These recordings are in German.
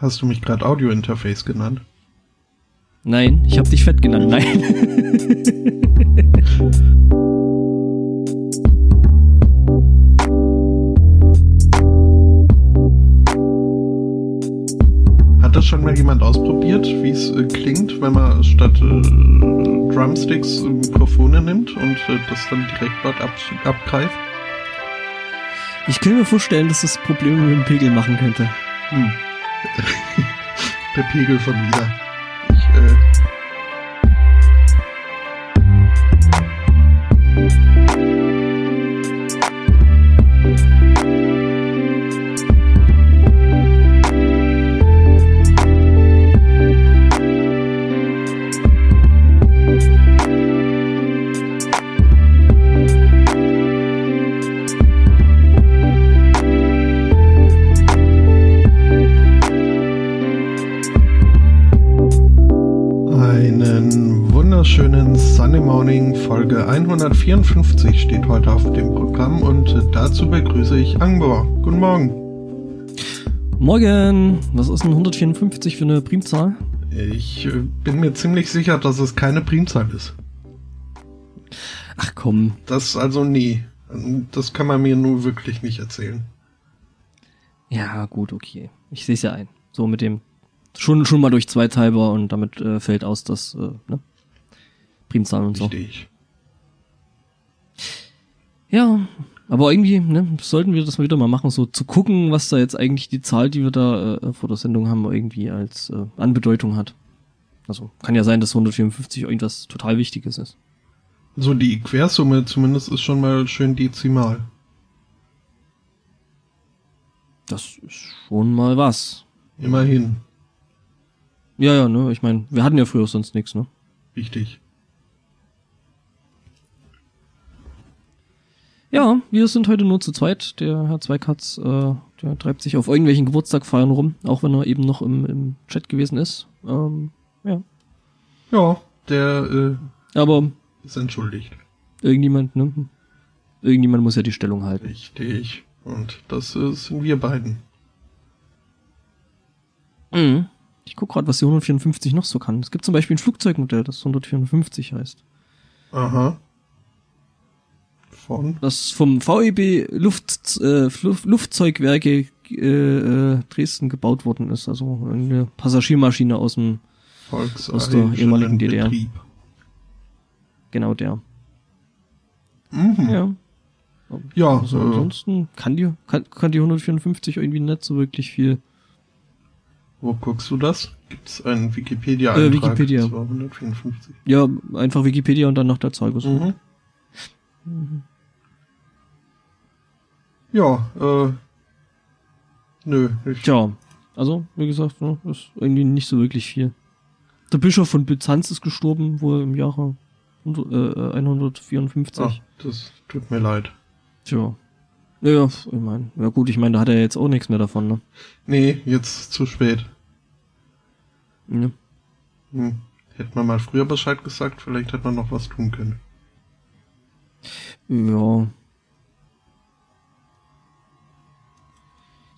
Hast du mich gerade Audio-Interface genannt? Nein, ich habe dich fett genannt. Nein. Hat das schon mal jemand ausprobiert, wie es äh, klingt, wenn man statt äh, Drumsticks Mikrofone nimmt und äh, das dann direkt dort ab abgreift? Ich kann mir vorstellen, dass das Probleme mit dem Pegel machen könnte. Hm. Der Pegel von wieder. Ich, äh 154 steht heute auf dem Programm und dazu begrüße ich Angbor. Guten Morgen. Morgen. Was ist denn 154 für eine Primzahl? Ich äh, bin mir ziemlich sicher, dass es keine Primzahl ist. Ach komm. Das also nie. Das kann man mir nur wirklich nicht erzählen. Ja, gut, okay. Ich sehe es ja ein. So mit dem schon schon mal durch zwei teilbar und damit äh, fällt aus, dass äh, ne? Primzahlen und so. Richtig. Ja, aber irgendwie ne, sollten wir das mal wieder mal machen, so zu gucken, was da jetzt eigentlich die Zahl, die wir da äh, vor der Sendung haben, irgendwie als äh, Anbedeutung hat. Also kann ja sein, dass 154 irgendwas total Wichtiges ist. So die Quersumme zumindest ist schon mal schön dezimal. Das ist schon mal was. Immerhin. Ja, ja, ne, ich meine, wir hatten ja früher sonst nichts, ne? Richtig. Ja, wir sind heute nur zu zweit. Der Herr Zweikatz, äh, der treibt sich auf irgendwelchen Geburtstagfeiern rum, auch wenn er eben noch im, im Chat gewesen ist. Ähm, ja. Ja, der äh, Aber ist entschuldigt. Irgendjemand, ne? Irgendjemand muss ja die Stellung halten. Richtig. Und das äh, sind wir beiden. Mhm. Ich guck gerade, was die 154 noch so kann. Es gibt zum Beispiel ein Flugzeugmodell, das 154 heißt. Aha. Von? Das vom VEB Luft, äh, Luftzeugwerke äh, äh, Dresden gebaut worden ist. Also eine Passagiermaschine aus dem aus der ehemaligen DDR. Betrieb. Genau der. Mhm. Ja. Ja, also äh, ansonsten kann die, kann, kann die 154 irgendwie nicht so wirklich viel. Wo guckst du das? Gibt es einen Wikipedia-Eintrag? Äh, Wikipedia. 254. Ja, einfach Wikipedia und dann nach der gesucht. Mhm. Mhm. Ja, äh. Nö. Ich Tja, also, wie gesagt, ne, ist irgendwie nicht so wirklich viel. Der Bischof von Byzanz ist gestorben, wohl im Jahre 154. Ach, das tut mir leid. Tja. Ja, ich meine, ja gut, ich meine, da hat er jetzt auch nichts mehr davon, ne? Nee, jetzt zu spät. Ja. Hm. Hätte man mal früher Bescheid gesagt, vielleicht hätte man noch was tun können. Ja.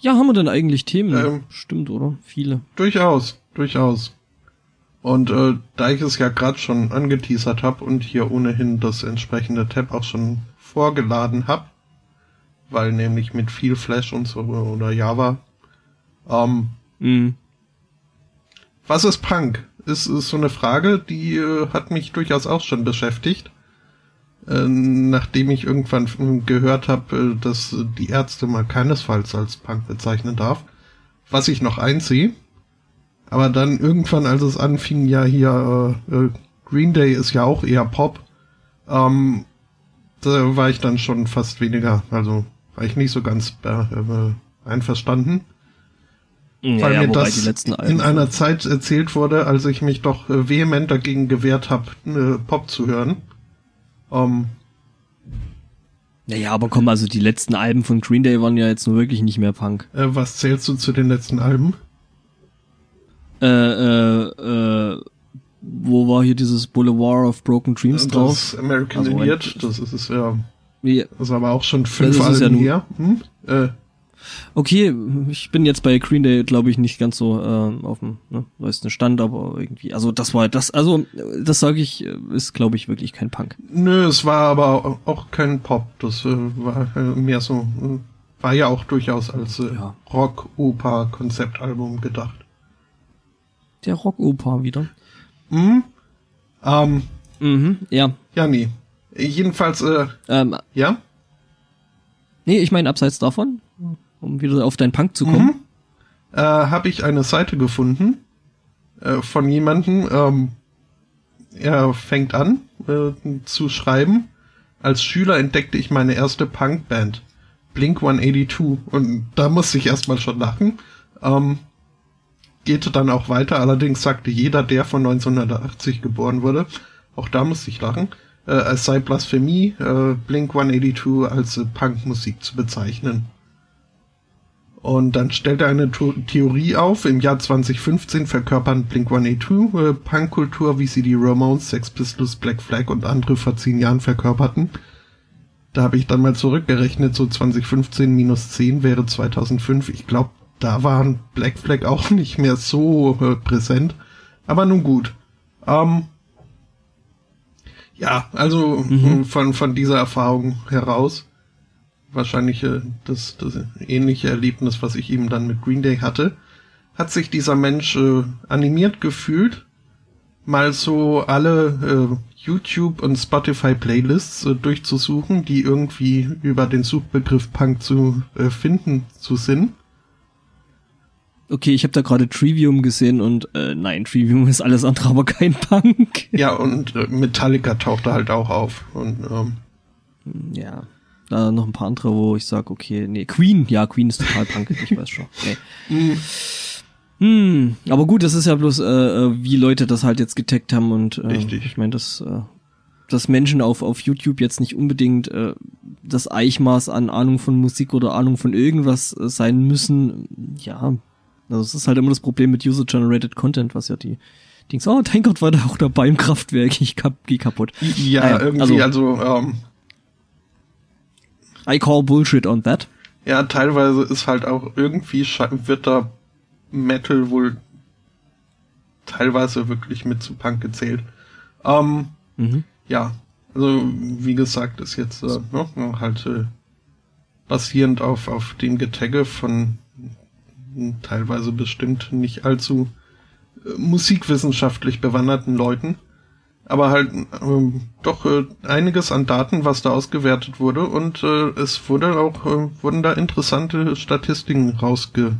Ja, haben wir denn eigentlich Themen? Ähm, Stimmt, oder? Viele. Durchaus, durchaus. Und äh, da ich es ja gerade schon angeteasert habe und hier ohnehin das entsprechende Tab auch schon vorgeladen habe, weil nämlich mit viel Flash und so oder Java. Ähm, mhm. Was ist Punk? Ist, ist so eine Frage, die äh, hat mich durchaus auch schon beschäftigt. Äh, nachdem ich irgendwann gehört habe, äh, dass die Ärzte mal keinesfalls als Punk bezeichnen darf. Was ich noch einziehe. Aber dann irgendwann, als es anfing, ja hier, äh, äh Green Day ist ja auch eher Pop, ähm, da war ich dann schon fast weniger, also war ich nicht so ganz äh, einverstanden. Ja, weil ja, mir das in einer Zeit erzählt wurde, als ich mich doch vehement dagegen gewehrt habe, Pop zu hören. Um, naja, aber komm, also die letzten Alben von Green Day waren ja jetzt nur wirklich nicht mehr Punk. Äh, was zählst du zu den letzten Alben? Äh, äh, äh, wo war hier dieses Boulevard of Broken Dreams das drauf? Das American also Idiot, das ist es ja. Wie, das ist aber auch schon fünf Alben ja her. Hm? Äh, Okay, ich bin jetzt bei Green Day, glaube ich, nicht ganz so äh, auf dem ne, neuesten Stand, aber irgendwie, also das war das, also das sage ich, ist, glaube ich, wirklich kein Punk. Nö, es war aber auch kein Pop. Das äh, war äh, mehr so, äh, war ja auch durchaus als äh, ja. Rock-Oper-Konzeptalbum gedacht. Der Rock-Oper wieder. Mhm. Ähm, mhm, ja. Ja, nee. Jedenfalls, äh, ähm, ja? Nee, ich meine abseits davon, um wieder auf deinen Punk zu kommen. Mhm. Äh, habe ich eine Seite gefunden äh, von jemandem, ähm, er fängt an äh, zu schreiben. Als Schüler entdeckte ich meine erste Punkband, Blink 182, und da musste ich erstmal schon lachen. Ähm, geht dann auch weiter, allerdings sagte jeder, der von 1980 geboren wurde, auch da musste ich lachen, äh, es sei Blasphemie, äh, Blink 182 als äh, Punkmusik zu bezeichnen. Und dann stellt er eine Theorie auf. Im Jahr 2015 verkörpern Blink 182 äh, Punkkultur, wie sie die Ramones, Sex Pistols, Black Flag und andere vor zehn Jahren verkörperten. Da habe ich dann mal zurückgerechnet, so 2015 minus 10 wäre 2005. Ich glaube, da waren Black Flag auch nicht mehr so äh, präsent. Aber nun gut. Ähm, ja, also mhm. von, von dieser Erfahrung heraus, wahrscheinlich das, das ähnliche Erlebnis, was ich eben dann mit Green Day hatte, hat sich dieser Mensch äh, animiert gefühlt, mal so alle äh, YouTube und Spotify Playlists äh, durchzusuchen, die irgendwie über den Suchbegriff Punk zu äh, finden zu sind okay, ich habe da gerade Trivium gesehen und äh, nein, Trivium ist alles andere, aber kein Punk. Ja, und äh, Metallica tauchte halt auch auf. Und, ähm, ja, da noch ein paar andere, wo ich sag, okay, nee, Queen, ja, Queen ist total Punk, ich weiß schon. Nee. Mhm. Hm, aber gut, das ist ja bloß, äh, äh, wie Leute das halt jetzt getaggt haben und äh, Richtig. ich meine, das, äh, dass Menschen auf, auf YouTube jetzt nicht unbedingt äh, das Eichmaß an Ahnung von Musik oder Ahnung von irgendwas äh, sein müssen, ja, also es ist halt immer das Problem mit User-Generated Content, was ja die Dings, oh, dein Gott war da auch dabei im Kraftwerk, ich kap geh kaputt. Ja, naja, irgendwie, also, also ähm, I call Bullshit on that. Ja, teilweise ist halt auch irgendwie wird da Metal wohl teilweise wirklich mit zu Punk gezählt. Ähm, mhm. Ja, also wie gesagt, ist jetzt äh, ne, halt äh, basierend auf, auf dem Getagge von teilweise bestimmt nicht allzu äh, musikwissenschaftlich bewanderten Leuten, aber halt äh, doch äh, einiges an Daten, was da ausgewertet wurde und äh, es wurde auch äh, wurden da interessante Statistiken rausgezogen.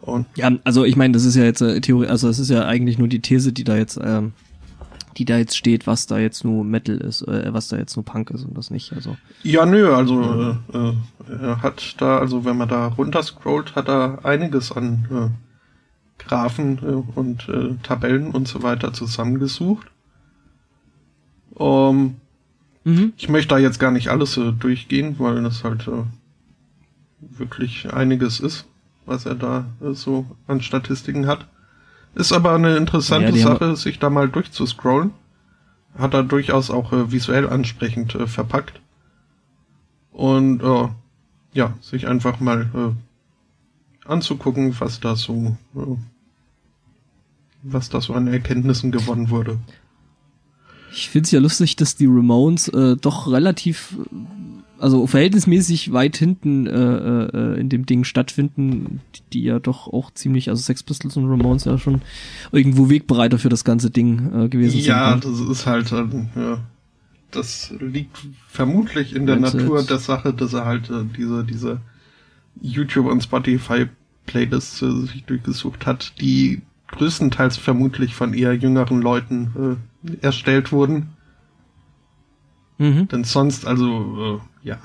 Und ja, also ich meine, das ist ja jetzt äh, Theorie, also es ist ja eigentlich nur die These, die da jetzt ähm, die da jetzt steht, was da jetzt nur Metal ist, äh, was da jetzt nur Punk ist und das nicht. Also ja, nö, also äh, äh, hat da, also wenn man da runterscrollt, hat er einiges an äh, Graphen äh, und äh, Tabellen und so weiter zusammengesucht. Um, mhm. Ich möchte da jetzt gar nicht alles äh, durchgehen, weil das halt äh, wirklich einiges ist, was er da äh, so an Statistiken hat. Ist aber eine interessante ja, Sache, sich da mal durchzuscrollen. Hat er durchaus auch äh, visuell ansprechend verpackt. Und ja, sich einfach mal anzugucken, was da so, was da so an Erkenntnissen gewonnen wurde. Ich find's ja lustig, dass die Ramones äh, doch relativ also verhältnismäßig weit hinten äh, äh, in dem Ding stattfinden, die, ja doch auch ziemlich, also Sex Pistols und Ramones ja schon irgendwo Wegbereiter für das ganze Ding äh, gewesen ja, sind. Ja, ne? das ist halt, äh, ja, das liegt vermutlich in der Natur der Sache, dass er halt äh, diese, diese YouTube und Spotify Playlists äh, sich durchgesucht hat, die größtenteils vermutlich von eher jüngeren Leuten äh, erstellt wurden Mhm. Denn sonst, also, äh, ja.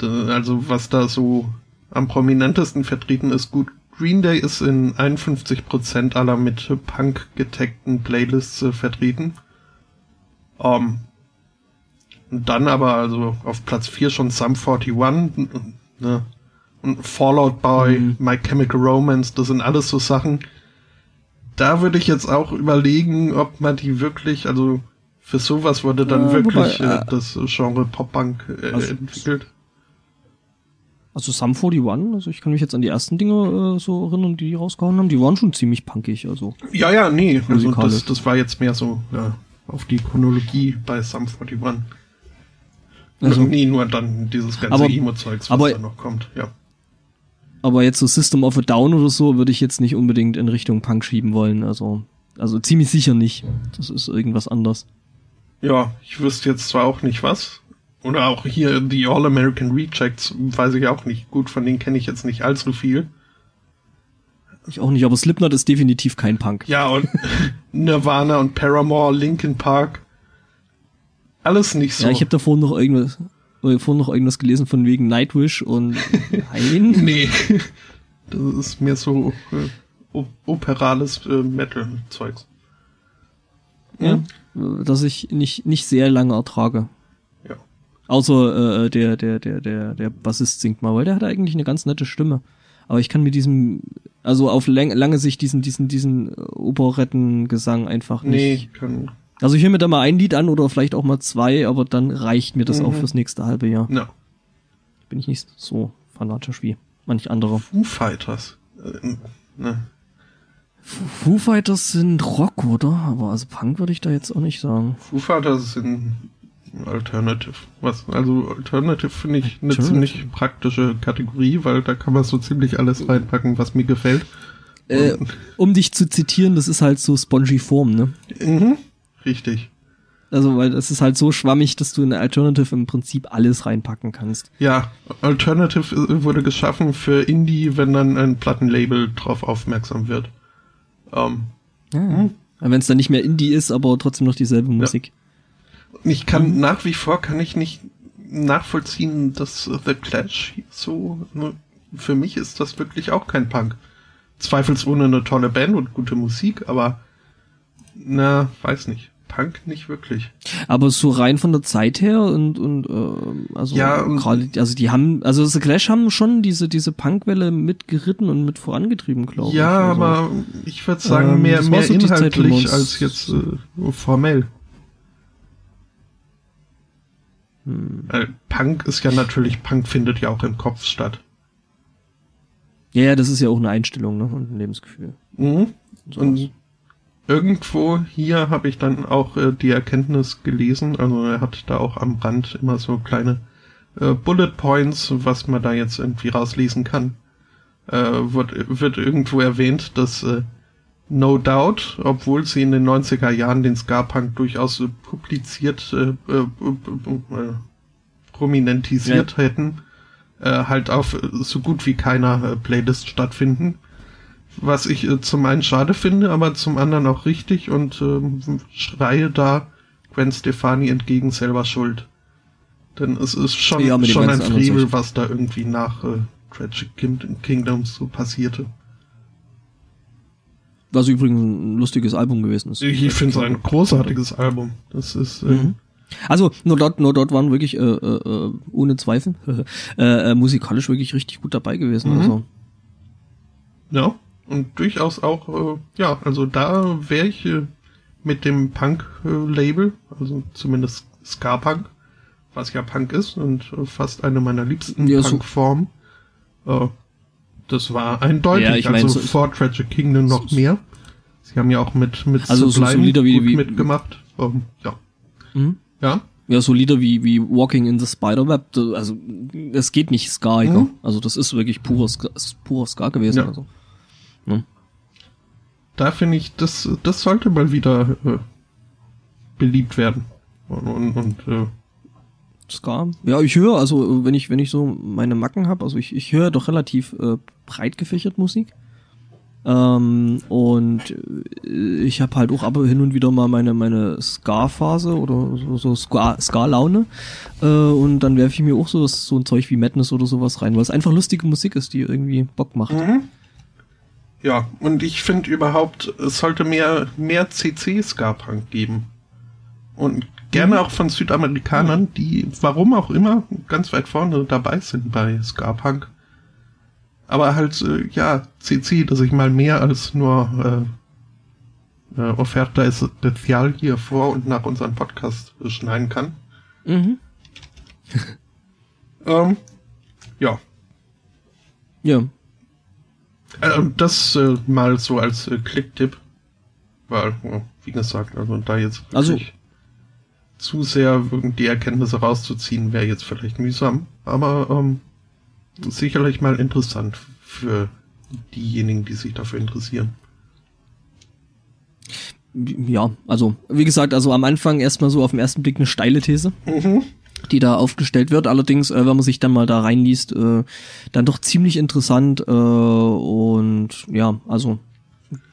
Also, was da so am prominentesten vertreten ist, gut, Green Day ist in 51% aller mit Punk getagten Playlists äh, vertreten. Ähm, dann aber also auf Platz 4 schon Sum 41, ne? Und Fallout Boy, mhm. My Chemical Romance, das sind alles so Sachen. Da würde ich jetzt auch überlegen, ob man die wirklich, also Für sowas wurde dann ja, wirklich wobei, äh, das Genre Pop-Punk äh, also, entwickelt. Also Sum 41, also ich kann mich jetzt an die ersten Dinge äh, so erinnern, die die rausgehauen haben, die waren schon ziemlich punkig, also. Ja, ja, nee, also das, das war jetzt mehr so ja, auf die Chronologie bei Sum 41. Also, nee, nur dann dieses ganze Emo-Zeugs, was aber, da noch kommt, ja. Aber jetzt so System of a Down oder so würde ich jetzt nicht unbedingt in Richtung Punk schieben wollen, also, also ziemlich sicher nicht. Das ist irgendwas anderes. Ja, ich wüsste jetzt zwar auch nicht was, oder auch hier die All-American Rejects, weiß ich auch nicht. Gut, von denen kenne ich jetzt nicht allzu viel. Ich auch nicht, aber Slipknot ist definitiv kein Punk. Ja, und Nirvana und Paramore, Linkin Park. Alles nicht so. Ja, ich habe davor noch irgendwas, vorhin noch irgendwas gelesen von wegen Nightwish und nein. nee. Das ist mehr so äh, operales äh, Metal-Zeugs. Ja, das ich nicht, nicht sehr lange ertrage. Außer äh, der, der, der, der, der Bassist singt mal, weil der hat eigentlich eine ganz nette Stimme. Aber ich kann mit diesem, also auf lang, lange Sicht diesen, diesen, diesen Operettengesang einfach nicht. Nee, kann. Also ich höre mir da mal ein Lied an oder vielleicht auch mal zwei, aber dann reicht mir das mhm. auch fürs nächste halbe Jahr. Ja. Bin ich nicht so fanatisch wie manch andere. Foo Fighters. Äh, ne. Foo Fighters sind Rock, oder? Aber also Punk würde ich da jetzt auch nicht sagen. Foo Fighters sind Alternative. Was, also Alternative finde ich eine ziemlich praktische Kategorie, weil da kann man so ziemlich alles reinpacken, was mir gefällt. Äh, um dich zu zitieren, das ist halt so spongy Form, ne? Mhm, richtig. Also, weil es ist halt so schwammig, dass du in Alternative im Prinzip alles reinpacken kannst. Ja, Alternative wurde geschaffen für Indie, wenn dann ein Plattenlabel drauf aufmerksam wird. Ähm, ja. Hm. Wenn es dann nicht mehr Indie ist, aber trotzdem noch dieselbe Musik. Ich kann mhm. nach wie vor kann ich nicht nachvollziehen, dass The Clash so ne, für mich ist das wirklich auch kein Punk. Zweifelsohne eine tolle Band und gute Musik, aber na, weiß nicht. Punk nicht wirklich. Aber so rein von der Zeit her und und äh, also ja, gerade also die haben also The Clash haben schon diese diese Punkwelle mitgeritten und mit vorangetrieben, glaube ja, ich. Ja, also, aber ich würde sagen ähm, mehr mehr so inhaltlich Zeit, als jetzt äh, formell. Hm. Punk ist ja natürlich, Punk findet ja auch im Kopf statt. Ja, ja, das ist ja auch eine Einstellung ne? und ein Lebensgefühl. Mhm. Und irgendwo hier habe ich dann auch äh, die Erkenntnis gelesen, also er hat da auch am Rand immer so kleine äh, Bullet Points, was man da jetzt irgendwie rauslesen kann. Äh, wird, wird irgendwo erwähnt, dass äh, No Doubt, obwohl sie in den 90er Jahren den Ska-Punk durchaus äh, publiziert, äh, äh, äh, prominentisiert ja. hätten, äh, halt auf so gut wie keiner Playlist stattfinden. Was ich zum einen schade finde, aber zum anderen auch richtig und ähm, schreie da Gwen Stefani entgegen selber schuld. Denn es ist schon, ja, schon ein Frevel, was da irgendwie nach äh, Tragic Kingdoms so passierte. Was übrigens ein lustiges Album gewesen ist. Ich, ich finde es ein großartiges Album. Das ist. Äh, mhm. Also nur dort, nur dort waren wirklich äh, äh, ohne Zweifel äh, äh, musikalisch wirklich richtig gut dabei gewesen. Mhm. Also. Ja, und durchaus auch, äh, ja, also da wäre ich äh, mit dem Punk-Label, also zumindest Ska-Punk, was ja Punk ist und äh, fast eine meiner liebsten ja, Punk-Formen. Äh, das war eindeutig, ja, ich mein, also so vor Tragic Kingdom noch mehr. Sie haben ja auch mit, mit also Sublime so, so Lieder wie, wie, mitgemacht. Um, ja. Mhm. Ja. Ja, so Lieder wie, wie Walking in the Spiderweb, also es geht nicht Ska, mhm. also das ist wirklich purer Ska, purer Ska gewesen. Ja. Also. Ne? Da finde ich, das, das sollte mal wieder äh, beliebt werden. Und, und, und äh, Ska. Ja, ich höre, also wenn ich, wenn ich so meine Macken habe, also ich, ich höre doch relativ äh, breit gefächert Musik. Ähm, und äh, ich habe halt auch aber hin und wieder mal meine, meine Ska-Phase oder so, so Ska-Laune. Äh, und dann werfe ich mir auch so, so ein Zeug wie Madness oder sowas rein, weil es einfach lustige Musik ist, die irgendwie Bock macht. Mhm. Ja, und ich finde überhaupt, es sollte mehr, mehr CC-Ska-Punk geben. Und Gerne mhm. auch von Südamerikanern, die, warum auch immer, ganz weit vorne dabei sind bei Ska-Punk. Aber halt, äh, ja, CC, dass ich mal mehr als nur äh, Offerta Especial hier vor und nach unserem Podcast schneiden kann. Mhm. ähm, ja. Ja. Äh, das äh, mal so als äh, Klicktipp. Weil, wie gesagt, also da jetzt also, zu sehr die Erkenntnisse rauszuziehen, wäre jetzt vielleicht mühsam. Aber ähm, sicherlich mal interessant für diejenigen, die sich dafür interessieren. Ja, also wie gesagt, also am Anfang erstmal so auf den ersten Blick eine steile These. Mhm die da aufgestellt wird. Allerdings, äh, wenn man sich dann mal da reinliest, äh, dann doch ziemlich interessant äh, und ja, also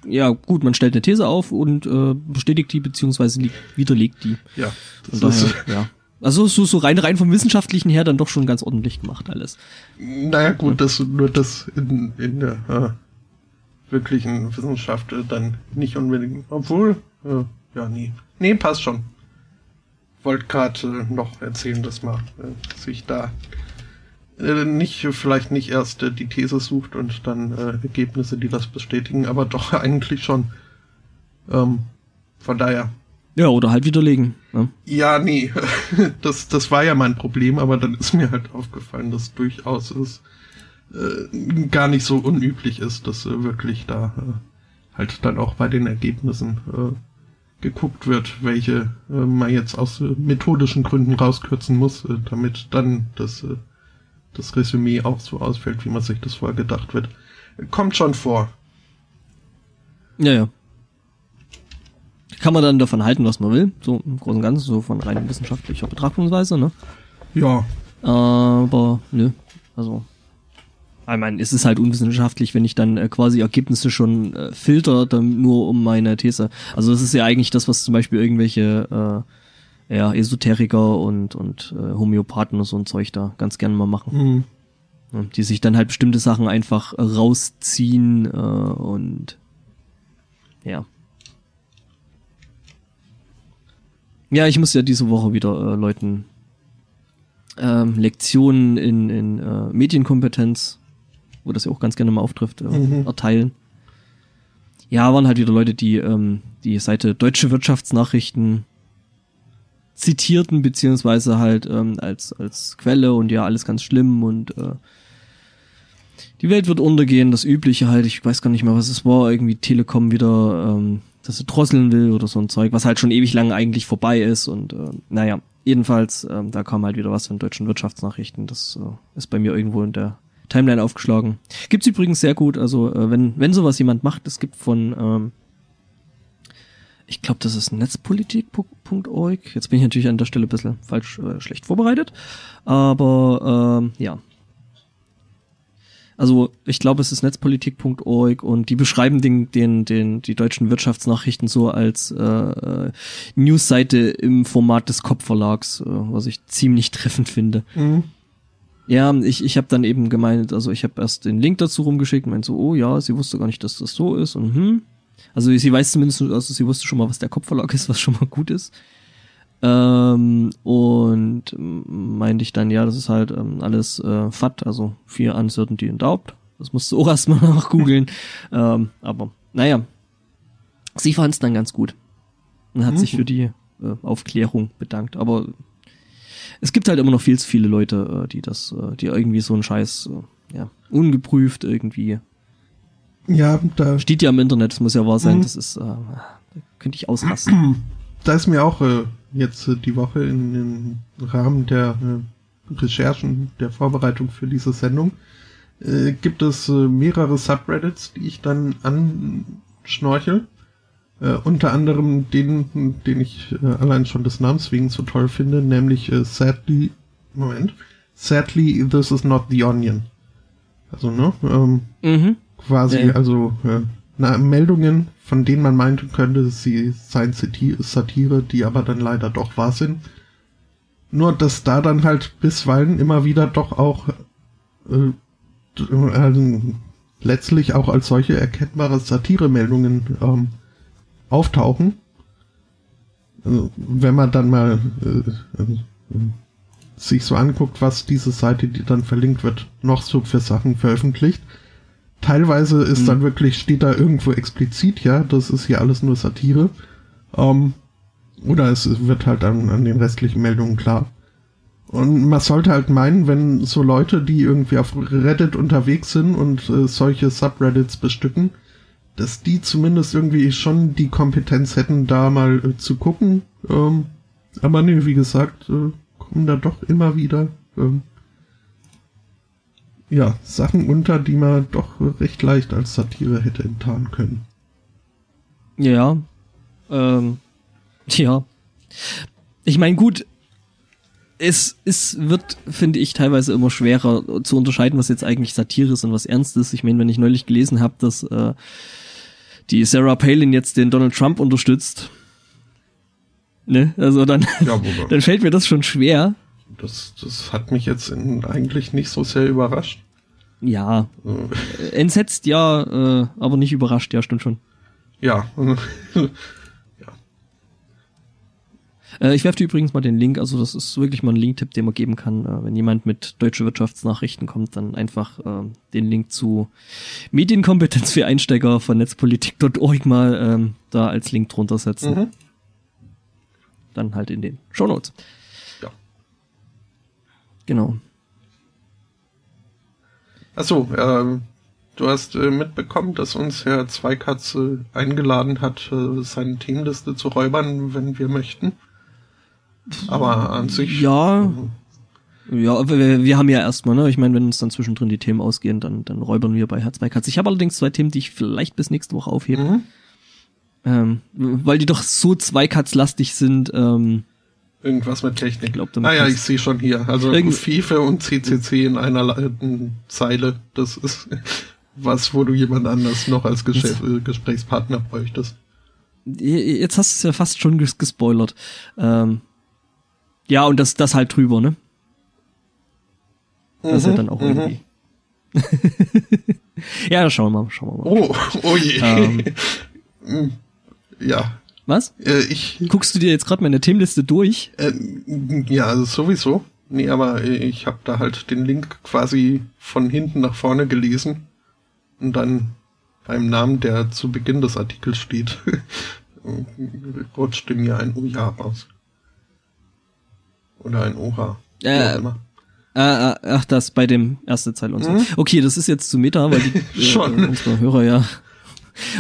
ja gut, man stellt eine These auf und äh, bestätigt die beziehungsweise widerlegt die. Ja. Das daher, ist, ja. Also so, so rein rein vom Wissenschaftlichen her dann doch schon ganz ordentlich gemacht alles. Naja gut, ja. das nur das in, in der äh, wirklichen Wissenschaft äh, dann nicht unbedingt. Obwohl, äh, ja, nee. Nee, passt schon wollte gerade äh, noch erzählen, dass man äh, sich da äh, nicht, vielleicht nicht erst die These sucht und dann Ergebnisse, die das bestätigen, aber doch eigentlich schon. Ähm, von daher. Ja, oder halt widerlegen. Ne? Ja, nee, das, das war ja mein Problem, aber dann ist mir halt aufgefallen, dass durchaus es äh, gar nicht so unüblich ist, dass äh, wirklich da äh, halt dann auch bei den Ergebnissen geguckt wird, welche äh, man jetzt aus äh, methodischen Gründen rauskürzen muss, äh, damit dann das, äh, das Resümee auch so ausfällt, wie man sich das vorher gedacht wird. Kommt schon vor. Ja, ja. Kann man dann davon halten, was man will, so im Großen und Ganzen, so von rein wissenschaftlicher Betrachtungsweise, ne? Ja. Aber, nö, also ich meine, es ist halt unwissenschaftlich, wenn ich dann äh, quasi Ergebnisse schon äh, filter, dann nur um meine These. Also das ist ja eigentlich das, was zum Beispiel irgendwelche äh, ja, Esoteriker und, und äh, Homöopathen und so ein Zeug da ganz gerne mal machen. Mhm. Ja, die sich dann halt bestimmte Sachen einfach rausziehen äh, und ja. Ja, ich muss ja diese Woche wieder äh, Leuten ähm, Lektionen in, in äh, Medienkompetenz wo das ja auch ganz gerne mal auftrifft, äh, mhm. erteilen. Ja, waren halt wieder Leute, die ähm, die Seite Deutsche Wirtschaftsnachrichten zitierten, beziehungsweise halt ähm, als, als Quelle und ja, alles ganz schlimm und äh, die Welt wird untergehen, das Übliche halt, ich weiß gar nicht mehr, was es war, irgendwie Telekom wieder, ähm, dass sie drosseln will oder so ein Zeug, was halt schon ewig lang eigentlich vorbei ist und äh, naja, jedenfalls, ähm, da kam halt wieder was von deutschen Wirtschaftsnachrichten, das äh, ist bei mir irgendwo in der Timeline aufgeschlagen. Gibt's übrigens sehr gut, also äh, wenn, wenn sowas jemand macht, es gibt von, ähm, ich glaube, das ist netzpolitik.org. Jetzt bin ich natürlich an der Stelle ein bisschen falsch, äh, schlecht vorbereitet. Aber ähm, ja. Also ich glaube, es ist netzpolitik.org und die beschreiben den, den, den, die deutschen Wirtschaftsnachrichten so als äh, äh Newsseite im Format des Kopfverlags, äh, was ich ziemlich treffend finde. Mhm. Ja, ich, ich habe dann eben gemeint, also ich habe erst den Link dazu rumgeschickt, meint so, oh ja, sie wusste gar nicht, dass das so ist und hm. Also sie weiß zumindest, also sie wusste schon mal, was der Kopfverlag ist, was schon mal gut ist. Ähm, und meinte ich dann, ja, das ist halt ähm, alles äh, FAT, also vier Uncertainty and Doubt. Das musst du auch erstmal nachgoogeln. ähm, aber naja, sie fand es dann ganz gut und hat mhm. sich für die äh, Aufklärung bedankt. Aber es gibt halt immer noch viel zu viele Leute, äh, die das, äh, die irgendwie so einen Scheiß, äh, ja, ungeprüft irgendwie. Ja, da steht ja im Internet, das muss ja wahr sein, mhm. das ist, äh, da könnte ich ausrasten. Da ist mir auch äh, jetzt äh, die Woche in, im Rahmen der äh, Recherchen, der Vorbereitung für diese Sendung, äh, gibt es äh, mehrere Subreddits, die ich dann anschnorchel. Äh, unter anderem den, den ich äh, allein schon des Namens wegen so toll finde, nämlich äh, Sadly, Moment, Sadly, this is not the onion. Also, ne, ähm, mhm. quasi, ja. also, äh, na, Meldungen, von denen man meinen könnte, sie seien Satire, die aber dann leider doch wahr sind. Nur, dass da dann halt bisweilen immer wieder doch auch äh, äh, letztlich auch als solche erkennbare Satire-Meldungen ähm, auftauchen. Also, wenn man dann mal äh, äh, sich so anguckt, was diese Seite, die dann verlinkt wird, noch so für Sachen veröffentlicht, teilweise ist mhm. dann wirklich, steht da irgendwo explizit, ja, das ist hier alles nur Satire. Ähm, oder es wird halt an, an den restlichen Meldungen klar. Und man sollte halt meinen, wenn so Leute, die irgendwie auf Reddit unterwegs sind und äh, solche Subreddits bestücken, dass die zumindest irgendwie schon die Kompetenz hätten, da mal äh, zu gucken. Ähm, aber nee, wie gesagt, äh, kommen da doch immer wieder ähm, ja, Sachen unter, die man doch recht leicht als Satire hätte enttarnen können. Ja. Ähm, ja. Ich meine, gut, es, es wird, finde ich, teilweise immer schwerer zu unterscheiden, was jetzt eigentlich Satire ist und was ernst ist. Ich meine, wenn ich neulich gelesen habe, dass äh, die Sarah Palin jetzt den Donald Trump unterstützt, ne, also dann, ja, dann fällt mir das schon schwer. Das, das hat mich jetzt in, eigentlich nicht so sehr überrascht. Ja, äh. entsetzt ja, äh, aber nicht überrascht, ja, stimmt schon. Ja, Äh, ich werfe dir übrigens mal den Link, also das ist wirklich mal ein Link-Tipp, den man geben kann. Äh, wenn jemand mit deutsche Wirtschaftsnachrichten kommt, dann einfach äh, den Link zu Medienkompetenz für Einsteiger von netzpolitik.org mal ähm, da als Link drunter setzen. Mhm. Dann halt in den Show Notes. Ja. Genau. Achso, ähm, du hast äh, mitbekommen, dass uns Herr Zweikatze eingeladen hat, äh, seine Themenliste zu räubern, wenn wir möchten. Aber an sich. Ja. Ja, wir, wir haben ja erstmal, ne? Ich meine, wenn uns dann zwischendrin die Themen ausgehen, dann, dann räubern wir bei Herz bei Katz. Ich habe allerdings zwei Themen, die ich vielleicht bis nächste Woche aufhebe. Mhm. Ähm, weil die doch so zweikatzlastig sind. Ähm, Irgendwas mit Technik. Glaub, ah ja, ich sehe schon hier. Also FIFA und CCC in einer Zeile. Das ist was, wo du jemand anders noch als Geschäft, Gesprächspartner bräuchtest. Jetzt hast du es ja fast schon gespoilert. Ähm, ja, und das, das halt drüber, ne? Das ist ja mhm, dann auch mhm. irgendwie. ja, schauen wir mal, schauen wir mal. Oh, oh je. Ähm, hm, ja. Was? Äh, ich. Guckst du dir jetzt gerade meine Themenliste durch? Äh, ja, also sowieso. Nee, aber ich habe da halt den Link quasi von hinten nach vorne gelesen und dann beim Namen, der zu Beginn des Artikels steht, rutschte mir ein Oh ja raus. Oder ein Oha. Äh, äh, ach, das bei dem erste Zeil und so. Mhm. Okay, das ist jetzt zu Meta, weil die Schon. Äh, unsere Hörer ja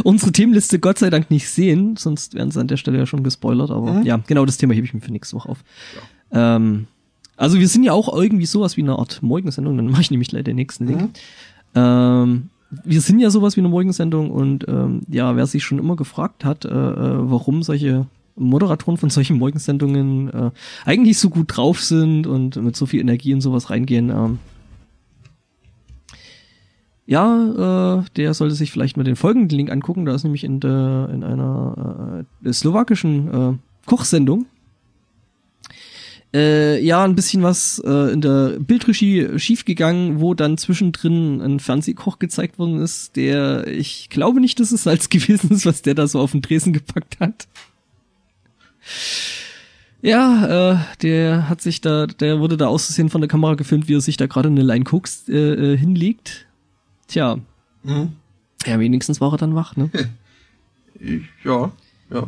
unsere Themenliste Gott sei Dank nicht sehen, sonst wären sie an der Stelle ja schon gespoilert, aber mhm. ja, genau das Thema hebe ich mir für nächste Woche auf. Ja. Ähm, also wir sind ja auch irgendwie sowas wie eine Art Morgensendung, dann mache ich nämlich leider den nächsten Link. Mhm. Ähm, wir sind ja sowas wie eine Morgensendung und ähm, ja, wer sich schon immer gefragt hat, äh, äh warum solche Moderatoren von solchen Morgensendungen äh, eigentlich so gut drauf sind und mit so viel Energie in sowas reingehen. Ähm, ja, äh, der sollte sich vielleicht mal den folgenden Link angucken. Da ist nämlich in, der, in einer äh, slowakischen äh, Kochsendung äh, ja ein bisschen was äh, in der Bildregie schiefgegangen, wo dann zwischendrin ein Fernsehkoch gezeigt worden ist, der ich glaube nicht, dass es Salz gewesen ist, was der da so auf den Tresen gepackt hat. Ja, äh, der hat sich da, der wurde da auszusehen von der Kamera gefilmt, wie er sich da gerade eine Line Cooks äh, äh, hinlegt. Tja. Mhm. Ja, wenigstens war er dann wach, ne? ja, ja.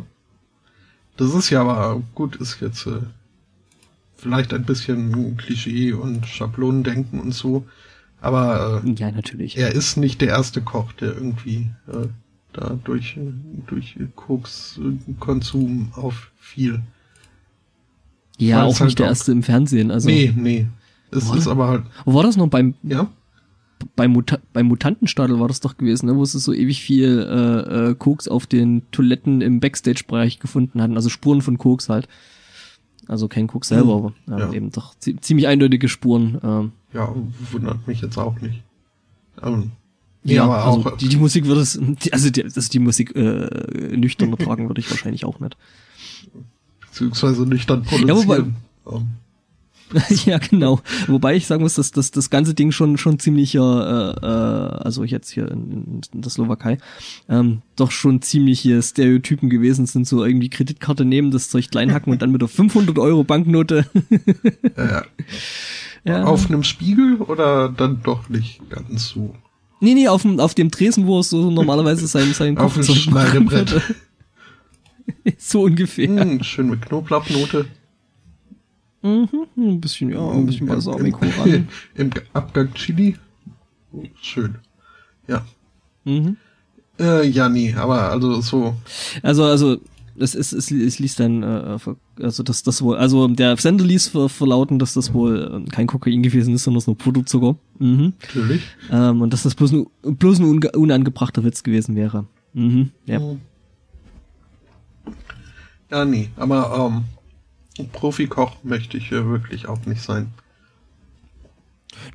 Das ist ja aber gut, ist jetzt äh, vielleicht ein bisschen Klischee und Schablonendenken und so. Aber äh, ja, natürlich. Er ist nicht der erste Koch, der irgendwie äh, da durch, durch Kokskonsum auffiel. Ja, auch nicht halt der auch, erste im Fernsehen. Also, nee, nee. Es ist aber halt. Wo war das noch beim, ja? beim, Muta beim Mutantenstadel war das doch gewesen, ne? wo sie so ewig viel äh, äh, Koks auf den Toiletten im Backstage-Bereich gefunden hatten, also Spuren von Koks halt. Also kein Koks selber, hm, aber ja. eben doch ziemlich eindeutige Spuren. Ähm. Ja, wundert mich jetzt auch nicht. Ähm, ja, aber also auch, die, die Musik würde es, also die, also die Musik äh, nüchtern tragen würde ich wahrscheinlich auch nicht. Beziehungsweise nüchtern produzieren. Ja, wobei, ja, genau. Wobei ich sagen muss, dass, dass das ganze Ding schon schon ziemlicher, äh, äh, also jetzt hier in, in der Slowakei, ähm, doch schon ziemliche Stereotypen gewesen sind, so irgendwie Kreditkarte nehmen, das Zeug kleinhacken und dann mit der 500 Euro Banknote. ja, ja. Auf einem Spiegel oder dann doch nicht ganz so? Nee, nee, auf dem, auf dem Tresen, wo es so normalerweise sein, sein Kopf Auf dem Schneidebrett. so ungefähr. Mm, schön mit Knoblauchnote. Mhm, ein bisschen, ja, ein bisschen Balsamico ran. Im Abgang Chili. Oh, schön. Ja. Mhm. Äh, ja, nee, aber also so. Also, also, es, es, es, es ließ dann, äh, also das, das wohl, also der Sender ließ ver, verlauten, dass das wohl äh, kein Kokain gewesen ist, sondern nur Puderzucker. Mhm. Natürlich. Ähm, und dass das bloß ein, bloß ein unangebrachter Witz gewesen wäre. Mhm, ja. Ja, nee, aber ähm, Profikoch möchte ich äh, wirklich auch nicht sein.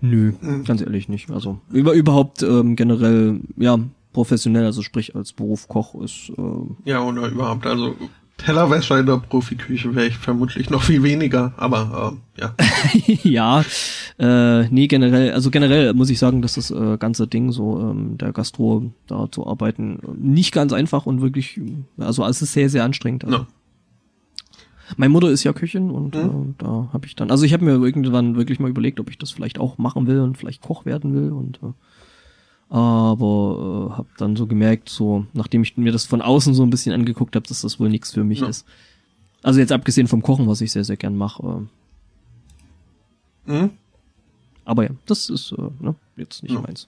Nö, mhm. ganz ehrlich nicht. Also über überhaupt ähm, generell, ja, professionell, also sprich als Beruf Koch ist. Äh, ja, oder überhaupt, also Tellerwäscher in der Profiküche wäre ich vermutlich noch viel weniger, aber äh, ja. ja, äh, nee, generell, also generell muss ich sagen, dass das äh, ganze Ding, so ähm, der Gastro da zu arbeiten, nicht ganz einfach und wirklich, also es ist sehr, sehr anstrengend. Also. No. Meine Mutter ist ja Köchin und mhm. äh, da habe ich dann, also ich habe mir irgendwann wirklich mal überlegt, ob ich das vielleicht auch machen will und vielleicht Koch werden will und äh, aber äh, habe dann so gemerkt, so nachdem ich mir das von außen so ein bisschen angeguckt habe, dass das wohl nichts für mich ja. ist. Also jetzt abgesehen vom Kochen, was ich sehr sehr gern mache. Äh. Mhm. Aber ja, das ist äh, ne, jetzt nicht ja. meins.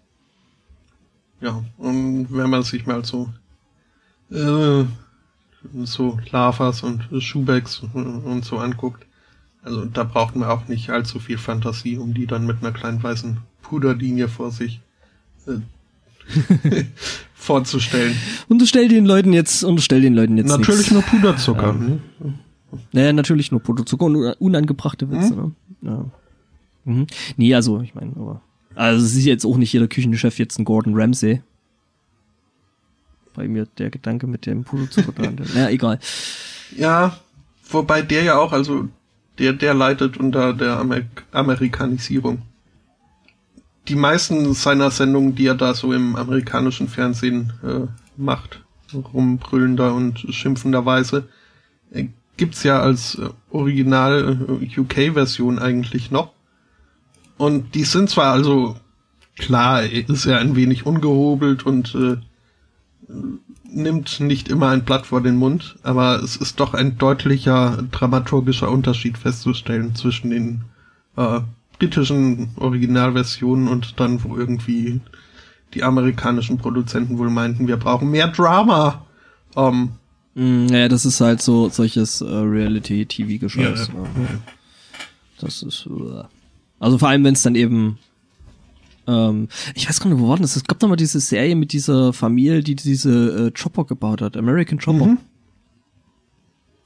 Ja, und wenn man sich mal so äh, so Lavas und Schubecks und so anguckt, also da braucht man auch nicht allzu viel Fantasie, um die dann mit einer kleinen weißen Puderlinie vor sich äh, vorzustellen. Und du stell den Leuten jetzt, und stell den Leuten jetzt Natürlich nichts. nur Puderzucker. Ähm, naja, natürlich nur Puderzucker und unangebrachte Witze, hm? ne? Ja. Mhm. Nee, also, ich meine, aber. Also es ist jetzt auch nicht jeder Küchenchef jetzt ein Gordon Ramsay. Bei mir der Gedanke mit dem Puderzucker dran. naja, egal. Ja, wobei der ja auch, also der, der leidet unter der Amer Amerikanisierung die meisten seiner Sendungen, die er da so im amerikanischen Fernsehen äh, macht, rumbrüllender und schimpfenderweise, äh, gibt's ja als äh, Original äh, UK-Version eigentlich noch. Und die sind zwar also klar, ist er ein wenig ungehobelt und äh, nimmt nicht immer ein Blatt vor den Mund, aber es ist doch ein deutlicher dramaturgischer Unterschied festzustellen zwischen den äh, britischen Originalversionen und dann, wo irgendwie die amerikanischen Produzenten wohl meinten, wir brauchen mehr Drama. Um, ähm, mm, ja, das ist halt so solches äh, Reality-TV-Gescheiß. Ja, ja. ja, Das ist. Uh. Also vor allem, wenn es dann eben. Ähm, ich weiß gar nicht, wo war das? Es gab doch mal diese Serie mit dieser Familie, die diese äh, Chopper gebaut hat, American Chopper. Mhm.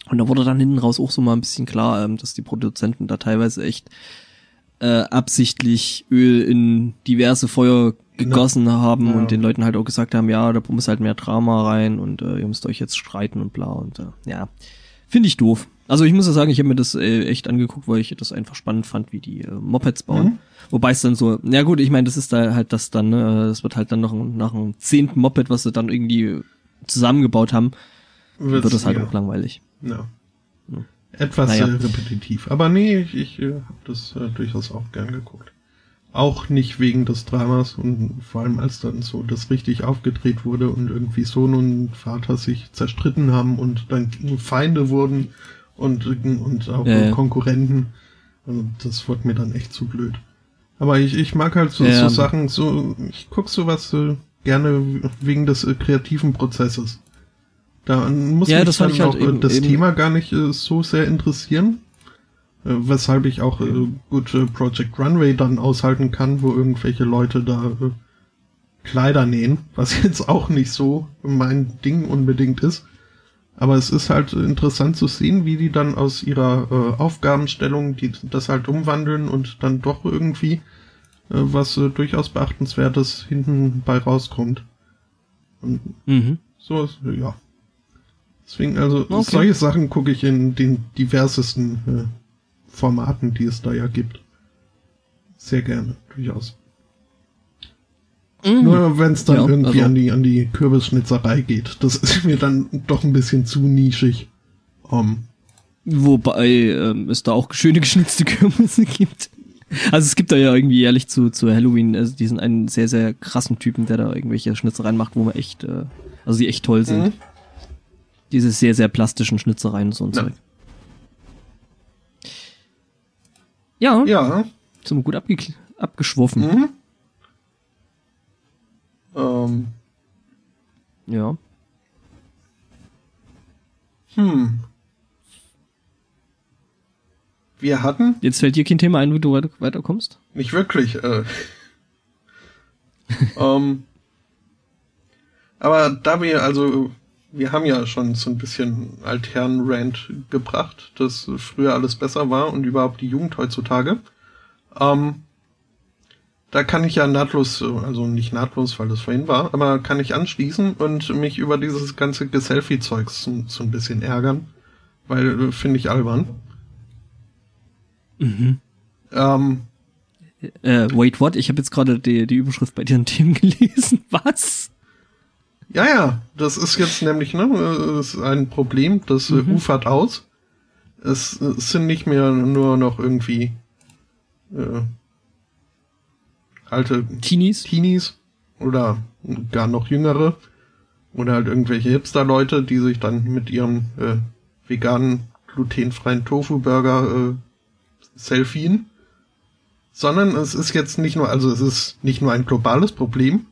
Und da wurde dann hinten raus auch so mal ein bisschen klar, ähm, dass die Produzenten da teilweise echt äh, absichtlich Öl in diverse Feuer gegossen ja. haben ja. und den Leuten halt auch gesagt haben, ja, da muss halt mehr Drama rein und äh, ihr müsst euch jetzt streiten und bla und äh, ja, finde ich doof. Also ich muss ja sagen, ich habe mir das äh, echt angeguckt, weil ich das einfach spannend fand, wie die äh, Mopeds bauen. Mhm. Wobei es dann so, ja gut, ich meine, das ist da halt das dann, ne, das wird halt dann noch nach einem zehnten Moped, was sie dann irgendwie zusammengebaut haben, Wird's, wird das halt ja. auch langweilig. Ja. ja. Etwas naja. repetitiv. Aber nee, ich, ich äh, habe das äh, durchaus auch gern geguckt. Auch nicht wegen des Dramas und vor allem als dann so das richtig aufgedreht wurde und irgendwie Sohn und Vater sich zerstritten haben und dann Feinde wurden und, und auch ja, Konkurrenten. Also das wurde mir dann echt zu blöd. Aber ich, ich mag halt so, ja, so Sachen, so, ich guck sowas äh, gerne wegen des äh, kreativen Prozesses. Da muss ja, mich das dann auch halt eben, das eben Thema gar nicht äh, so sehr interessieren. Äh, weshalb ich auch äh, gut äh, Project Runway dann aushalten kann, wo irgendwelche Leute da äh, Kleider nähen, was jetzt auch nicht so mein Ding unbedingt ist. Aber es ist halt interessant zu sehen, wie die dann aus ihrer äh, Aufgabenstellung die das halt umwandeln und dann doch irgendwie äh, was äh, durchaus beachtenswertes hinten bei rauskommt. Und mhm. so ist, ja. Deswegen, also okay. solche Sachen gucke ich in den diversesten äh, Formaten, die es da ja gibt. Sehr gerne, durchaus. Mm. Nur wenn es dann ja, irgendwie also. an die an die Kürbisschnitzerei geht, das ist mir dann doch ein bisschen zu nischig. Um, Wobei ähm, es da auch schöne geschnitzte Kürbisse gibt. Also es gibt da ja irgendwie jährlich zu, zu Halloween also diesen einen sehr, sehr krassen Typen, der da irgendwelche Schnitzereien macht, wo man echt, äh, also die echt toll sind. Mhm. Diese sehr, sehr plastischen Schnitzereien und so ein ja. Zeug. Ja. Ja. Sind wir gut abge abgeschworfen. Mhm. Ähm. Ja. Hm. Wir hatten. Jetzt fällt dir kein Thema ein, wo du weiter, weiterkommst? Nicht wirklich. Äh. ähm, aber da wir, also, wir haben ja schon so ein bisschen Altherren-Rant gebracht, dass früher alles besser war und überhaupt die Jugend heutzutage. Ähm, da kann ich ja nahtlos, also nicht nahtlos, weil das vorhin war, aber kann ich anschließen und mich über dieses ganze Geselfie-Zeugs so, so ein bisschen ärgern, weil äh, finde ich albern. Mhm. Ähm, äh, wait, what? Ich habe jetzt gerade die, die Überschrift bei dir Themen gelesen. Was? Ja, ja, das ist jetzt nämlich ne, das ist ein Problem, das mhm. ufert aus. Es, es sind nicht mehr nur noch irgendwie äh, alte Teenies. Teenies oder gar noch jüngere oder halt irgendwelche Hipster-Leute, die sich dann mit ihrem äh, veganen, glutenfreien Tofu-Burger äh, selfien, sondern es ist jetzt nicht nur, also es ist nicht nur ein globales Problem,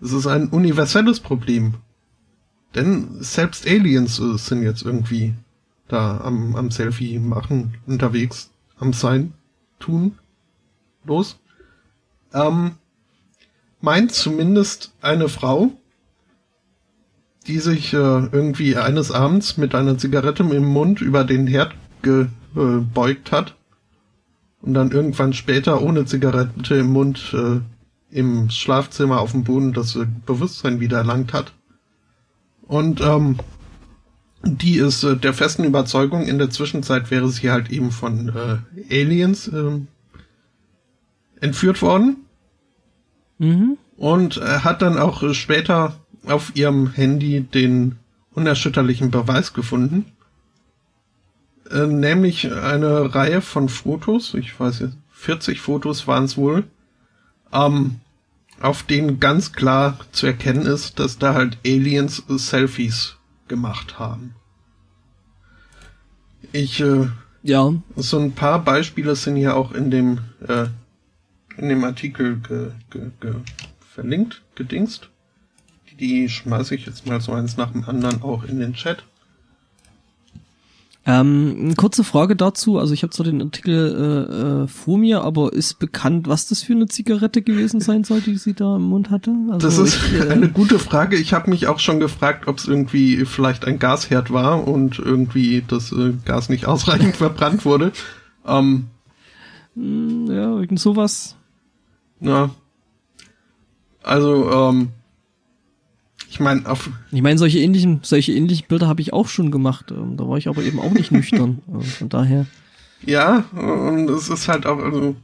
es ist ein universelles Problem. Denn selbst Aliens äh, sind jetzt irgendwie da am, am Selfie machen, unterwegs, am Sein, tun, los ähm, meint zumindest eine Frau, die sich äh, irgendwie eines Abends mit einer Zigarette im Mund über den Herd gebeugt hat und dann irgendwann später ohne Zigarette im Mund äh, im Schlafzimmer auf dem Boden das äh, Bewusstsein wieder erlangt hat. Und ähm, die ist äh, der festen Überzeugung, in der Zwischenzeit wäre sie halt eben von äh, Aliens äh, entführt worden Mhm. Und er hat dann auch später auf ihrem Handy den unerschütterlichen Beweis gefunden. Äh, nämlich eine Reihe von Fotos, ich weiß jetzt, 40 Fotos waren es wohl, ähm, auf denen ganz klar zu erkennen ist, dass da halt Aliens Selfies gemacht haben. Ich, äh, ja. So ein paar Beispiele sind hier auch in dem äh, in dem Artikel ge, ge, ge, verlinkt, gedingst. Die, die schmeiße ich jetzt mal so eins nach dem anderen auch in den Chat. Ähm, eine kurze Frage dazu. Also ich habe zwar den Artikel äh, äh, vor mir, aber ist bekannt, was das für eine Zigarette gewesen sein soll, die sie da im Mund hatte? Also das ist ich, äh, eine gute Frage. Ich habe mich auch schon gefragt, ob es irgendwie vielleicht ein Gasherd war und irgendwie das äh, Gas nicht ausreichend verbrannt wurde. Ähm, hm, ja, irgend sowas. Ja. Also, ähm, ich meine, auf. Ich meine, solche ähnlichen, solche ähnlichen Bilder habe ich auch schon gemacht. Ähm, da war ich aber eben auch nicht nüchtern. Äh, von daher. Ja, und es ist halt auch, also,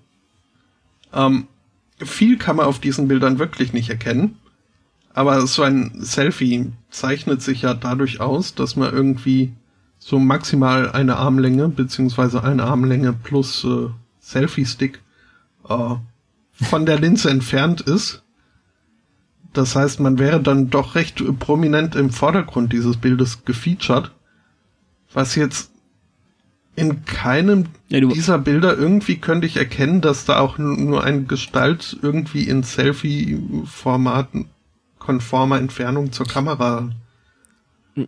ähm, viel kann man auf diesen Bildern wirklich nicht erkennen. Aber so ein Selfie zeichnet sich ja dadurch aus, dass man irgendwie so maximal eine Armlänge, beziehungsweise eine Armlänge plus äh, Selfie-Stick äh, von der Linse entfernt ist. Das heißt, man wäre dann doch recht prominent im Vordergrund dieses Bildes gefeatured, was jetzt in keinem ja, dieser Bilder irgendwie könnte ich erkennen, dass da auch nur eine Gestalt irgendwie in Selfie-Format konformer Entfernung zur Kamera.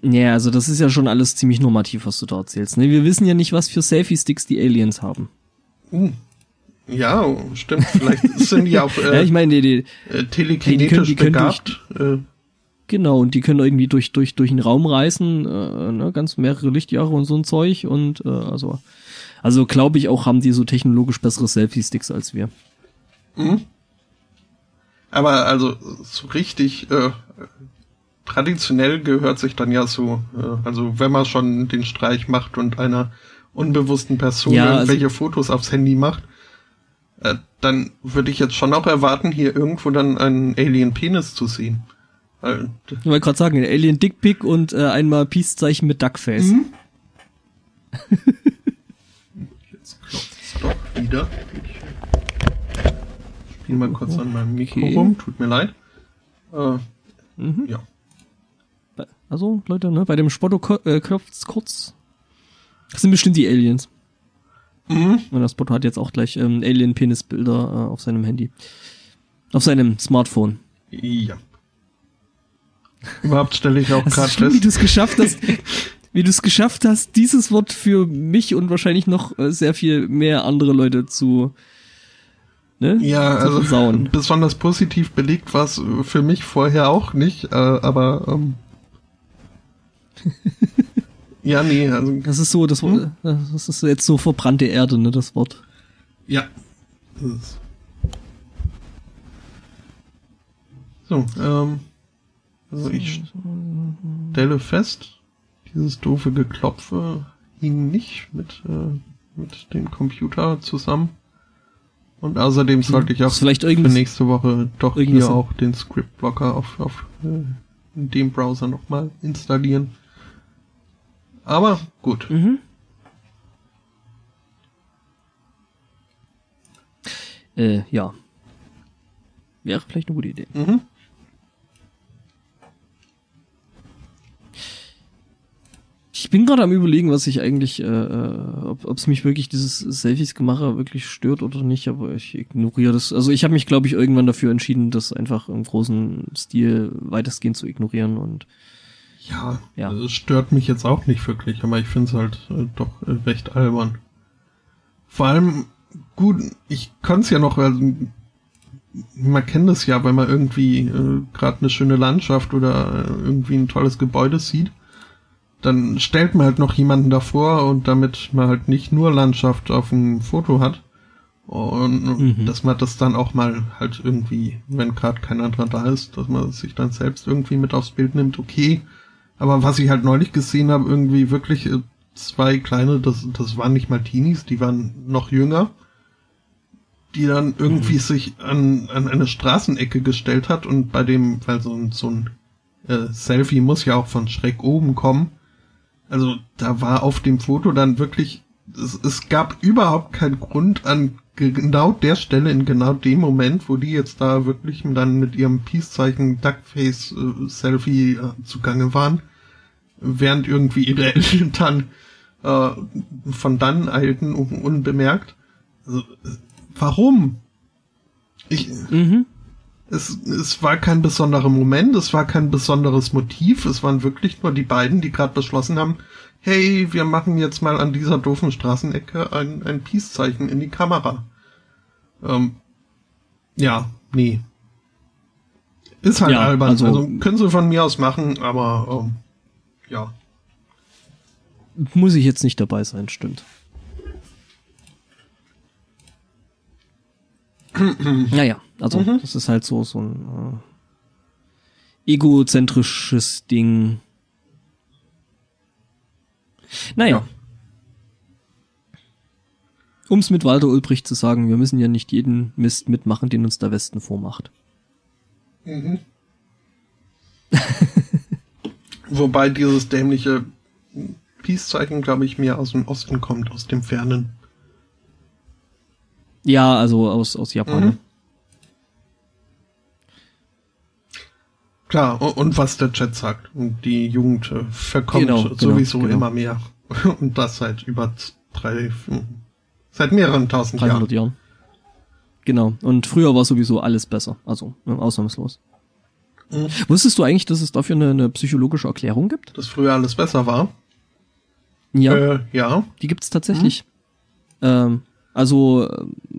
Ja, also das ist ja schon alles ziemlich normativ, was du da erzählst. Ne? Wir wissen ja nicht, was für Selfie-Sticks die Aliens haben. Uh, ja, stimmt. Vielleicht sind die auch äh, ja, ich meine, die, die, äh, telekinetisch die können, die begabt. Durch, äh. Genau, und die können irgendwie durch, durch, durch den Raum reisen, äh, ne, ganz mehrere Lichtjahre und so ein Zeug. Und äh, also, also glaube ich auch, haben die so technologisch bessere Selfie-Sticks als wir. Mhm. Aber also so richtig äh, traditionell gehört sich dann ja so, äh, also wenn man schon den Streich macht und einer unbewussten Person ja, also irgendwelche also, Fotos aufs Handy macht, äh, dann würde ich jetzt schon auch erwarten, hier irgendwo dann einen Alien-Penis zu sehen. Äh, ich wollte gerade sagen, ein Alien-Dickpick und äh, einmal Peace-Zeichen mit Duckface. Mhm. jetzt klopft es doch wieder. spiele mal kurz an meinem Mikro okay. rum, tut mir leid. Äh, mhm. Ja. Also, Leute, ne, bei dem Spotto äh, klopft's kurz. Das sind bestimmt die Aliens. Mhm. Und das Spotto hat jetzt auch gleich ähm, Alien-Penis-Bilder äh, auf seinem Handy. Auf seinem Smartphone. Ja. Überhaupt stelle ich auch gerade fest. Wie du es geschafft hast, wie du es geschafft hast, dieses Wort für mich und wahrscheinlich noch äh, sehr viel mehr andere Leute zu ne? Ja, zu also versauen. besonders positiv belegt war es für mich vorher auch nicht, äh, aber ähm, ja, nee, also das ist so, das, hm? das ist jetzt so verbrannte Erde, ne, das Wort. Ja. Das so, ähm, also ich stelle fest, dieses doofe Geklopfe hing nicht mit, äh, mit dem Computer zusammen. Und außerdem hm. sollte ich auch vielleicht für nächste Woche doch hier auch den Script-Blocker auf, auf äh, dem Browser nochmal installieren. Aber gut. Mhm. Äh, ja. Wäre vielleicht eine gute Idee. Mhm. Ich bin gerade am überlegen, was ich eigentlich, äh, äh ob es mich wirklich dieses Selfies-Gemache wirklich stört oder nicht, aber ich ignoriere das. Also ich habe mich, glaube ich, irgendwann dafür entschieden, das einfach im großen Stil weitestgehend zu ignorieren und ja, ja. es stört mich jetzt auch nicht wirklich, aber ich finde es halt äh, doch äh, recht albern. Vor allem, gut, ich kann es ja noch, also, man kennt es ja, wenn man irgendwie äh, gerade eine schöne Landschaft oder äh, irgendwie ein tolles Gebäude sieht dann stellt man halt noch jemanden davor und damit man halt nicht nur Landschaft auf dem Foto hat. Und mhm. dass man das dann auch mal halt irgendwie, wenn gerade kein anderer da ist, dass man sich dann selbst irgendwie mit aufs Bild nimmt, okay. Aber was ich halt neulich gesehen habe, irgendwie wirklich äh, zwei kleine, das, das waren nicht mal Teenies, die waren noch jünger, die dann irgendwie mhm. sich an, an eine Straßenecke gestellt hat und bei dem, weil so ein, so ein äh, Selfie muss ja auch von schräg oben kommen, also da war auf dem Foto dann wirklich, es, es gab überhaupt keinen Grund an genau der Stelle in genau dem Moment, wo die jetzt da wirklich dann mit ihrem Peace-Zeichen Duckface äh, Selfie äh, zugange waren, während irgendwie ihre Eltern äh, von dann eilten un unbemerkt. Also, warum? Ich, mhm es, es war kein besonderer Moment, es war kein besonderes Motiv, es waren wirklich nur die beiden, die gerade beschlossen haben, hey, wir machen jetzt mal an dieser doofen Straßenecke ein, ein Peace-Zeichen in die Kamera. Ähm, ja, nee. Ist halt ja, albern. Also, also, können sie von mir aus machen, aber ähm, ja. Muss ich jetzt nicht dabei sein, stimmt. naja, also mhm. das ist halt so, so ein äh, egozentrisches Ding. Naja. Ja. Um es mit Walter Ulbricht zu sagen, wir müssen ja nicht jeden Mist mitmachen, den uns der Westen vormacht. Mhm. Wobei dieses dämliche Peace-Zeichen, glaube ich, mehr aus dem Osten kommt, aus dem Fernen. Ja, also aus, aus Japan. Mhm. Klar, und was der Chat sagt. Und die Jugend äh, verkommt genau, genau, sowieso genau. immer mehr. Und das seit über drei, seit mehreren tausend Jahren. Jahren. Genau. Und früher war sowieso alles besser. Also, ne, ausnahmslos. Mhm. Wusstest du eigentlich, dass es dafür eine, eine, psychologische Erklärung gibt? Dass früher alles besser war? Ja. Äh, ja. Die gibt es tatsächlich. Mhm. Ähm, also,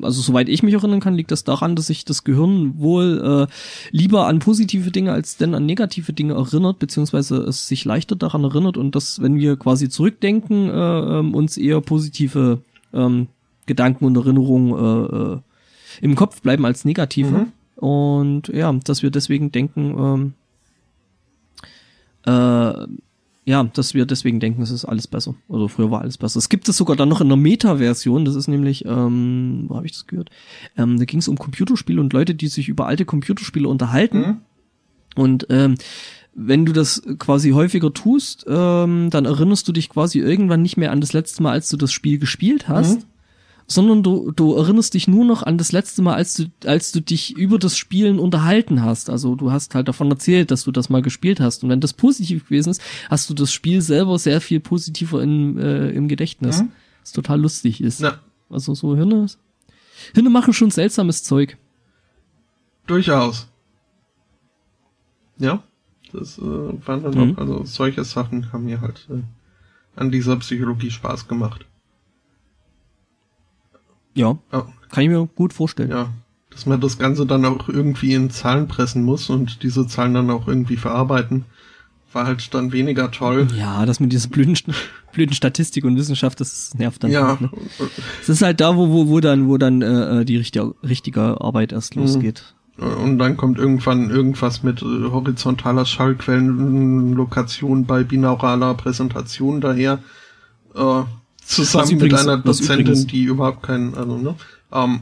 also soweit ich mich erinnern kann, liegt das daran, dass sich das Gehirn wohl äh, lieber an positive Dinge als denn an negative Dinge erinnert, beziehungsweise es sich leichter daran erinnert und dass, wenn wir quasi zurückdenken, äh, äh, uns eher positive ähm, Gedanken und Erinnerungen äh, äh, im Kopf bleiben als negative. Mhm. Und ja, dass wir deswegen denken, ähm, äh, ja, dass wir deswegen denken, es ist alles besser. Also früher war alles besser. Es gibt es sogar dann noch in der Meta-Version, das ist nämlich, ähm, wo habe ich das gehört? Ähm, da ging es um Computerspiele und Leute, die sich über alte Computerspiele unterhalten. Mhm. Und ähm, wenn du das quasi häufiger tust, ähm, dann erinnerst du dich quasi irgendwann nicht mehr an das letzte Mal, als du das Spiel gespielt hast. Mhm. Sondern du, du erinnerst dich nur noch an das letzte Mal, als du, als du dich über das Spielen unterhalten hast. Also du hast halt davon erzählt, dass du das mal gespielt hast. Und wenn das positiv gewesen ist, hast du das Spiel selber sehr viel positiver in, äh, im Gedächtnis. Mhm. Was total lustig ist. Ja. Also so Hirne. Hirne machen schon seltsames Zeug. Durchaus. Ja, das äh, waren dann mhm. auch, also solche Sachen haben mir halt äh, an dieser Psychologie Spaß gemacht. Ja, oh. kann ich mir gut vorstellen. Ja, dass man das Ganze dann auch irgendwie in Zahlen pressen muss und diese Zahlen dann auch irgendwie verarbeiten, war halt dann weniger toll. Ja, das mit dieser blöden, blöden Statistik und Wissenschaft, das nervt dann. Ja. Halt, ne? Das ist halt da, wo, wo, wo dann, wo dann äh, die richtige, richtige Arbeit erst mhm. losgeht. Und dann kommt irgendwann irgendwas mit äh, horizontaler Schallquellenlokation bei binauraler Präsentation daher. Äh, zusammen übrigens, mit einer Dozentin, die überhaupt keinen, also, ne? Ähm,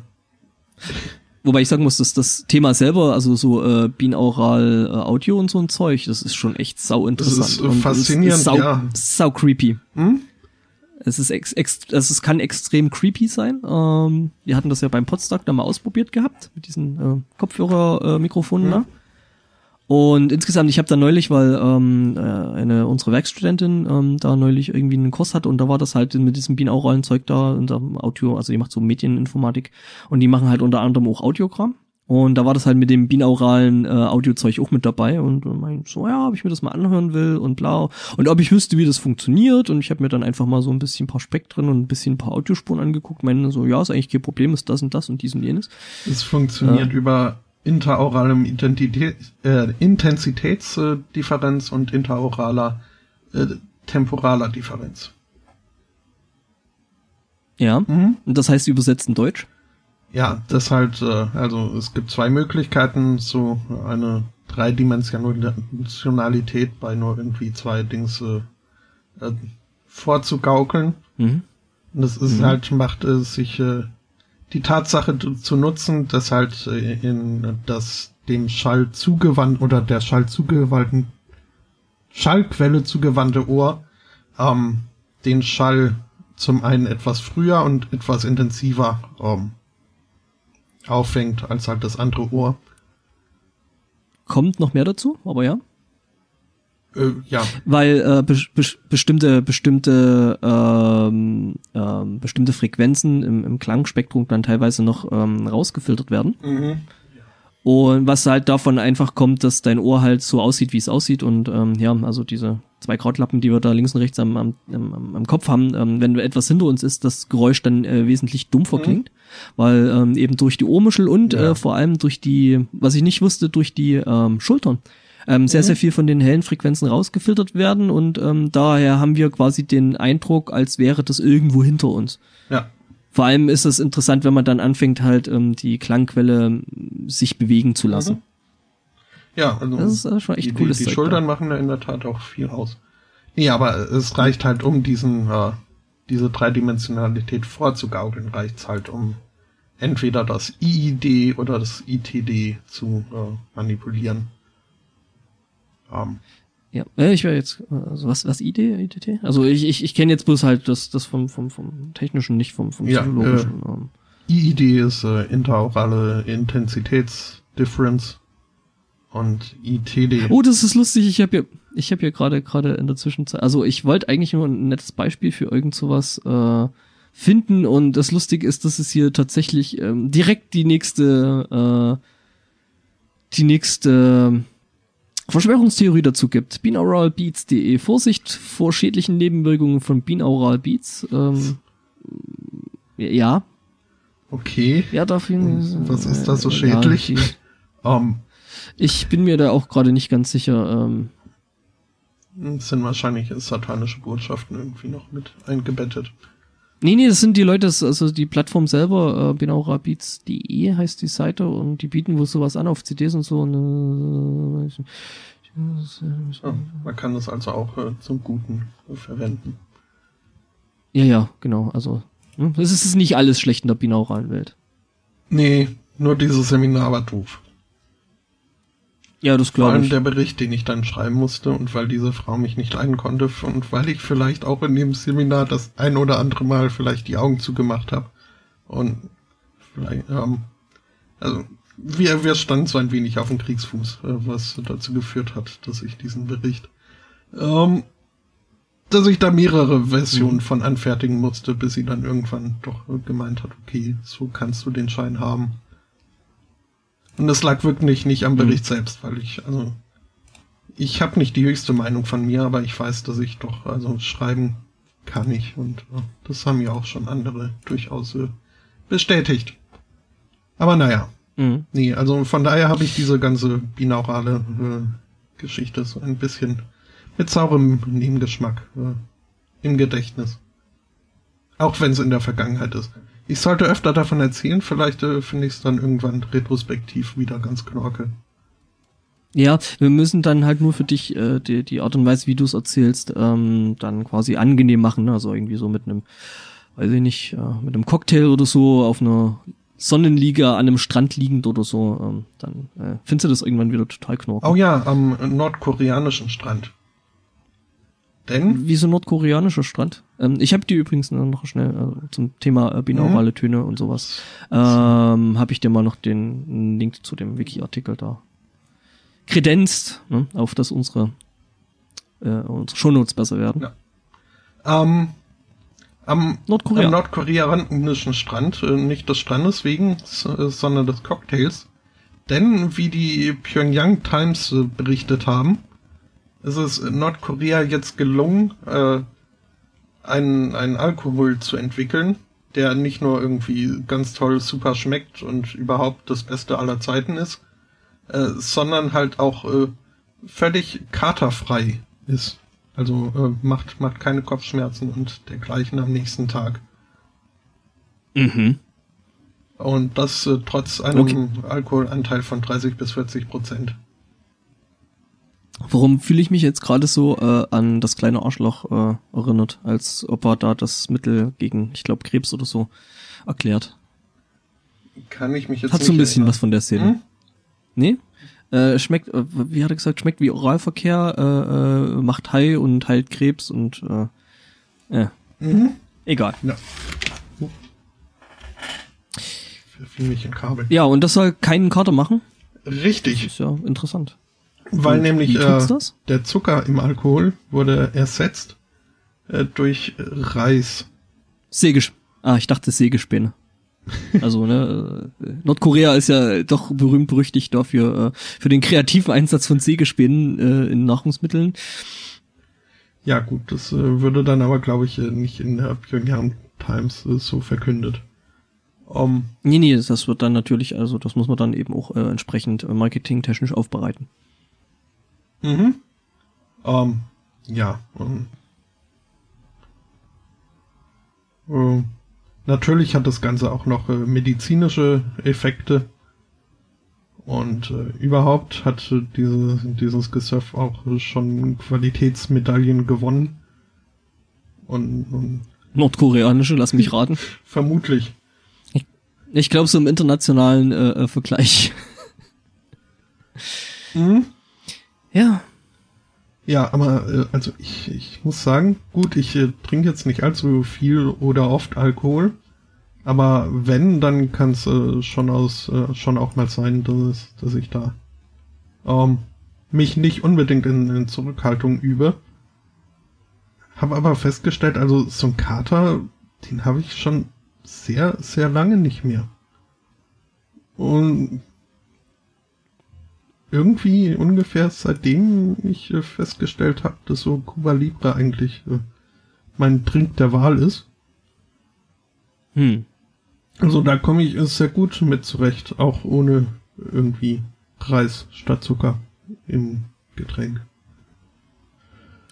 Wobei ich sagen muss, dass das Thema selber, also so äh, binaural äh, Audio und so ein Zeug, das ist schon echt sau interessant. Das ist und faszinierend, ist sau, ja. sau creepy. Hm? Es ist ex, ex, also es kann extrem creepy sein. Ähm, wir hatten das ja beim Podstock da mal ausprobiert gehabt mit diesen äh, Kopfhörer-Mikrofonen. Äh, mhm. Ne? Und insgesamt, ich habe da neulich, weil ähm, äh, eine unsere Werkstudentin ähm, da neulich irgendwie einen Kurs hat und da war das halt mit diesem binauralen Zeug da in dem Audio, also die macht so Medieninformatik und die machen halt unter anderem auch Audiogramm. Und da war das halt mit dem binauralen äh, Audiozeug auch mit dabei und mein so, ja, ob ich mir das mal anhören will und blau. Und ob ich wüsste, wie das funktioniert. Und ich habe mir dann einfach mal so ein bisschen ein paar Spektren und ein bisschen ein paar Audiospuren angeguckt. Meine so, ja, ist eigentlich kein Problem, ist das und das und dies und jenes. Es funktioniert äh, über interauralem äh, Intensitätsdifferenz und interauraler äh, temporaler Differenz. Ja, mhm. und das heißt übersetzt in Deutsch? Ja, das halt, äh, also es gibt zwei Möglichkeiten, so eine Dreidimensionalität bei nur irgendwie zwei Dings äh, äh, vorzugaukeln. Mhm. Und das ist mhm. halt, macht es sich äh, die Tatsache zu nutzen, dass halt äh, in das dem Schall zugewandt oder der Schall zugewandten Schallquelle zugewandte Ohr ähm, den Schall zum einen etwas früher und etwas intensiver ähm, auffängt als halt das andere Ohr. Kommt noch mehr dazu, aber ja. Äh, ja. Weil äh, be be bestimmte bestimmte ähm, ähm, bestimmte Frequenzen im, im Klangspektrum dann teilweise noch ähm, rausgefiltert werden. Mhm. Und was halt davon einfach kommt, dass dein Ohr halt so aussieht, wie es aussieht. Und ähm, ja, also diese zwei Krautlappen, die wir da links und rechts am, am, am, am Kopf haben, ähm, wenn etwas hinter uns ist, das Geräusch dann äh, wesentlich dumpfer mhm. klingt. Weil ähm, eben durch die Ohrmuschel und ja. äh, vor allem durch die, was ich nicht wusste, durch die ähm, Schultern ähm, sehr, mhm. sehr viel von den hellen Frequenzen rausgefiltert werden und ähm, daher haben wir quasi den Eindruck, als wäre das irgendwo hinter uns. Ja. Vor allem ist es interessant, wenn man dann anfängt, halt ähm, die Klangquelle sich bewegen zu lassen. Mhm. Ja, also das ist äh, schon echt die, cooles Die, die Schultern da. machen da in der Tat auch viel aus. Nee, aber es reicht halt, um diesen, äh, diese Dreidimensionalität vorzugaukeln, reicht's halt, um entweder das IID oder das ITD zu äh, manipulieren. Um. Ja, ich wäre jetzt, also was, was ID, IDT? Also ich, ich, ich kenne jetzt bloß halt das, das vom, vom, vom technischen, nicht vom, vom psychologischen. Ja, äh, IID ist äh, interaurale Intensitätsdifference und ITD. Oh, das ist lustig. Ich habe hier, ich habe hier gerade gerade in der Zwischenzeit, also ich wollte eigentlich nur ein nettes Beispiel für irgend sowas äh, finden und das Lustige ist, dass es hier tatsächlich ähm, direkt die nächste, äh, die nächste Verschwörungstheorie dazu gibt. Binauralbeats.de. Vorsicht vor schädlichen Nebenwirkungen von Binaural Beats. Ähm, ja. Okay. Ja, dafür. Was ist da so schädlich? Ja, um, ähm. ich bin mir da auch gerade nicht ganz sicher. Ähm, es sind wahrscheinlich satanische Botschaften irgendwie noch mit eingebettet. Nee, nee, das sind die Leute, also die Plattform selber, äh, binaurabeats.de heißt die Seite und die bieten wohl sowas an auf CDs und so. Und, äh, ja, man kann das also auch äh, zum Guten verwenden. Ja, ja, genau. Also, ne? es ist nicht alles schlecht in der binauralen Welt. Nee, nur dieses Seminar war doof. Ja, das glaube ich. Vor allem der Bericht, den ich dann schreiben musste und weil diese Frau mich nicht leiden konnte und weil ich vielleicht auch in dem Seminar das ein oder andere Mal vielleicht die Augen zugemacht habe, Und vielleicht, ähm, also wir, wir standen so ein wenig auf dem Kriegsfuß, äh, was dazu geführt hat, dass ich diesen Bericht, ähm, dass ich da mehrere Versionen mhm. von anfertigen musste, bis sie dann irgendwann doch gemeint hat, okay, so kannst du den Schein haben. Und das lag wirklich nicht am Bericht mhm. selbst, weil ich, also, ich habe nicht die höchste Meinung von mir, aber ich weiß, dass ich doch, also schreiben kann ich und das haben ja auch schon andere durchaus äh, bestätigt. Aber naja, mhm. nee, also von daher habe ich diese ganze binaurale äh, Geschichte so ein bisschen mit saurem Nebengeschmack äh, im Gedächtnis. Auch wenn es in der Vergangenheit ist. Ich sollte öfter davon erzählen, vielleicht äh, finde ich es dann irgendwann retrospektiv wieder ganz knorke. Ja, wir müssen dann halt nur für dich äh, die, die Art und Weise, wie du es erzählst, ähm, dann quasi angenehm machen. Ne? Also irgendwie so mit einem, weiß ich nicht, äh, mit einem Cocktail oder so auf einer Sonnenliege an einem Strand liegend oder so. Ähm, dann äh, findest du das irgendwann wieder total knorke. Oh ja, am nordkoreanischen Strand. Denn? Wie so nordkoreanischer Strand. Ähm, ich habe die übrigens noch schnell äh, zum Thema äh, binaurale mhm. Töne und sowas. Ähm, habe ich dir mal noch den Link zu dem Wiki-Artikel da kredenzt, ne, auf dass unsere, äh, unsere Shownotes besser werden. Ja. Ähm, am, Nordkorea. am nordkoreanischen Strand, äh, nicht des Strandes wegen, äh, sondern des Cocktails. Denn, wie die Pyongyang Times äh, berichtet haben, ist es Nordkorea jetzt gelungen, äh, einen, einen Alkohol zu entwickeln, der nicht nur irgendwie ganz toll super schmeckt und überhaupt das Beste aller Zeiten ist, äh, sondern halt auch äh, völlig katerfrei ist. Also äh, macht, macht keine Kopfschmerzen und dergleichen am nächsten Tag. Mhm. Und das äh, trotz einem okay. Alkoholanteil von 30 bis 40 Prozent. Warum fühle ich mich jetzt gerade so äh, an das kleine Arschloch äh, erinnert, als ob er da das Mittel gegen, ich glaube, Krebs oder so erklärt? Kann ich mich jetzt Hat so ein bisschen erinnern. was von der Szene. Hm? Nee? Äh, schmeckt, äh, wie hat er gesagt, schmeckt wie Oralverkehr, äh, äh, macht Hai und heilt Krebs und äh, äh. Mhm. egal. Ja. Fiel mich ein Kabel. Ja, und das soll keinen Kater machen? Richtig. Das ist ja interessant. Weil Und nämlich äh, der Zucker im Alkohol wurde ersetzt äh, durch Reis. Sägesch ah, ich dachte Sägespäne. Also, ne, äh, Nordkorea ist ja doch berühmt berüchtigt dafür, äh, für den kreativen Einsatz von Sägespänen äh, in Nahrungsmitteln. Ja, gut, das äh, würde dann aber, glaube ich, äh, nicht in der Pyongyang Times äh, so verkündet. Um, nee, nee, das wird dann natürlich, also das muss man dann eben auch äh, entsprechend äh, marketingtechnisch aufbereiten. Mhm. Ähm, ja. Ähm, äh, natürlich hat das Ganze auch noch äh, medizinische Effekte. Und äh, überhaupt hat äh, diese, dieses Gesöff auch schon Qualitätsmedaillen gewonnen. Und, und Nordkoreanische, lass mich raten. Vermutlich. Ich, ich glaube so im internationalen äh, äh Vergleich. Mhm. Ja. Ja, aber äh, also ich, ich muss sagen, gut, ich äh, trinke jetzt nicht allzu viel oder oft Alkohol, aber wenn, dann kann es äh, schon aus äh, schon auch mal sein, dass, dass ich da ähm, mich nicht unbedingt in, in Zurückhaltung übe. Habe aber festgestellt, also so ein Kater, den habe ich schon sehr, sehr lange nicht mehr. Und irgendwie ungefähr seitdem ich äh, festgestellt habe, dass so Cuba Libre eigentlich äh, mein Trink der Wahl ist. Hm. Also da komme ich sehr gut mit zurecht, auch ohne irgendwie Reis statt Zucker im Getränk.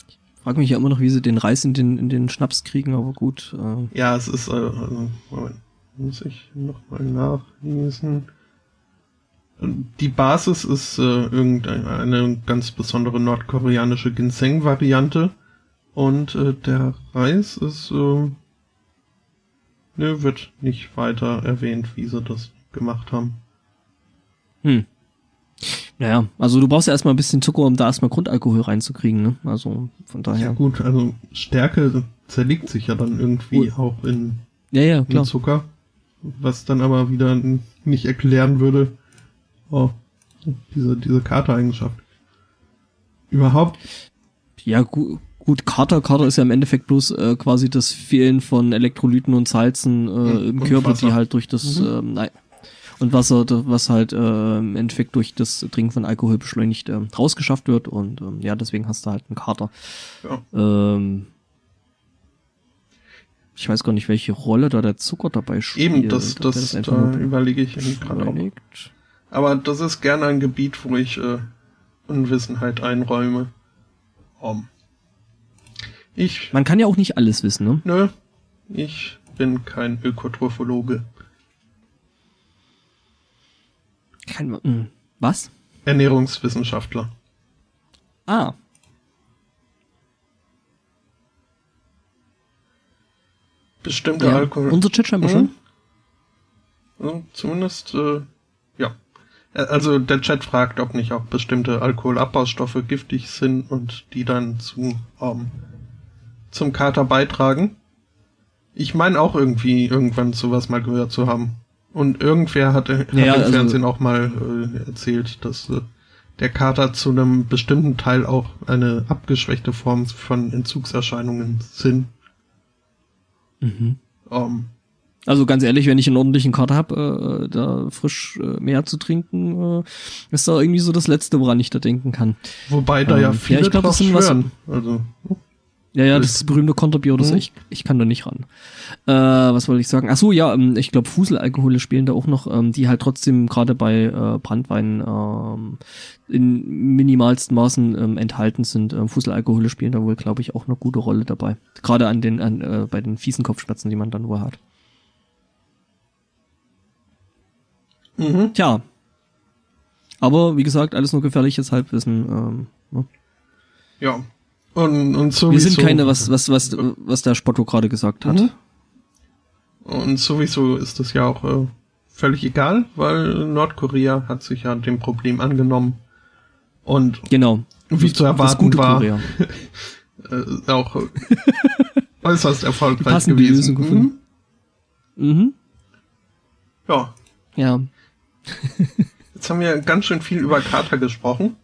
Ich frage mich ja immer noch, wie sie den Reis in den, in den Schnaps kriegen, aber gut. Äh. Ja, es ist, äh, also, Moment, muss ich nochmal nachlesen. Die Basis ist äh, irgendeine ganz besondere nordkoreanische Ginseng-Variante und äh, der Reis ist, äh, ne, wird nicht weiter erwähnt, wie sie das gemacht haben. Hm. Naja, also du brauchst ja erstmal ein bisschen Zucker, um da erstmal Grundalkohol reinzukriegen, ne? Also von daher. Ja gut, also Stärke zerlegt sich ja dann irgendwie oh. auch in, ja, ja, in Zucker. Was dann aber wieder nicht erklären würde, oh, diese, diese Kater-Eigenschaft. Überhaupt. Ja, gut, gut, Kater, Kater ist ja im Endeffekt bloß äh, quasi das Fehlen von Elektrolyten und Salzen äh, hm, im Körper, Wasser. die halt durch das, mhm. ähm, nein, und Wasser, was halt äh, im Endeffekt durch das Trinken von Alkohol beschleunigt äh, rausgeschafft wird und ähm, ja, deswegen hast du halt einen Kater. Ja. Ähm, ich weiß gar nicht, welche Rolle da der Zucker dabei spielt. Eben, das, das, das, das da überlege ich gerade auch. Aber das ist gerne ein Gebiet, wo ich äh, Unwissenheit einräume. Um. Ich. Man kann ja auch nicht alles wissen, ne? Nö. Ich bin kein Ökotrophologe. Kein. Hm, was? Ernährungswissenschaftler. Ah. Bestimmte ja, Alkohol. Unser Chat scheinbar schon. Also zumindest. Äh, also der Chat fragt, ob nicht auch bestimmte Alkoholabbaustoffe giftig sind und die dann zu, ähm, zum Kater beitragen. Ich meine auch irgendwie irgendwann sowas mal gehört zu haben. Und irgendwer hat, hat ja, im also Fernsehen auch mal äh, erzählt, dass äh, der Kater zu einem bestimmten Teil auch eine abgeschwächte Form von Entzugserscheinungen sind. Mhm. Ähm, also ganz ehrlich, wenn ich einen ordentlichen Kater habe, äh, da frisch äh, mehr zu trinken, äh, ist da irgendwie so das Letzte, woran ich da denken kann. Wobei da ähm, ja viele ja, ich glaub, das sind. Was, also, ja, ja, das, das berühmte Konterbier oder so. Mhm. Ich, ich kann da nicht ran. Äh, was wollte ich sagen? Ach so, ja, ähm, ich glaube, Fuselalkohole spielen da auch noch, ähm, die halt trotzdem gerade bei äh, Brandwein ähm, in minimalsten Maßen ähm, enthalten sind. Ähm, Fuselalkohole spielen da wohl, glaube ich, auch eine gute Rolle dabei. Gerade an den, an, äh, bei den fiesen Kopfschmerzen, die man dann wohl hat. Mhm. Tja. Aber wie gesagt, alles nur gefährliches Halbwissen. Ähm, ne? Ja, und, und sowieso, Wir sind keine, was, was, was, was der Spotto gerade gesagt hat. Mhm. Und sowieso ist das ja auch äh, völlig egal, weil Nordkorea hat sich ja dem Problem angenommen. Und genau. wie das, zu erwarten war, äh, auch äh, äußerst erfolgreich gewesen. Mhm. mhm. Ja. Ja. Jetzt haben wir ganz schön viel über Kater gesprochen.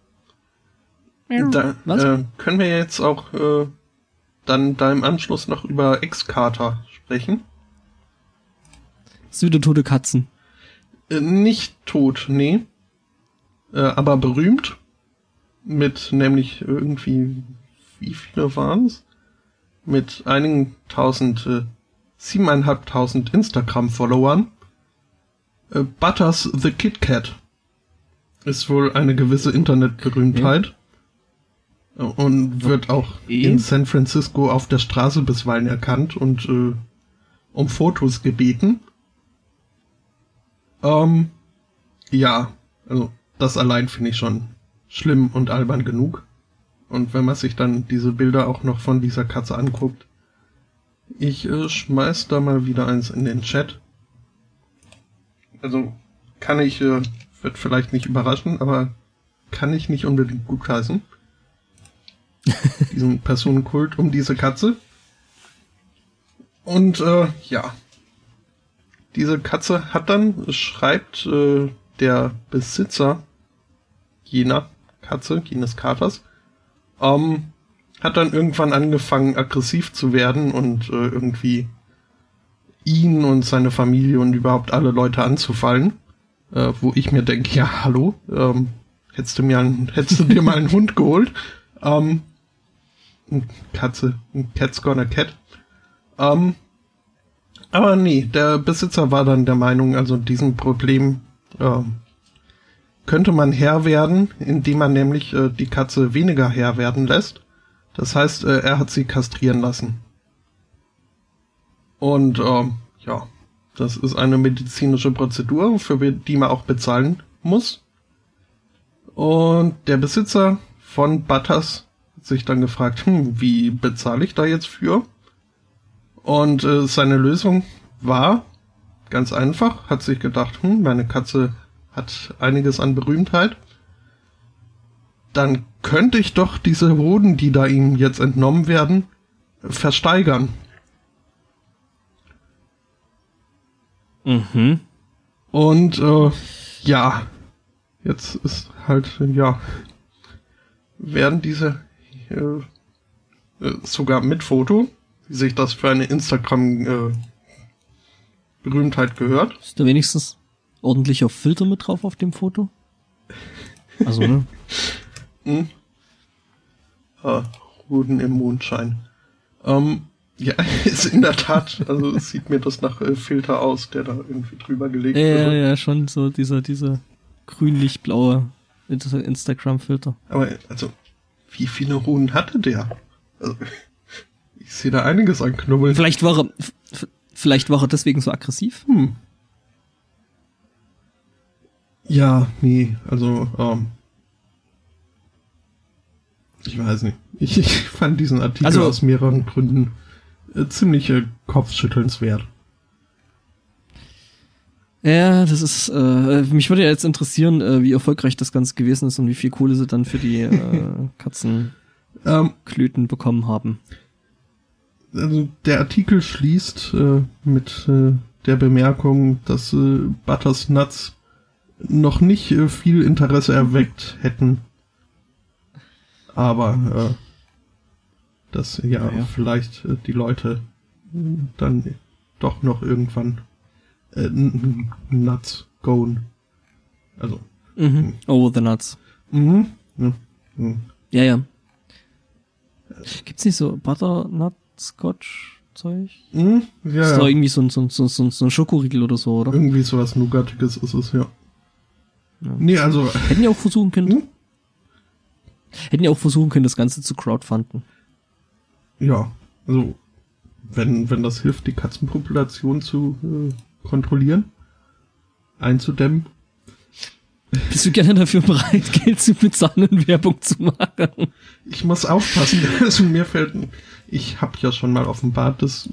Da äh, können wir jetzt auch äh, dann da im Anschluss noch über Ex-Kater sprechen. Süde Katzen. Äh, nicht tot, nee. Äh, aber berühmt. Mit nämlich irgendwie, wie viele waren's? Mit einigen tausend, äh, siebeneinhalbtausend Instagram-Followern. Äh, Butters the Kit Kat ist wohl eine gewisse Internetberühmtheit. Okay und wird auch in San Francisco auf der Straße bisweilen erkannt und äh, um Fotos gebeten. Ähm, ja, also das allein finde ich schon schlimm und albern genug. Und wenn man sich dann diese Bilder auch noch von dieser Katze anguckt, ich äh, schmeiß da mal wieder eins in den Chat. Also kann ich, äh, wird vielleicht nicht überraschen, aber kann ich nicht unbedingt gut heißen diesen Personenkult um diese Katze. Und äh, ja, diese Katze hat dann, schreibt äh, der Besitzer jener Katze, jenes Katers, ähm, hat dann irgendwann angefangen, aggressiv zu werden und äh, irgendwie ihn und seine Familie und überhaupt alle Leute anzufallen. Äh, wo ich mir denke, ja, hallo, ähm, hättest du mir einen, hättest du dir mal einen Hund geholt. Ähm, Katze, Cat's gonna cat. Ähm, aber nee, der Besitzer war dann der Meinung, also diesem Problem äh, könnte man Herr werden, indem man nämlich äh, die Katze weniger Herr werden lässt. Das heißt, äh, er hat sie kastrieren lassen. Und äh, ja, das ist eine medizinische Prozedur, für die man auch bezahlen muss. Und der Besitzer von Butters sich dann gefragt, hm, wie bezahle ich da jetzt für? Und äh, seine Lösung war ganz einfach, hat sich gedacht, hm, meine Katze hat einiges an Berühmtheit. Dann könnte ich doch diese Hoden, die da ihm jetzt entnommen werden, versteigern. Mhm. Und äh, ja, jetzt ist halt, ja, werden diese äh, äh, sogar mit Foto, wie sich das für eine Instagram-Berühmtheit äh, gehört. Ist da wenigstens ordentlicher Filter mit drauf auf dem Foto? Also, ne? hm. ah, Ruden im Mondschein. Ähm, ja, ist in der Tat, also sieht mir das nach äh, Filter aus, der da irgendwie drüber gelegt ja, wird. Ja, ja, schon so dieser, dieser grünlich-blaue Instagram-Filter. Aber, also, wie viele Runen hatte der? Also, ich sehe da einiges an Knubbeln. Vielleicht war er, vielleicht war er deswegen so aggressiv? Hm. Ja, nee, also, ähm, ich weiß nicht. Ich, ich fand diesen Artikel also, aus mehreren Gründen ziemlich äh, kopfschüttelnswert. Ja, das ist, äh, mich würde ja jetzt interessieren, äh, wie erfolgreich das Ganze gewesen ist und wie viel Kohle sie dann für die äh, Katzenklöten ähm, bekommen haben. Also der Artikel schließt äh, mit äh, der Bemerkung, dass äh, Butters Nuts noch nicht äh, viel Interesse erweckt hätten. Aber äh, dass ja, ja. vielleicht äh, die Leute dann doch noch irgendwann äh, nuts gone. Also. Mhm. Oh, the nuts. Mhm. Ja, mhm. ja. ja. Gibt's nicht so Butternut Scotch Zeug? Mhm. Ja, ist ja. doch irgendwie so ein, so, ein, so, ein, so ein Schokoriegel oder so, oder? Irgendwie sowas Nougatiges ist es, ja. ja. Nee, also. Hätten ja auch versuchen können. Hm? Hätten ja auch versuchen können, das Ganze zu crowdfunden. Ja, also wenn, wenn das hilft, die Katzenpopulation zu äh, kontrollieren, einzudämmen. Bist du gerne dafür bereit, Geld zu bezahlen und Werbung zu machen? Ich muss aufpassen, also mir fällt, ich habe ja schon mal offenbart, dass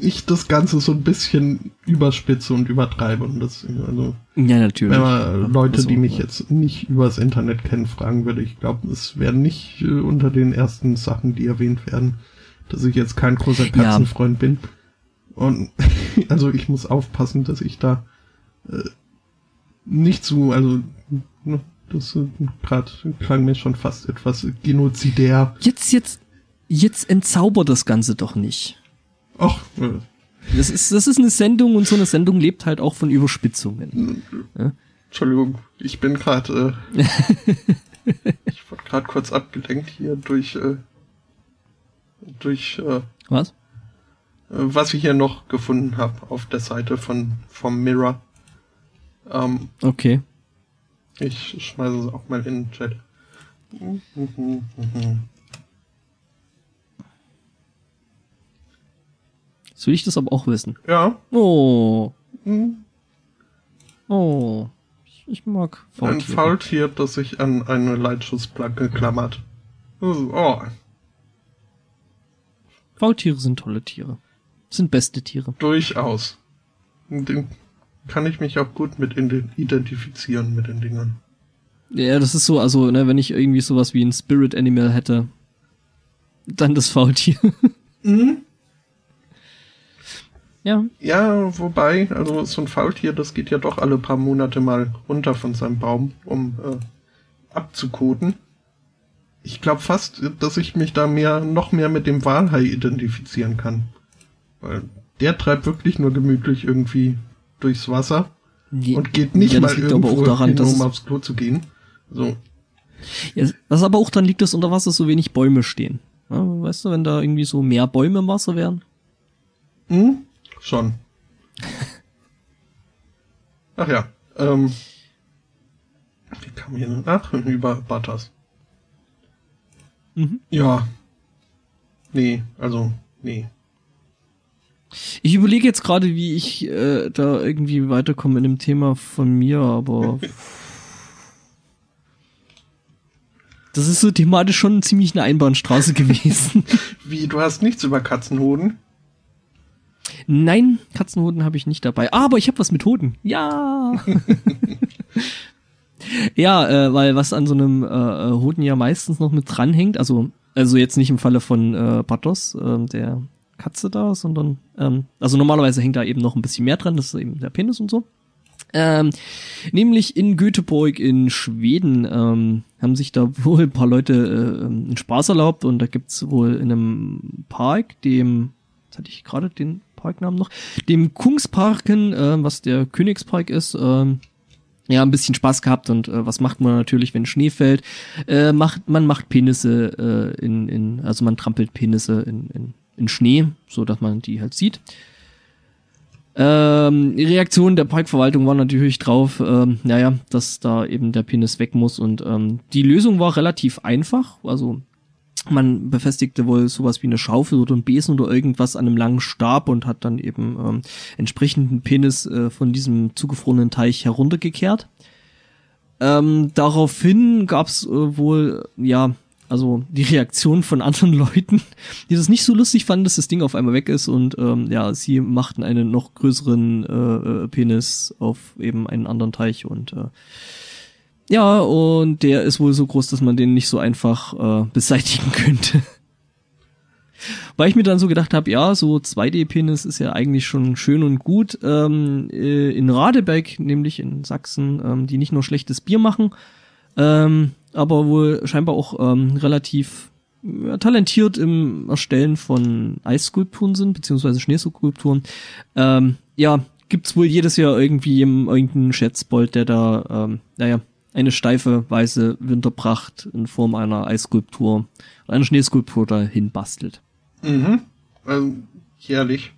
ich das Ganze so ein bisschen überspitze und übertreibe und das, also. Ja, natürlich. Wenn man Leute, die mich jetzt nicht übers Internet kennen, fragen würde, ich glaube, es werden nicht äh, unter den ersten Sachen, die erwähnt werden, dass ich jetzt kein großer Katzenfreund ja. bin. Und, also ich muss aufpassen, dass ich da, äh, nicht so, also, ne, das äh, gerade klang mir schon fast etwas genozidär. Jetzt, jetzt, jetzt entzaubert das Ganze doch nicht. Ach, das ist, das ist eine Sendung und so eine Sendung lebt halt auch von Überspitzungen. Ja? Entschuldigung, ich bin gerade, äh, ich wurde gerade kurz abgelenkt hier durch, äh, durch, äh, was? Was ich hier noch gefunden habe auf der Seite von vom Mirror. Ähm, okay. Ich schmeiße es auch mal in den Chat. So will ich das aber auch wissen. Ja. Oh. Hm. Oh. Ich mag Faultiere. Ein Faultier, das sich an eine Leitschussplanke klammert. Oh. Faultiere sind tolle Tiere. Sind beste Tiere. Durchaus. Den kann ich mich auch gut mit identifizieren mit den Dingern. Ja, das ist so, also, ne, wenn ich irgendwie sowas wie ein Spirit Animal hätte, dann das Faultier. Mhm. Ja. Ja, wobei, also so ein Faultier, das geht ja doch alle paar Monate mal runter von seinem Baum, um äh, abzukoten. Ich glaube fast, dass ich mich da mehr, noch mehr mit dem Walhai identifizieren kann. Weil der treibt wirklich nur gemütlich irgendwie durchs Wasser Je, und geht nicht ja, mal irgendwo daran, hin, um aufs Klo zu gehen. So. Ja, was aber auch dann liegt, dass unter Wasser so wenig Bäume stehen. Ja, weißt du, wenn da irgendwie so mehr Bäume im Wasser wären? Hm? Schon. Ach ja, ähm, wie kam hier denn? Ach, über Butters. Mhm. Ja. Nee, also, nee. Ich überlege jetzt gerade, wie ich äh, da irgendwie weiterkomme in dem Thema von mir, aber das ist so thematisch schon ziemlich eine Einbahnstraße gewesen. Wie, du hast nichts über Katzenhoden? Nein, Katzenhoden habe ich nicht dabei. Aber ich habe was mit Hoden. Ja. ja, äh, weil was an so einem äh, äh, Hoden ja meistens noch mit dranhängt, also also jetzt nicht im Falle von äh, Patos, äh, der Katze da, sondern ähm, also normalerweise hängt da eben noch ein bisschen mehr dran, das ist eben der Penis und so. Ähm, nämlich in Göteborg in Schweden ähm, haben sich da wohl ein paar Leute äh, einen Spaß erlaubt und da gibt's wohl in einem Park, dem, jetzt hatte ich gerade den Parknamen noch, dem Kungsparken, äh, was der Königspark ist, äh, ja, ein bisschen Spaß gehabt und äh, was macht man natürlich, wenn Schnee fällt? Äh, macht, man macht Penisse äh, in, in, also man trampelt Penisse in, in, in Schnee, so dass man die halt sieht. Ähm, die Reaktion der Parkverwaltung war natürlich drauf, ähm, naja, dass da eben der Penis weg muss und ähm, die Lösung war relativ einfach, also man befestigte wohl sowas wie eine Schaufel oder ein Besen oder irgendwas an einem langen Stab und hat dann eben ähm, entsprechenden Penis äh, von diesem zugefrorenen Teich heruntergekehrt. Ähm, daraufhin gab's äh, wohl, ja, also die Reaktion von anderen Leuten, die das nicht so lustig fanden, dass das Ding auf einmal weg ist und ähm, ja, sie machten einen noch größeren äh, äh Penis auf eben einen anderen Teich und äh, ja, und der ist wohl so groß, dass man den nicht so einfach äh, beseitigen könnte. Weil ich mir dann so gedacht habe, ja, so 2D-Penis ist ja eigentlich schon schön und gut. Ähm, äh, in Radebeck, nämlich in Sachsen, ähm, die nicht nur schlechtes Bier machen, ähm, aber wohl scheinbar auch ähm, relativ ja, talentiert im Erstellen von Eisskulpturen sind, beziehungsweise Schneeskulpturen. Ähm, ja, gibt's wohl jedes Jahr irgendwie irgendeinen Schätzbold, der da, ähm, naja, eine steife weiße Winterpracht in Form einer Eisskulptur oder einer Schneeskulptur dahin bastelt. Mhm. Also, jährlich.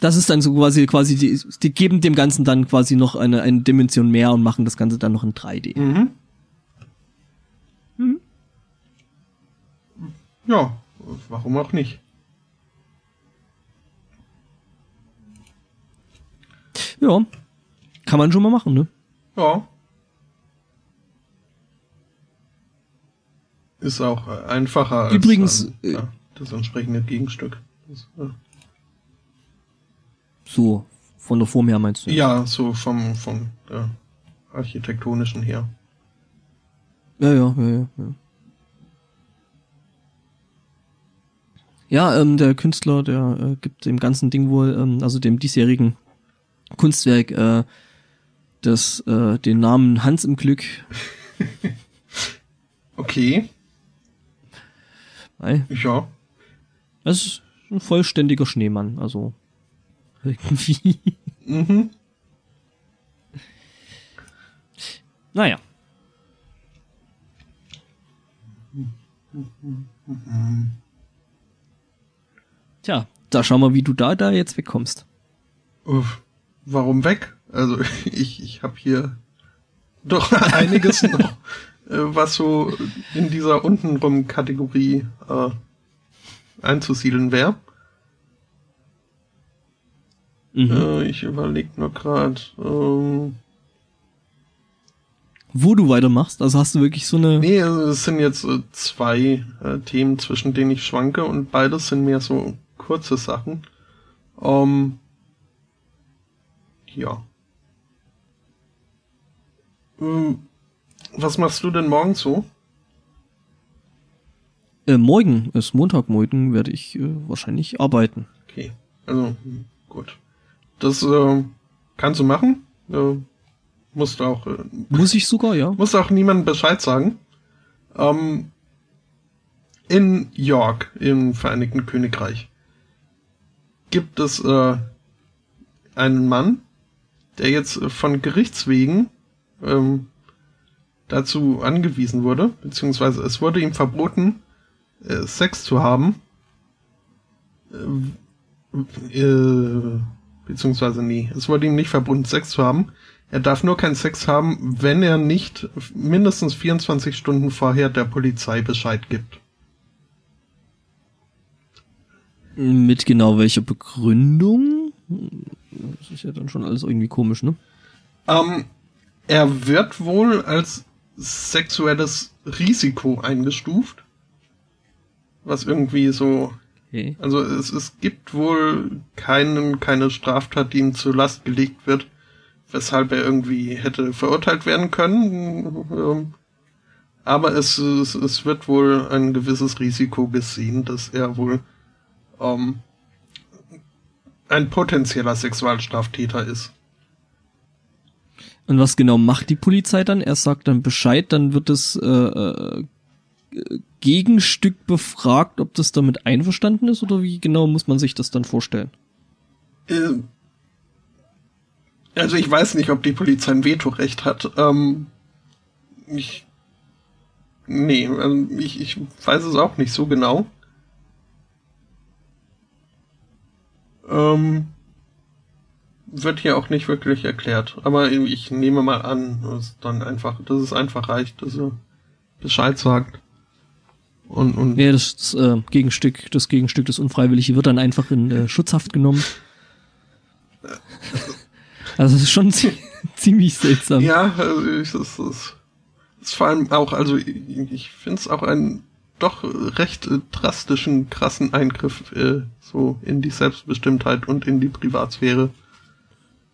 Das ist dann so quasi, quasi, die, die geben dem Ganzen dann quasi noch eine, eine Dimension mehr und machen das Ganze dann noch in 3D. Mhm. Mhm. Ja, warum auch nicht? Ja, kann man schon mal machen, ne? Ja. Ist auch äh, einfacher als Übrigens, dann, ja, das entsprechende Gegenstück. Das, ja. So, von der Form her meinst du? Ja, so vom, vom ja, architektonischen her. Ja, ja, ja, ja. Ja, ja ähm, der Künstler, der äh, gibt dem ganzen Ding wohl, ähm, also dem diesjährigen Kunstwerk, äh, das, äh, den Namen Hans im Glück. okay. Weil ja. Das ist ein vollständiger Schneemann, also irgendwie. Mhm. Naja. Tja, da schau mal, wie du da da jetzt wegkommst. Uff, warum weg? Also ich, ich habe hier doch einiges noch was so in dieser untenrum Kategorie äh, einzusiedeln wäre. Mhm. Äh, ich überlege nur gerade. Ähm, Wo du weitermachst? Also hast du wirklich so eine. Nee, also es sind jetzt äh, zwei äh, Themen, zwischen denen ich schwanke und beides sind mehr so kurze Sachen. Ähm, ja. Ähm, was machst du denn morgen so? Äh, morgen ist Montag, morgen werde ich äh, wahrscheinlich arbeiten. Okay, also gut. Das äh, kannst du machen. Äh, musst auch. Äh, Muss ich sogar, ja. Muss auch niemandem Bescheid sagen. Ähm, in York, im Vereinigten Königreich, gibt es äh, einen Mann, der jetzt von Gerichtswegen ähm, dazu angewiesen wurde, beziehungsweise es wurde ihm verboten, äh, Sex zu haben. Äh, äh, beziehungsweise nie. Es wurde ihm nicht verboten, Sex zu haben. Er darf nur keinen Sex haben, wenn er nicht mindestens 24 Stunden vorher der Polizei Bescheid gibt. Mit genau welcher Begründung? Das ist ja dann schon alles irgendwie komisch, ne? Ähm, er wird wohl als sexuelles Risiko eingestuft. Was irgendwie so. Okay. Also es, es gibt wohl keinen, keine Straftat, die ihm zur Last gelegt wird, weshalb er irgendwie hätte verurteilt werden können. Ähm, aber es, es, es wird wohl ein gewisses Risiko gesehen, dass er wohl ähm, ein potenzieller Sexualstraftäter ist. Und was genau macht die Polizei dann? Er sagt dann Bescheid, dann wird das äh, äh, Gegenstück befragt, ob das damit einverstanden ist oder wie genau muss man sich das dann vorstellen? Äh, also ich weiß nicht, ob die Polizei ein Vetorecht hat. Ähm, ich nee, also ich, ich weiß es auch nicht so genau. Ähm, wird hier auch nicht wirklich erklärt. Aber ich nehme mal an, dass dann einfach, dass es einfach reicht, dass er Bescheid sagt. Und, und ja, das, das äh, Gegenstück, das Gegenstück, das Unfreiwillige wird dann einfach in äh, Schutzhaft genommen. also das ist schon ziemlich seltsam. Ja, also ich, das, das ist vor allem auch, also ich, ich finde es auch einen doch recht äh, drastischen, krassen Eingriff äh, so in die Selbstbestimmtheit und in die Privatsphäre.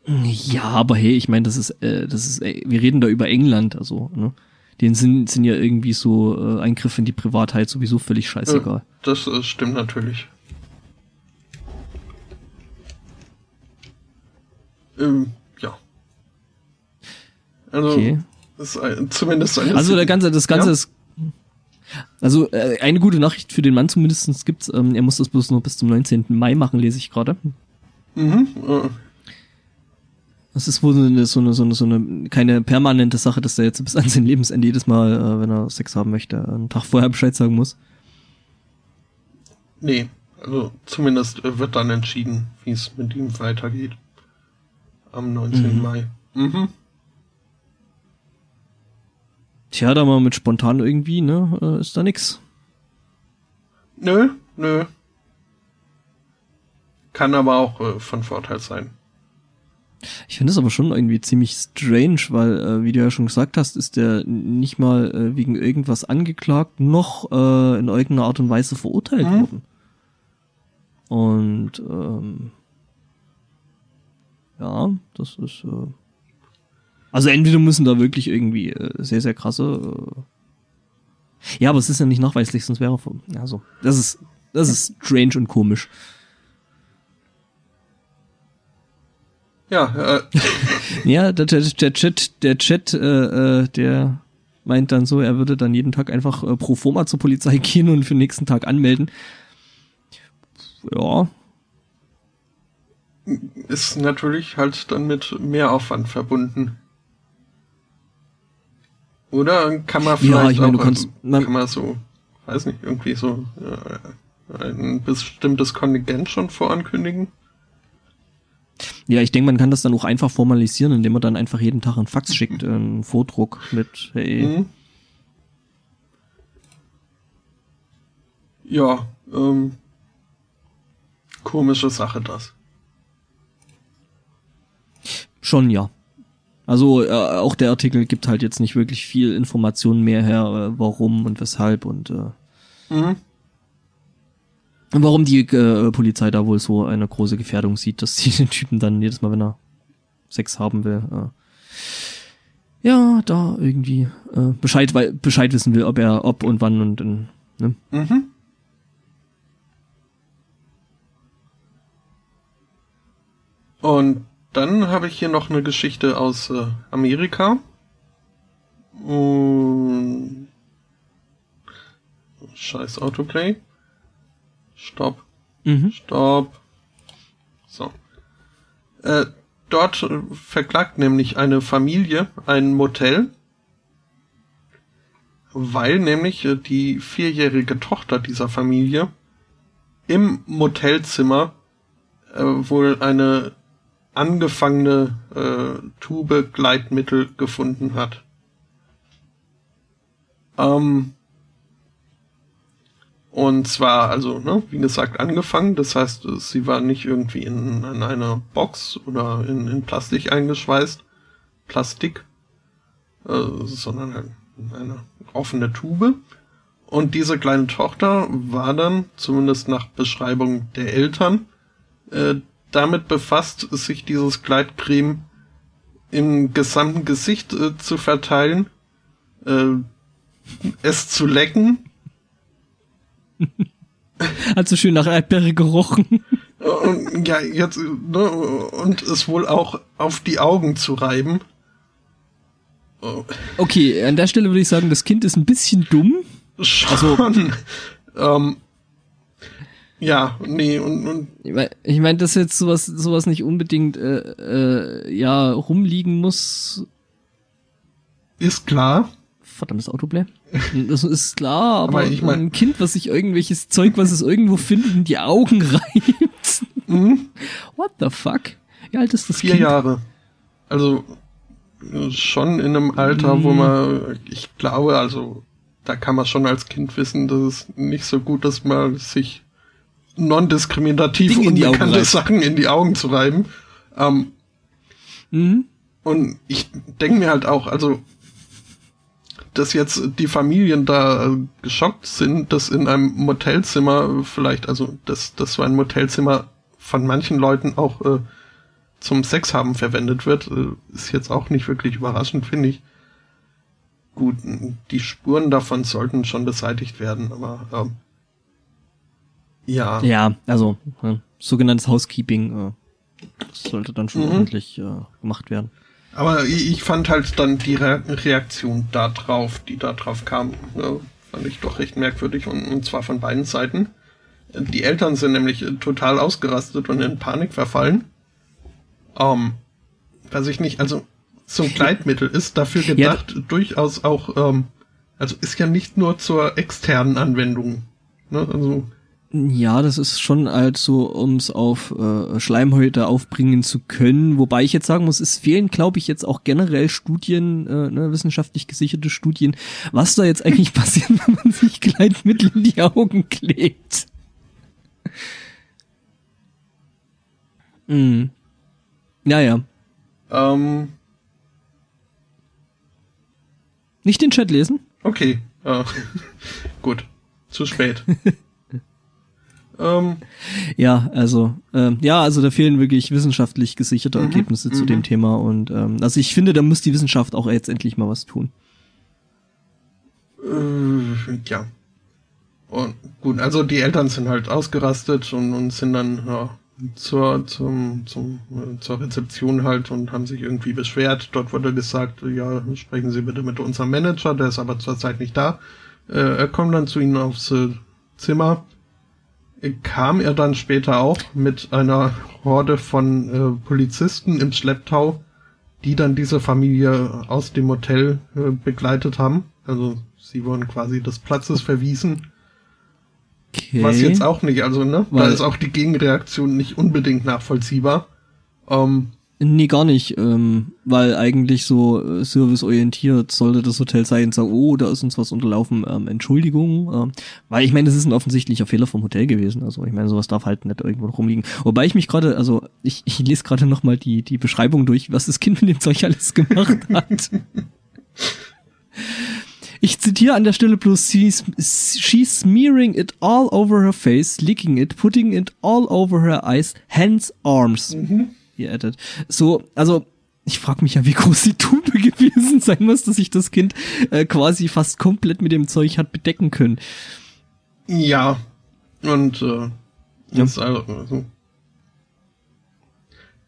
Ja, aber hey, ich meine, das ist, äh, das ist, ey, wir reden da über England, also, ne? Den sind, sind ja irgendwie so äh, Eingriffe in die Privatheit sowieso völlig scheißegal. Äh, das äh, stimmt natürlich. Ähm, ja. Also, okay. ist ein, zumindest eine Also der ganze, das Ganze ja? ist also äh, eine gute Nachricht für den Mann zumindest gibt's. Ähm, er muss das bloß nur bis zum 19. Mai machen, lese ich gerade. Mhm. Äh. Das ist wohl so eine, so eine, so eine, so eine keine permanente Sache, dass er jetzt bis an sein Lebensende jedes Mal, äh, wenn er Sex haben möchte, einen Tag vorher Bescheid sagen muss. Nee, also zumindest wird dann entschieden, wie es mit ihm weitergeht. Am 19. Mhm. Mai. Mhm. Tja, da mal mit spontan irgendwie, ne, äh, ist da nix. Nö, nö. Kann aber auch äh, von Vorteil sein. Ich finde es aber schon irgendwie ziemlich strange, weil, äh, wie du ja schon gesagt hast, ist der nicht mal äh, wegen irgendwas angeklagt, noch äh, in irgendeiner Art und Weise verurteilt mhm. worden. Und ähm, ja, das ist. Äh, also entweder müssen da wirklich irgendwie äh, sehr, sehr krasse. Äh, ja, aber es ist ja nicht nachweislich, sonst wäre. Also, das ist, das ist strange und komisch. Ja, äh. ja, der, der, der Chat, der Chat, äh, äh, der meint dann so, er würde dann jeden Tag einfach äh, pro forma zur Polizei gehen und für den nächsten Tag anmelden. Ja. Ist natürlich halt dann mit mehr Aufwand verbunden. Oder kann man vielleicht ja, ich meine, auch, du kannst, man, kann man so, weiß nicht, irgendwie so äh, ein bestimmtes Kontingent schon vorankündigen? Ja, ich denke, man kann das dann auch einfach formalisieren, indem man dann einfach jeden Tag einen Fax schickt, einen Vordruck mit, hey. Mhm. Ja, ähm, komische Sache das. Schon, ja. Also äh, auch der Artikel gibt halt jetzt nicht wirklich viel Informationen mehr her, äh, warum und weshalb und äh, mhm warum die äh, Polizei da wohl so eine große Gefährdung sieht, dass sie den Typen dann jedes Mal, wenn er Sex haben will, äh, ja, da irgendwie äh, Bescheid, weil, Bescheid wissen will, ob er, ob und wann und, und ne? Mhm. Und dann habe ich hier noch eine Geschichte aus äh, Amerika. Und Scheiß Autoplay. Stopp. Mhm. Stopp. So. Äh, dort verklagt nämlich eine Familie ein Motel, weil nämlich äh, die vierjährige Tochter dieser Familie im Motelzimmer äh, wohl eine angefangene äh, Tube Gleitmittel gefunden hat. Ähm, und zwar, also, ne, wie gesagt, angefangen. Das heißt, sie war nicht irgendwie in, in einer Box oder in, in Plastik eingeschweißt. Plastik. Äh, sondern halt eine offene Tube. Und diese kleine Tochter war dann, zumindest nach Beschreibung der Eltern, äh, damit befasst, sich dieses Gleitcreme im gesamten Gesicht äh, zu verteilen, äh, es zu lecken Hat so schön nach Erdbeere gerochen. Und, ja, jetzt, ne, und es wohl auch auf die Augen zu reiben. Okay, an der Stelle würde ich sagen, das Kind ist ein bisschen dumm. Schon. Also, ähm, ja, nee, und, und ich meine, dass jetzt sowas, sowas nicht unbedingt äh, äh, ja rumliegen muss. Ist klar. Verdammtes Autoplay. Das ist klar, aber, aber ich mein, ein Kind, was sich irgendwelches Zeug, was es irgendwo findet, in die Augen reibt. Mhm. What the fuck? Wie alt ist das Vier Kind? Jahre. Also schon in einem Alter, mhm. wo man, ich glaube, also da kann man schon als Kind wissen, dass es nicht so gut ist, mal sich non-diskriminativ unbekannte Sachen in die Augen zu reiben. Ähm, mhm. Und ich denke mir halt auch, also dass jetzt die Familien da äh, geschockt sind, dass in einem Motelzimmer vielleicht, also dass, dass so ein Motelzimmer von manchen Leuten auch äh, zum Sex haben verwendet wird, äh, ist jetzt auch nicht wirklich überraschend, finde ich. Gut, die Spuren davon sollten schon beseitigt werden, aber ähm, ja. Ja, also äh, sogenanntes Housekeeping äh, sollte dann schon mhm. ordentlich äh, gemacht werden. Aber ich fand halt dann die Re Reaktion da drauf, die da drauf kam, äh, fand ich doch recht merkwürdig und, und zwar von beiden Seiten. Die Eltern sind nämlich total ausgerastet und in Panik verfallen. Ähm, weiß ich nicht, also so ein Gleitmittel ist dafür gedacht, ja. durchaus auch, ähm, also ist ja nicht nur zur externen Anwendung. Ne? Also ja, das ist schon halt so, um es auf äh, Schleimhäute aufbringen zu können. Wobei ich jetzt sagen muss, es fehlen, glaube ich, jetzt auch generell Studien, äh, ne, wissenschaftlich gesicherte Studien, was da jetzt eigentlich passiert, wenn man sich Gleitmittel in die Augen klebt. Mhm. Naja. Ähm. Nicht den Chat lesen? Okay. Uh, gut. Zu spät. Ähm, ja, also ähm, ja, also da fehlen wirklich wissenschaftlich gesicherte mhm, Ergebnisse zu dem mhm. Thema und ähm, also ich finde, da muss die Wissenschaft auch jetzt endlich mal was tun. Äh, ja. Und gut, also die Eltern sind halt ausgerastet und, und sind dann ja, zur, zum, zum, äh, zur Rezeption halt und haben sich irgendwie beschwert. Dort wurde gesagt, ja, sprechen Sie bitte mit unserem Manager, der ist aber zurzeit nicht da. Äh, er kommt dann zu Ihnen aufs äh, Zimmer kam er dann später auch mit einer Horde von äh, Polizisten im Schlepptau, die dann diese Familie aus dem Hotel äh, begleitet haben. Also sie wurden quasi des Platzes verwiesen. Okay. Was jetzt auch nicht, also ne, Weil da ist auch die Gegenreaktion nicht unbedingt nachvollziehbar. Ähm, Nee, gar nicht, ähm, weil eigentlich so äh, serviceorientiert sollte das Hotel sein und sagen, oh, da ist uns was unterlaufen, ähm, Entschuldigung. Ähm, weil ich meine, das ist ein offensichtlicher Fehler vom Hotel gewesen. Also ich meine, sowas darf halt nicht irgendwo rumliegen. Wobei ich mich gerade, also ich, ich lese gerade nochmal die, die Beschreibung durch, was das Kind mit dem Zeug alles gemacht hat. Ich zitiere an der Stelle bloß, she's, she's smearing it all over her face, licking it, putting it all over her eyes, hands, arms. Mhm ihr addet. So, also ich frage mich ja, wie groß die Tube gewesen sein muss, dass sich das Kind äh, quasi fast komplett mit dem Zeug hat bedecken können. Ja, und äh, ja. Ist, also,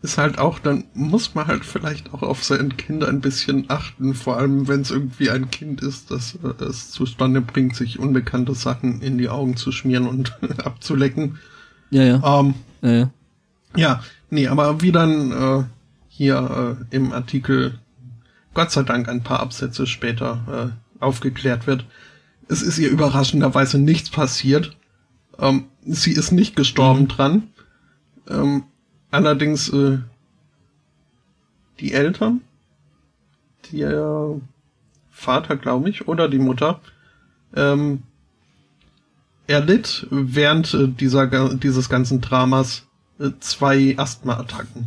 ist halt auch, dann muss man halt vielleicht auch auf sein Kind ein bisschen achten, vor allem wenn es irgendwie ein Kind ist, das äh, es zustande bringt, sich unbekannte Sachen in die Augen zu schmieren und abzulecken. Ja, ja. Ähm, ja, ja. Ja, nee, aber wie dann äh, hier äh, im Artikel Gott sei Dank ein paar Absätze später äh, aufgeklärt wird, es ist ihr überraschenderweise nichts passiert. Ähm, sie ist nicht gestorben mhm. dran. Ähm, allerdings äh, die Eltern, der Vater, glaube ich, oder die Mutter, ähm, erlitt während äh, dieser, dieses ganzen Dramas zwei Asthma-Attacken.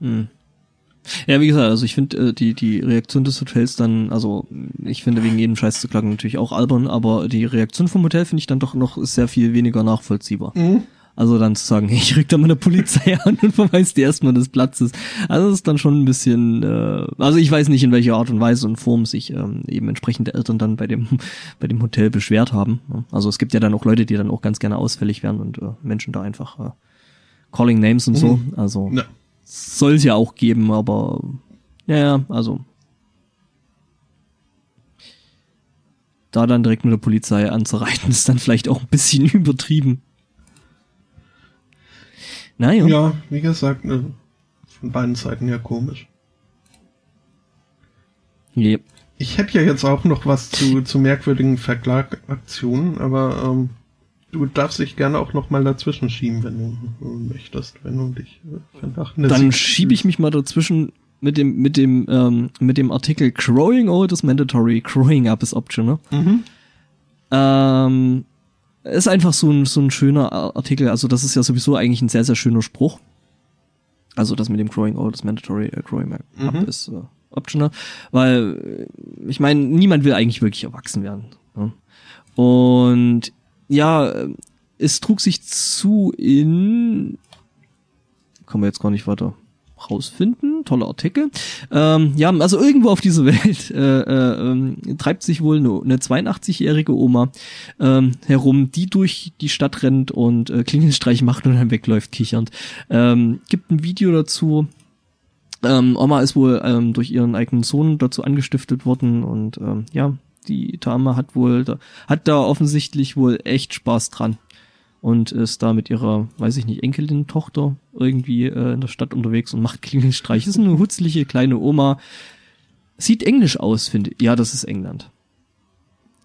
Hm. Ja, wie gesagt, also ich finde äh, die die Reaktion des Hotels dann, also ich finde wegen jedem Scheiß zu klagen natürlich auch albern, aber die Reaktion vom Hotel finde ich dann doch noch sehr viel weniger nachvollziehbar. Mhm. Also dann zu sagen, hey, ich rück da mal eine Polizei an und verweist die erstmal des Platzes. Also das ist dann schon ein bisschen, äh, also ich weiß nicht, in welcher Art und Weise und Form sich ähm, eben entsprechende Eltern dann bei dem, bei dem Hotel beschwert haben. Also es gibt ja dann auch Leute, die dann auch ganz gerne ausfällig werden und äh, Menschen da einfach äh, Calling Names und so. Mhm. Also ja. soll es ja auch geben, aber ja, ja, also da dann direkt mit der Polizei anzureiten, ist dann vielleicht auch ein bisschen übertrieben. Naja. Ja, wie gesagt, ne, von beiden Seiten ja komisch. Yep. Ich hätte ja jetzt auch noch was zu, zu merkwürdigen Verklagaktionen, aber ähm, du darfst dich gerne auch noch mal dazwischen schieben, wenn du möchtest, wenn du dich äh, vernachlässigst. Dann schiebe ich mich mal dazwischen mit dem mit dem ähm, mit dem Artikel Crowing Out is mandatory, Crowing up is optional. Mhm. Ähm, ist einfach so ein, so ein schöner Artikel. Also das ist ja sowieso eigentlich ein sehr, sehr schöner Spruch. Also das mit dem Growing Old ist mandatory, uh, Growing Up mhm. ist uh, optional. Weil, äh, ich meine, niemand will eigentlich wirklich erwachsen werden. Ne? Und ja, es trug sich zu in... Kommen wir jetzt gar nicht weiter rausfinden. Toller Artikel. Ähm, ja, also irgendwo auf dieser Welt äh, äh, äh, treibt sich wohl eine, eine 82-jährige Oma ähm, herum, die durch die Stadt rennt und äh, Klingelstreich macht und dann wegläuft kichernd. Ähm, gibt ein Video dazu. Ähm, Oma ist wohl ähm, durch ihren eigenen Sohn dazu angestiftet worden und ähm, ja, die Dame hat wohl, da, hat da offensichtlich wohl echt Spaß dran und ist da mit ihrer, weiß ich nicht, Enkelin, Tochter irgendwie äh, in der Stadt unterwegs und macht Klingelstreich. Ist eine hutzliche kleine Oma. Sieht englisch aus, finde ich. Ja, das ist England.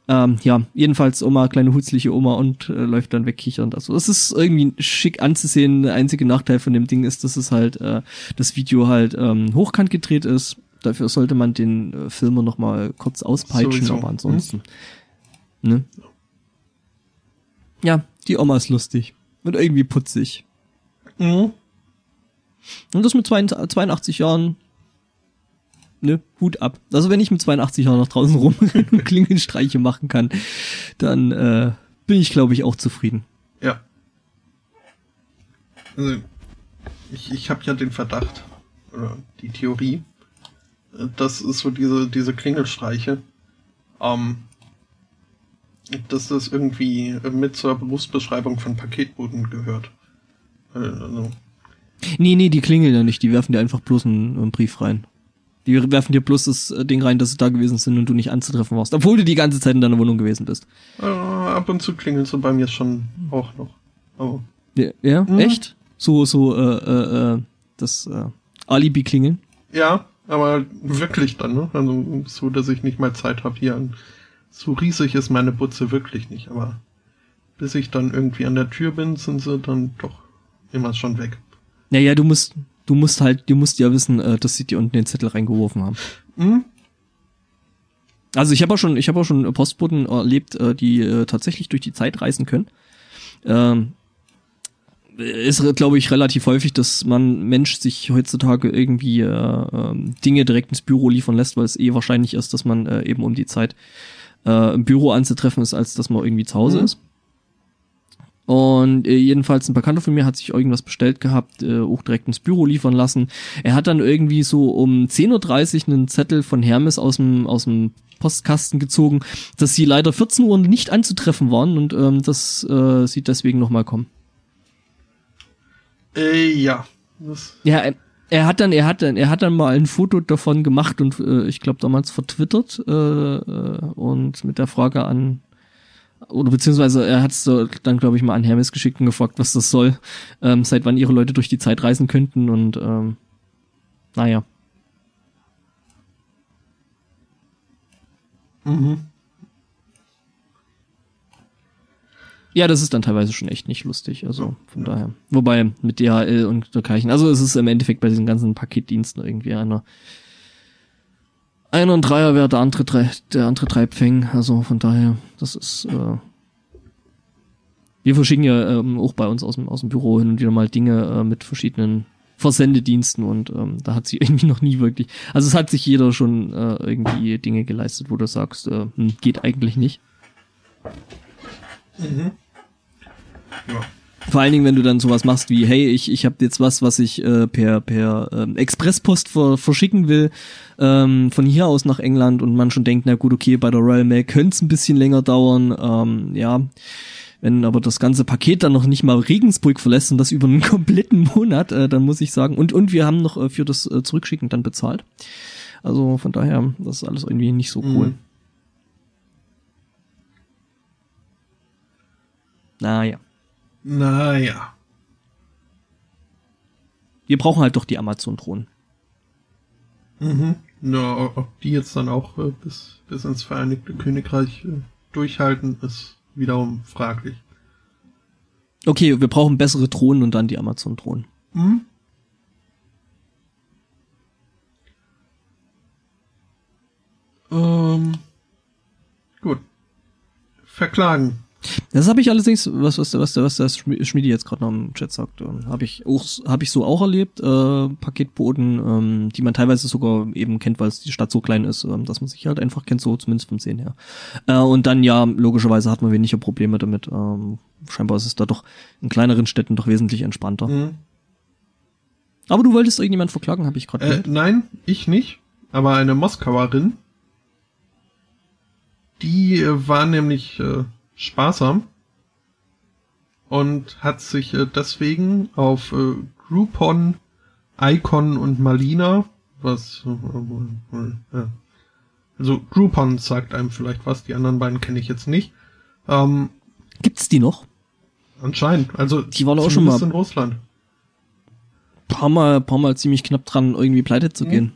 Ähm, ja, jedenfalls Oma, kleine hutzliche Oma und äh, läuft dann wegkichernd. Also es ist irgendwie schick anzusehen. Der einzige Nachteil von dem Ding ist, dass es halt äh, das Video halt ähm, hochkant gedreht ist. Dafür sollte man den äh, Filmer noch mal kurz auspeitschen, Sowieso. aber ansonsten. Hm? Ne? Ja, die Oma ist lustig. Und irgendwie putzig. Mhm. Und das mit 82 Jahren. Ne, Hut ab. Also wenn ich mit 82 Jahren noch draußen rum und Klingelstreiche machen kann, dann äh, bin ich, glaube ich, auch zufrieden. Ja. Also, ich, ich habe ja den Verdacht, oder die Theorie, äh, das ist so diese, diese Klingelstreiche, ähm, dass das irgendwie mit zur Berufsbeschreibung von Paketboten gehört. Äh, also. Nee, nee, die klingeln ja nicht, die werfen dir einfach bloß einen, einen Brief rein. Die werfen dir bloß das äh, Ding rein, dass sie da gewesen sind und du nicht anzutreffen warst, obwohl du die ganze Zeit in deiner Wohnung gewesen bist. Äh, ab und zu klingeln sie bei mir schon auch noch. Aber ja, ja? Mhm. echt? So, so, äh, äh, äh das äh, Alibi klingeln? Ja, aber wirklich dann, ne? Also so, dass ich nicht mal Zeit habe, hier an so riesig ist meine Butze wirklich nicht, aber bis ich dann irgendwie an der Tür bin, sind sie dann doch immer schon weg. Naja, du musst, du musst halt, du musst ja wissen, äh, dass sie dir unten den Zettel reingeworfen haben. Mhm. Also ich habe auch schon, ich habe auch schon Postboten erlebt, äh, die äh, tatsächlich durch die Zeit reisen können. Ähm, ist, glaube ich, relativ häufig, dass man Mensch sich heutzutage irgendwie äh, äh, Dinge direkt ins Büro liefern lässt, weil es eh wahrscheinlich ist, dass man äh, eben um die Zeit äh, im Büro anzutreffen ist, als dass man irgendwie zu Hause mhm. ist. Und äh, jedenfalls ein Bekannter von mir hat sich irgendwas bestellt gehabt, äh, auch direkt ins Büro liefern lassen. Er hat dann irgendwie so um 10.30 Uhr einen Zettel von Hermes aus dem, aus dem Postkasten gezogen, dass sie leider 14 Uhr nicht anzutreffen waren und ähm, dass äh, sie deswegen nochmal kommen. Äh, ja. Das ja, äh, er hat dann, er hat dann, er hat dann mal ein Foto davon gemacht und äh, ich glaube damals vertwittert äh, äh, und mit der Frage an oder beziehungsweise er hat es dann glaube ich mal an Hermes geschickt und gefragt, was das soll, ähm, seit wann ihre Leute durch die Zeit reisen könnten und ähm, naja. Mhm. Ja, das ist dann teilweise schon echt nicht lustig. Also von ja. daher. Wobei mit DHL und dergleichen. Also es ist im Endeffekt bei diesen ganzen Paketdiensten irgendwie einer. Einer ein Dreierwert, der andere drei, der andere drei Pfeng. Also von daher, das ist. Äh, wir verschicken ja ähm, auch bei uns aus dem, aus dem Büro hin und wieder mal Dinge äh, mit verschiedenen Versendediensten und ähm, da hat sie irgendwie noch nie wirklich. Also es hat sich jeder schon äh, irgendwie Dinge geleistet, wo du sagst, äh, hm, geht eigentlich nicht. Mhm. Ja. Vor allen Dingen, wenn du dann sowas machst wie, hey, ich, ich habe jetzt was, was ich äh, per, per ähm, Expresspost ver verschicken will, ähm, von hier aus nach England und man schon denkt, na gut, okay, bei der Royal Mail könnte es ein bisschen länger dauern, ähm, ja. Wenn aber das ganze Paket dann noch nicht mal Regensburg verlässt und das über einen kompletten Monat, äh, dann muss ich sagen, und, und wir haben noch äh, für das äh, Zurückschicken dann bezahlt. Also von daher, das ist alles irgendwie nicht so cool. Mhm. Naja. Naja. Wir brauchen halt doch die Amazon-Drohnen. Mhm. Ja, ob die jetzt dann auch äh, bis, bis ins Vereinigte Königreich äh, durchhalten, ist wiederum fraglich. Okay, wir brauchen bessere Drohnen und dann die Amazon-Drohnen. Mhm. Ähm, gut. Verklagen. Das habe ich allerdings, was, was, was, was der Schmiedi jetzt gerade noch im Chat sagt, ähm, habe ich auch, habe ich so auch erlebt, äh, Paketboten, ähm, die man teilweise sogar eben kennt, weil die Stadt so klein ist, ähm, dass man sich halt einfach kennt, so zumindest vom Sehen her. Äh, und dann ja, logischerweise hat man weniger Probleme damit. Ähm, scheinbar ist es da doch in kleineren Städten doch wesentlich entspannter. Mhm. Aber du wolltest irgendjemand verklagen, habe ich gerade. Äh, nein, ich nicht, aber eine Moskauerin. Die äh, war nämlich äh, sparsam und hat sich äh, deswegen auf äh, Groupon, Icon und Malina, was äh, äh, also Groupon sagt einem vielleicht was, die anderen beiden kenne ich jetzt nicht. Ähm, Gibt's die noch? Anscheinend. Also die waren auch schon mal in Russland. Paar mal, paar mal ziemlich knapp dran, irgendwie pleite zu mhm. gehen.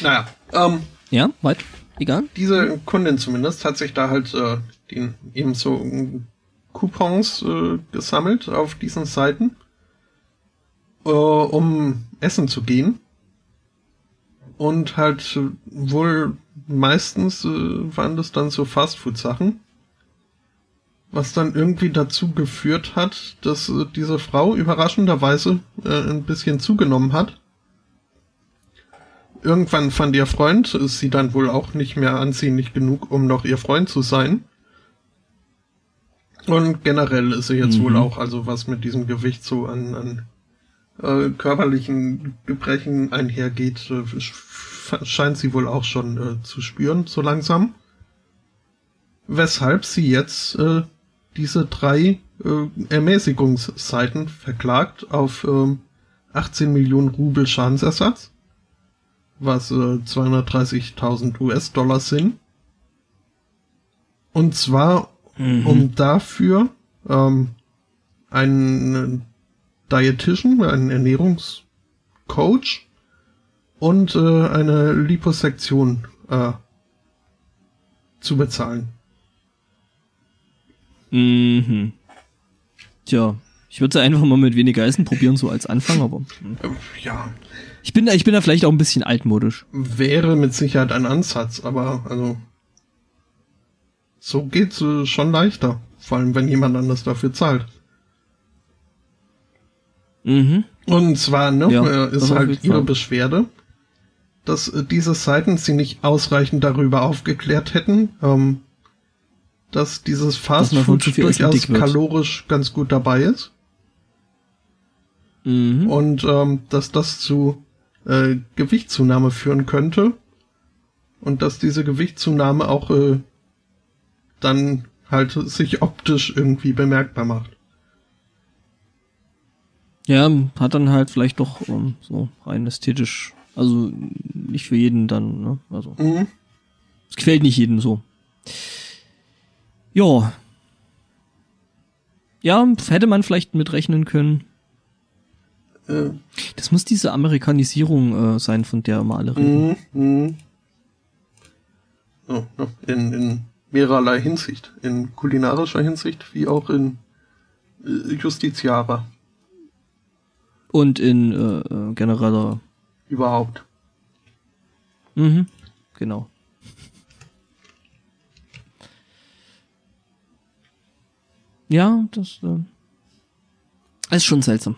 Naja, ähm, ja, weit egal. Diese Kundin zumindest hat sich da halt äh, den, eben so Coupons äh, gesammelt auf diesen Seiten, äh, um essen zu gehen. Und halt äh, wohl meistens äh, waren das dann so Fastfood-Sachen. Was dann irgendwie dazu geführt hat, dass äh, diese Frau überraschenderweise äh, ein bisschen zugenommen hat Irgendwann fand ihr Freund sie dann wohl auch nicht mehr ansehnlich genug, um noch ihr Freund zu sein. Und generell ist sie jetzt mhm. wohl auch, also was mit diesem Gewicht so an, an äh, körperlichen Gebrechen einhergeht, äh, scheint sie wohl auch schon äh, zu spüren, so langsam. Weshalb sie jetzt äh, diese drei äh, Ermäßigungsseiten verklagt auf äh, 18 Millionen Rubel Schadensersatz was äh, 230.000 US-Dollar sind. Und zwar, mhm. um dafür ähm, einen Dietitian, einen Ernährungscoach und äh, eine Liposektion äh, zu bezahlen. Mhm. Tja, ich würde einfach mal mit weniger Essen probieren, so als Anfang, aber. Ja, ich bin da, ich bin da vielleicht auch ein bisschen altmodisch. Wäre mit Sicherheit ein Ansatz, aber also so geht's äh, schon leichter. Vor allem, wenn jemand anders dafür zahlt. Mhm. Und zwar, ne, ja, äh, ist halt ihre Beschwerde, dass äh, diese Seiten sie nicht ausreichend darüber aufgeklärt hätten, ähm, dass dieses Fastfood durchaus kalorisch ganz gut dabei ist. Mhm. Und ähm, dass das zu äh, Gewichtszunahme führen könnte und dass diese Gewichtszunahme auch äh, dann halt sich optisch irgendwie bemerkbar macht. Ja, hat dann halt vielleicht doch um, ähm, so rein ästhetisch, also nicht für jeden dann, ne? Also mhm. es gefällt nicht jedem so. Ja. Ja, hätte man vielleicht mitrechnen können. Äh, das muss diese Amerikanisierung äh, sein, von der immer alle reden. Mm, mm. Oh, in, in mehrerlei Hinsicht. In kulinarischer Hinsicht wie auch in äh, justiziarer. Und in äh, äh, genereller. Überhaupt. Mhm, genau. Ja, das äh, ist schon seltsam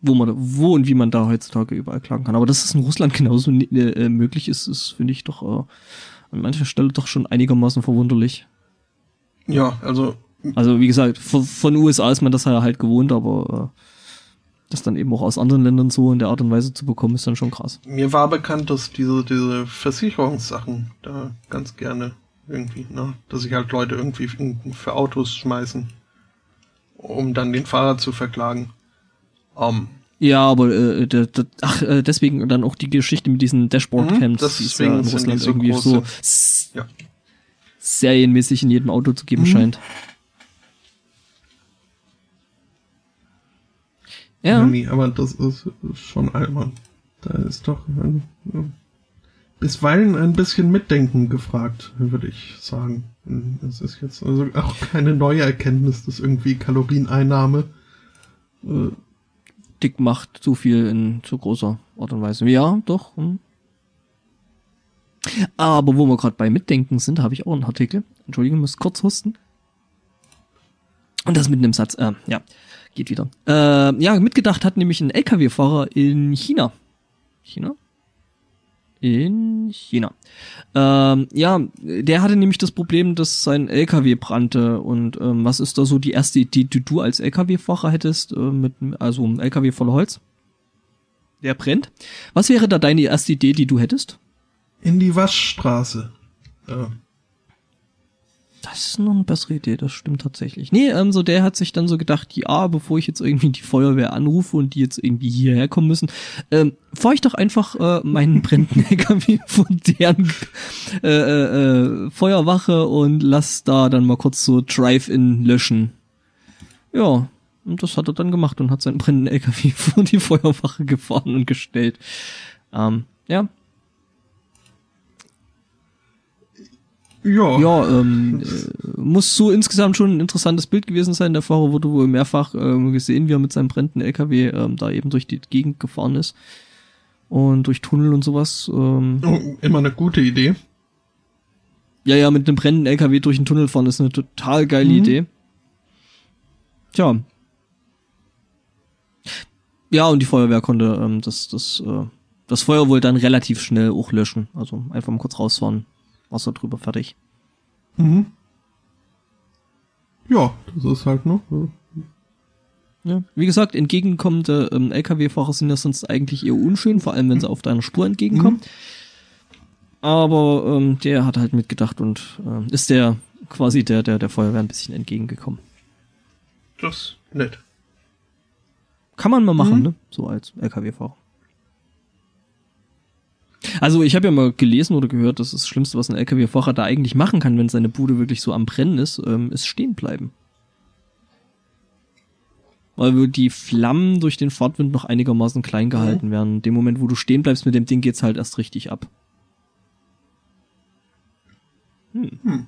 wo man, wo und wie man da heutzutage überall klagen kann. Aber dass es in Russland genauso äh, möglich ist, ist, finde ich doch äh, an mancher Stelle doch schon einigermaßen verwunderlich. Ja, also Also wie gesagt, von, von USA ist man das halt gewohnt, aber äh, das dann eben auch aus anderen Ländern so in der Art und Weise zu bekommen, ist dann schon krass. Mir war bekannt, dass diese, diese Versicherungssachen da ganz gerne irgendwie, ne, dass sich halt Leute irgendwie für Autos schmeißen, um dann den Fahrer zu verklagen. Um, ja, aber äh, de, de, ach, äh, deswegen dann auch die Geschichte mit diesen Dashboard-Camps, mhm, die es ja in Russland so irgendwie große. so ja. serienmäßig in jedem Auto zu geben mhm. scheint. Ja. Nee, aber das ist schon albern. Da ist doch ein, bisweilen ein bisschen Mitdenken gefragt, würde ich sagen. Es ist jetzt also auch keine neue Erkenntnis, dass irgendwie Kalorieneinnahme äh, dick macht, zu viel in zu großer Art und Weise. Ja, doch. Hm. Aber wo wir gerade bei Mitdenken sind, habe ich auch einen Artikel. Entschuldigung, muss kurz husten. Und das mit einem Satz. Äh, ja, geht wieder. Äh, ja, mitgedacht hat nämlich ein LKW-Fahrer in China. China? In China. Ähm, ja, der hatte nämlich das Problem, dass sein LKW brannte. Und ähm, was ist da so die erste Idee, die du als LKW-Fahrer hättest, äh, mit also ein LKW voller Holz? Der brennt. Was wäre da deine erste Idee, die du hättest? In die Waschstraße. Ja. Das ist noch eine bessere Idee, das stimmt tatsächlich. Nee, ähm, so der hat sich dann so gedacht, ja, bevor ich jetzt irgendwie die Feuerwehr anrufe und die jetzt irgendwie hierher kommen müssen, ähm, fahre ich doch einfach äh, meinen brennenden LKW von deren äh, äh, äh, Feuerwache und lass da dann mal kurz so Drive-In löschen. Ja, und das hat er dann gemacht und hat seinen brennenden LKW vor die Feuerwache gefahren und gestellt. Ähm, ja, Ja. Ja, ähm, äh, muss so insgesamt schon ein interessantes Bild gewesen sein. Der Fahrer wurde wohl mehrfach ähm, gesehen, wie er mit seinem brennenden LKW ähm, da eben durch die Gegend gefahren ist. Und durch Tunnel und sowas. Ähm, oh, immer eine gute Idee. Ja, ja, mit einem brennenden LKW durch den Tunnel fahren ist eine total geile mhm. Idee. Tja. Ja, und die Feuerwehr konnte ähm, das, das, äh, das Feuer wohl dann relativ schnell auch löschen. Also einfach mal kurz rausfahren. Wasser drüber, fertig. Mhm. Ja, das ist halt noch. Ja. Wie gesagt, entgegenkommende ähm, LKW-Fahrer sind ja sonst eigentlich eher unschön, vor allem wenn sie auf deiner Spur entgegenkommen. Mhm. Aber ähm, der hat halt mitgedacht und äh, ist der quasi der, der der Feuerwehr ein bisschen entgegengekommen. Das ist nett. Kann man mal machen, mhm. ne? So als LKW-Fahrer. Also ich habe ja mal gelesen oder gehört, dass das Schlimmste, was ein LKW-Fahrer da eigentlich machen kann, wenn seine Bude wirklich so am Brennen ist, ähm, ist stehen bleiben. Weil die Flammen durch den Fahrtwind noch einigermaßen klein gehalten mhm. werden. In dem Moment, wo du stehen bleibst mit dem Ding, geht's halt erst richtig ab. Hm. hm.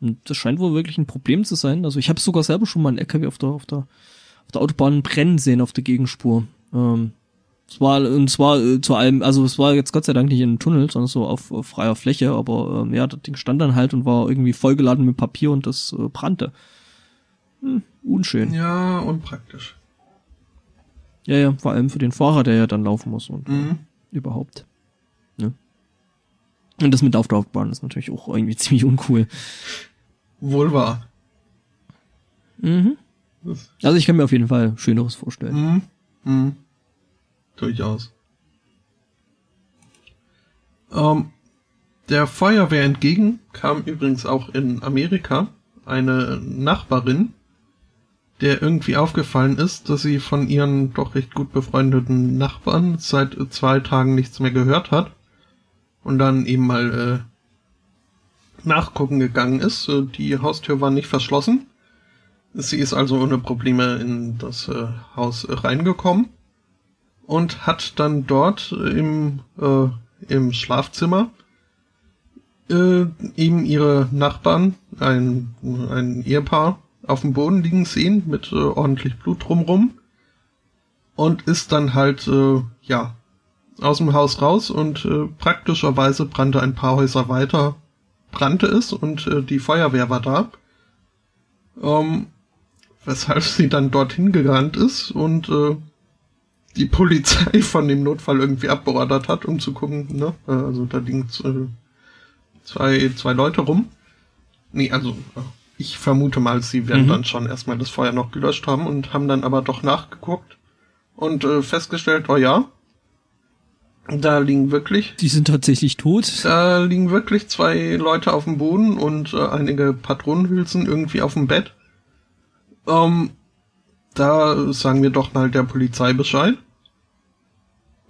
Und das scheint wohl wirklich ein Problem zu sein. Also ich habe sogar selber schon mal einen LKW auf der, auf der, auf der Autobahn brennen sehen auf der Gegenspur. Ähm, es war, und zwar äh, zu allem, also es war jetzt Gott sei Dank nicht in einem Tunnel, sondern so auf, auf freier Fläche, aber ähm, ja, das Ding stand dann halt und war irgendwie vollgeladen mit Papier und das äh, brannte. Hm, unschön. Ja, unpraktisch. Ja, ja, vor allem für den Fahrer, der ja dann laufen muss und mhm. überhaupt. Ne? Und das mit auf der Autobahn ist natürlich auch irgendwie ziemlich uncool. Wohl wahr. Mhm. Also ich kann mir auf jeden Fall Schöneres vorstellen. Mhm. Mhm. Durchaus. Ähm, der Feuerwehr entgegen kam übrigens auch in Amerika eine Nachbarin, der irgendwie aufgefallen ist, dass sie von ihren doch recht gut befreundeten Nachbarn seit zwei Tagen nichts mehr gehört hat und dann eben mal äh, nachgucken gegangen ist. Äh, die Haustür war nicht verschlossen. Sie ist also ohne Probleme in das äh, Haus reingekommen und hat dann dort im, äh, im Schlafzimmer äh, eben ihre Nachbarn, ein, ein Ehepaar, auf dem Boden liegen sehen mit äh, ordentlich Blut drumrum und ist dann halt, äh, ja, aus dem Haus raus und äh, praktischerweise brannte ein paar Häuser weiter, brannte es und äh, die Feuerwehr war da. Ähm, weshalb sie dann dorthin gerannt ist und äh, die Polizei von dem Notfall irgendwie abbeordert hat, um zu gucken, ne? Also da liegen zwei, zwei Leute rum. Nee, also ich vermute mal, sie werden mhm. dann schon erstmal das Feuer noch gelöscht haben und haben dann aber doch nachgeguckt und äh, festgestellt, oh ja, da liegen wirklich. Die sind tatsächlich tot. Da liegen wirklich zwei Leute auf dem Boden und äh, einige Patronenhülsen irgendwie auf dem Bett. Ähm, da sagen wir doch mal der Polizei Bescheid.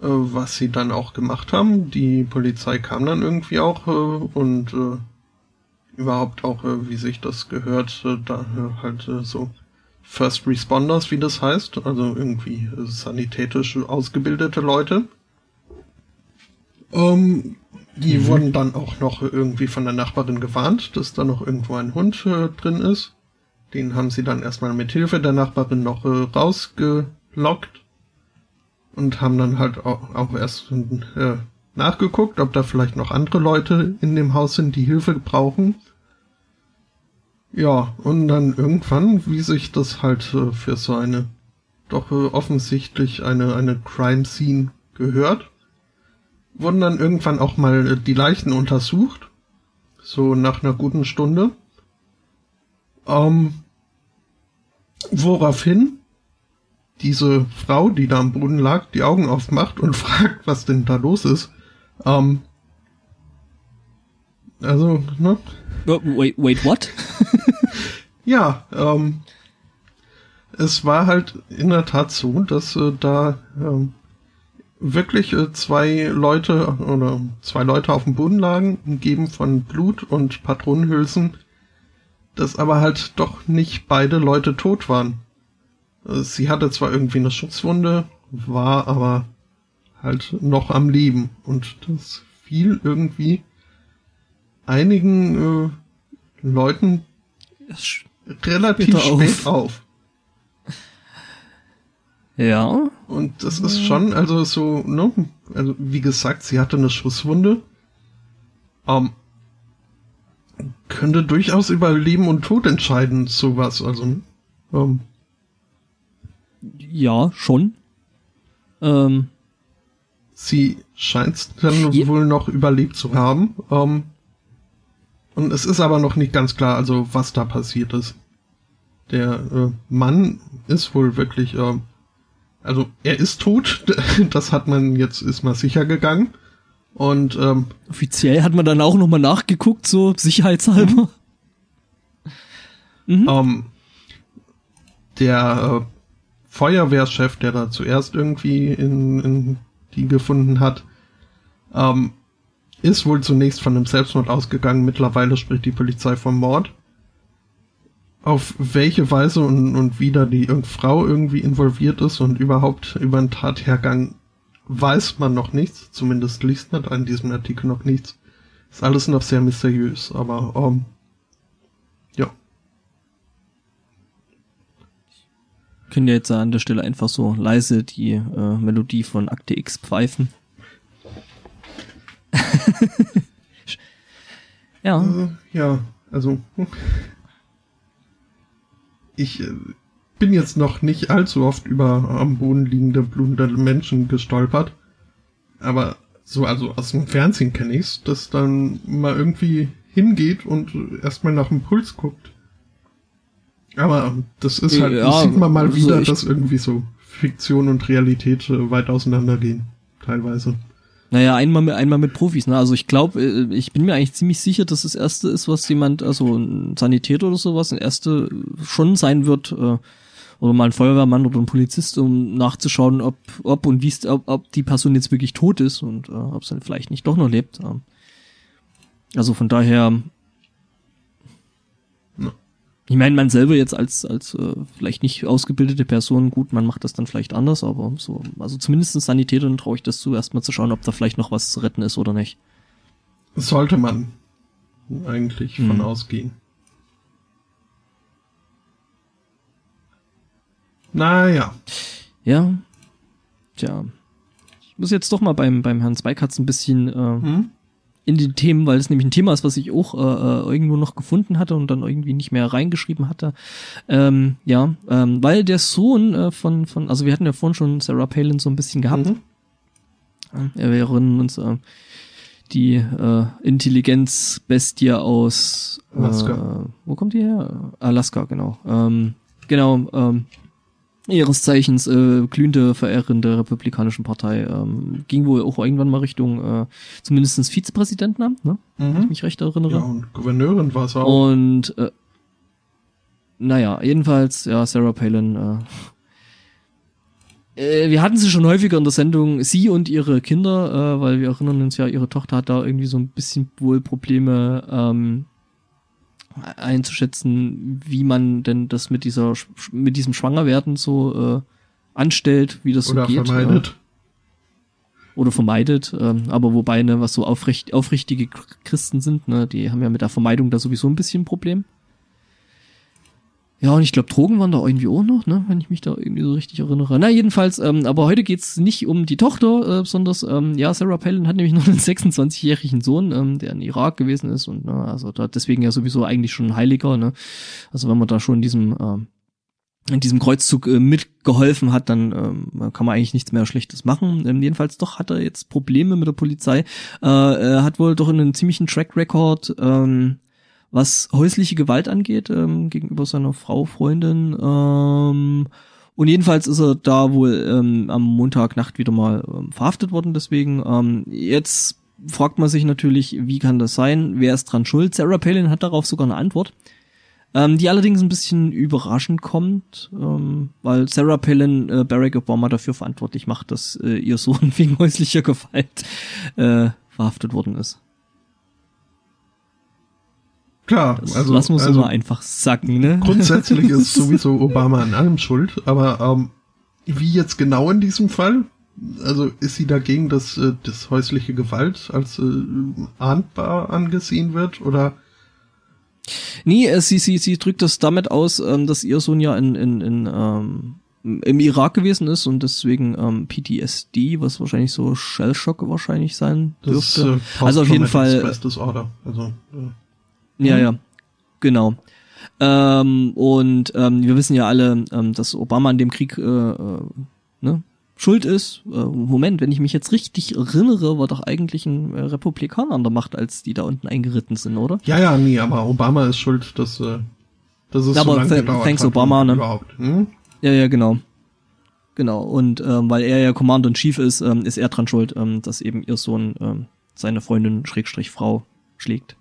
Äh, was sie dann auch gemacht haben. Die Polizei kam dann irgendwie auch äh, und äh, überhaupt auch, wie sich das gehört, da halt so First Responders, wie das heißt, also irgendwie sanitätisch ausgebildete Leute. Ähm, die mhm. wurden dann auch noch irgendwie von der Nachbarin gewarnt, dass da noch irgendwo ein Hund drin ist. Den haben sie dann erstmal mit Hilfe der Nachbarin noch äh, rausgelockt und haben dann halt auch, auch erst äh, nachgeguckt, ob da vielleicht noch andere Leute in dem Haus sind, die Hilfe brauchen. Ja, und dann irgendwann, wie sich das halt äh, für so eine doch äh, offensichtlich eine, eine Crime Scene gehört, wurden dann irgendwann auch mal äh, die Leichen untersucht. So nach einer guten Stunde. Ähm, woraufhin diese Frau, die da am Boden lag, die Augen aufmacht und fragt, was denn da los ist. Ähm, also, ne? Wait, wait, what? ja, ähm, es war halt in der Tat so, dass äh, da ähm, wirklich äh, zwei Leute oder zwei Leute auf dem Boden lagen, umgeben von Blut und Patronenhülsen, dass aber halt doch nicht beide Leute tot waren. Äh, sie hatte zwar irgendwie eine Schutzwunde, war aber halt noch am Leben und das fiel irgendwie einigen äh, Leuten relativ spät auf. auf. Ja. Und das ist schon, also so, ne, also wie gesagt, sie hatte eine Schusswunde. Ähm, könnte durchaus über Leben und Tod entscheiden, sowas, also, ähm. Ja, schon. Ähm. Sie scheint dann ja. wohl noch überlebt zu haben. Ähm, und es ist aber noch nicht ganz klar, also was da passiert ist. Der äh, Mann ist wohl wirklich, äh, also er ist tot, das hat man jetzt, ist mal sicher gegangen. Und ähm, offiziell hat man dann auch nochmal nachgeguckt, so sicherheitshalber. Mhm. Ähm, der äh, Feuerwehrchef, der da zuerst irgendwie in, in die gefunden hat, ähm, ist wohl zunächst von einem Selbstmord ausgegangen. Mittlerweile spricht die Polizei vom Mord. Auf welche Weise und, und wie da die Frau irgendwie involviert ist und überhaupt über einen Tathergang weiß man noch nichts. Zumindest liest man an diesem Artikel noch nichts. Ist alles noch sehr mysteriös, aber ähm, ja. Können ja jetzt an der Stelle einfach so leise die äh, Melodie von Akte X pfeifen. ja. Äh, ja, also ich äh, bin jetzt noch nicht allzu oft über am Boden liegende, blutende Menschen gestolpert. Aber so, also aus dem Fernsehen kenne ich's, dass dann mal irgendwie hingeht und erstmal nach dem Puls guckt. Aber das ist halt, ja, das sieht man mal also wieder, dass irgendwie so Fiktion und Realität äh, weit auseinandergehen. Teilweise. Naja, einmal mit, einmal mit Profis, ne? Also ich glaube, äh, ich bin mir eigentlich ziemlich sicher, dass das erste ist, was jemand, also ein Sanitäter oder sowas, ein erste schon sein wird, äh, oder mal ein Feuerwehrmann oder ein Polizist, um nachzuschauen, ob, ob und wie ob, ob die Person jetzt wirklich tot ist und äh, ob sie vielleicht nicht doch noch lebt. Also von daher ich meine, man selber jetzt als, als äh, vielleicht nicht ausgebildete Person, gut, man macht das dann vielleicht anders, aber so, also zumindest Sanitätern traue ich das zu, erstmal zu schauen, ob da vielleicht noch was zu retten ist oder nicht. Sollte man eigentlich hm. von ausgehen. Naja. Ja. Tja. Ich muss jetzt doch mal beim, beim Herrn Zweikatz ein bisschen äh, hm? in den Themen, weil es nämlich ein Thema ist, was ich auch äh, äh, irgendwo noch gefunden hatte und dann irgendwie nicht mehr reingeschrieben hatte. Ähm, ja, ähm, weil der Sohn äh, von, von, also wir hatten ja vorhin schon Sarah Palin so ein bisschen gehabt. Mhm. Wir erinnern uns, äh, die äh, Intelligenzbestie aus Alaska. Äh, wo kommt die her? Alaska, genau. Ähm, genau, ähm, ihres Zeichens äh, glühende Verehrerin der Republikanischen Partei. Ähm, ging wohl auch irgendwann mal Richtung äh, zumindest Vizepräsidentenamt, ne? Mhm. Wenn ich mich recht erinnere. Ja, und Gouverneurin war es auch. Und äh, naja, jedenfalls, ja, Sarah Palin, äh, äh, wir hatten sie schon häufiger in der Sendung, sie und ihre Kinder, äh, weil wir erinnern uns ja, ihre Tochter hat da irgendwie so ein bisschen wohl Probleme ähm, einzuschätzen, wie man denn das mit dieser mit diesem Schwangerwerden so äh, anstellt, wie das Oder so geht. Vermeidet. Ja. Oder vermeidet, ähm, aber wobei, ne, was so aufricht, aufrichtige Christen sind, ne, die haben ja mit der Vermeidung da sowieso ein bisschen ein Problem. Ja, und ich glaube, Drogen waren da irgendwie auch noch, ne, wenn ich mich da irgendwie so richtig erinnere. Na, jedenfalls, ähm, aber heute geht's nicht um die Tochter, äh, sondern, ähm, ja, Sarah Palin hat nämlich noch einen 26-jährigen Sohn, ähm, der in Irak gewesen ist und, ne, also da deswegen ja sowieso eigentlich schon ein Heiliger, ne. Also wenn man da schon in diesem, ähm, in diesem Kreuzzug äh, mitgeholfen hat, dann ähm, kann man eigentlich nichts mehr Schlechtes machen. Ähm, jedenfalls doch hat er jetzt Probleme mit der Polizei. Äh, er hat wohl doch einen ziemlichen Track Record, ähm, was häusliche Gewalt angeht, ähm, gegenüber seiner Frau, Freundin. Ähm, und jedenfalls ist er da wohl ähm, am Montagnacht wieder mal ähm, verhaftet worden. Deswegen ähm, jetzt fragt man sich natürlich, wie kann das sein? Wer ist dran schuld? Sarah Palin hat darauf sogar eine Antwort, ähm, die allerdings ein bisschen überraschend kommt, ähm, weil Sarah Palin äh, Barack Obama dafür verantwortlich macht, dass äh, ihr Sohn wegen häuslicher Gewalt äh, verhaftet worden ist. Klar, das, also das muss also immer einfach sacken, ne? Grundsätzlich ist sowieso Obama an allem schuld, aber ähm, wie jetzt genau in diesem Fall? Also ist sie dagegen, dass äh, das häusliche Gewalt als äh, ahndbar angesehen wird oder? Nee, äh, sie, sie, sie drückt das damit aus, ähm, dass ihr Sohn ja in, in, in ähm, im Irak gewesen ist und deswegen ähm, PTSD, was wahrscheinlich so Shellshock wahrscheinlich sein dürfte. Das, äh, also auf jeden Fall. Disorder. Also, äh. Ja, mhm. ja, genau. Ähm, und ähm, wir wissen ja alle, ähm, dass Obama an dem Krieg äh, äh, ne, schuld ist. Äh, Moment, wenn ich mich jetzt richtig erinnere, war doch eigentlich ein äh, Republikaner an der Macht, als die da unten eingeritten sind, oder? Ja, ja, nee, aber Obama ist schuld, dass, äh, dass es aber so lange gedauert thanks hat Obama, ne? Überhaupt. Hm? Ja, ja, genau. Genau. Und ähm, weil er ja Commander in Chief ist, ähm, ist er dran schuld, ähm, dass eben ihr Sohn ähm, seine Freundin Schrägstrich Frau schlägt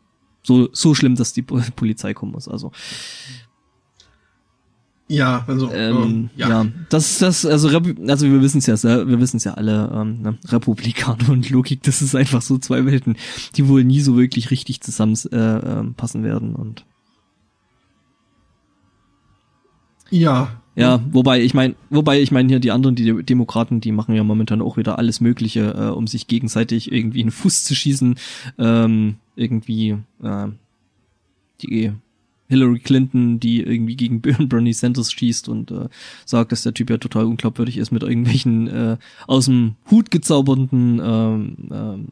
so, so schlimm, dass die Polizei kommen muss. Also. Ja, also ähm, äh, ja. ja, das das also also wir wissen es ja, wir wissen es ja alle, ähm, ne? Republikaner und Logik, das ist einfach so zwei Welten, die wohl nie so wirklich richtig zusammen äh, äh, passen werden und ja, ja, wobei ich meine, wobei ich meine hier die anderen, die Demokraten, die machen ja momentan auch wieder alles Mögliche, äh, um sich gegenseitig irgendwie in den Fuß zu schießen, ähm, irgendwie äh, die Hillary Clinton, die irgendwie gegen Bernie Sanders schießt und äh, sagt, dass der Typ ja total unglaubwürdig ist mit irgendwelchen äh, aus dem Hut gezauberten ähm, ähm,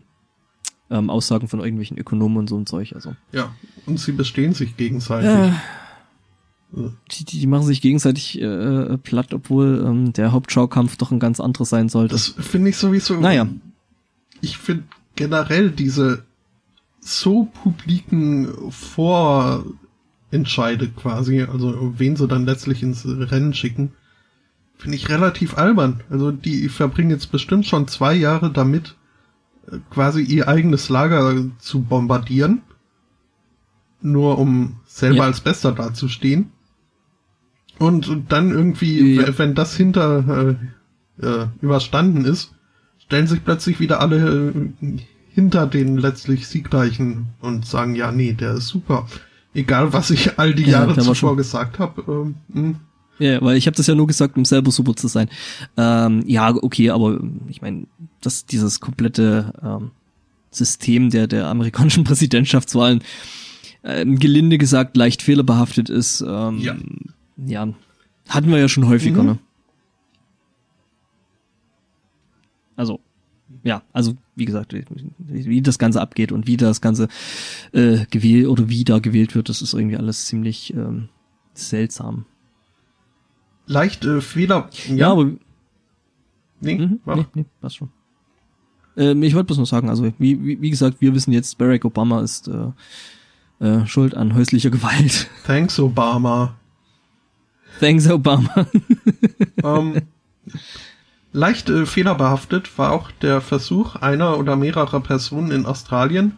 ähm, Aussagen von irgendwelchen Ökonomen und so ein Zeug. Also ja, und sie bestehen sich gegenseitig. Ja die, die machen sich gegenseitig äh, platt, obwohl ähm, der Hauptschaukampf doch ein ganz anderes sein sollte. Das finde ich sowieso. Naja. Ich finde generell diese so publiken Vorentscheide quasi, also wen sie dann letztlich ins Rennen schicken, finde ich relativ albern. Also die verbringen jetzt bestimmt schon zwei Jahre damit, äh, quasi ihr eigenes Lager zu bombardieren, nur um selber ja. als Bester dazustehen. Und, und dann irgendwie, ja. wenn das hinter äh, äh, überstanden ist, stellen sich plötzlich wieder alle äh, hinter den letztlich Siegreichen und sagen, ja, nee, der ist super. Egal, was ich all die ja, Jahre zuvor gesagt habe. Ähm, hm. ja, weil ich habe das ja nur gesagt, um selber super zu sein. Ähm, ja, okay, aber ich meine, dass dieses komplette ähm, System der der amerikanischen Präsidentschaftswahlen äh, gelinde gesagt leicht fehlerbehaftet ist. Ähm, ja ja, hatten wir ja schon häufiger, mhm. ne? Also, ja, also wie gesagt, wie, wie, das Ganze abgeht und wie das Ganze äh, gewählt oder wie da gewählt wird, das ist irgendwie alles ziemlich ähm, seltsam. Leicht äh, Fehler. Ja, ja aber. Nee, mhm, nee, nee, passt schon. Ähm, ich wollte bloß noch sagen, also wie, wie, wie gesagt, wir wissen jetzt, Barack Obama ist äh, äh, schuld an häuslicher Gewalt. Thanks, Obama. Thanks, Obama. ähm, leicht äh, fehlerbehaftet war auch der Versuch einer oder mehrerer Personen in Australien,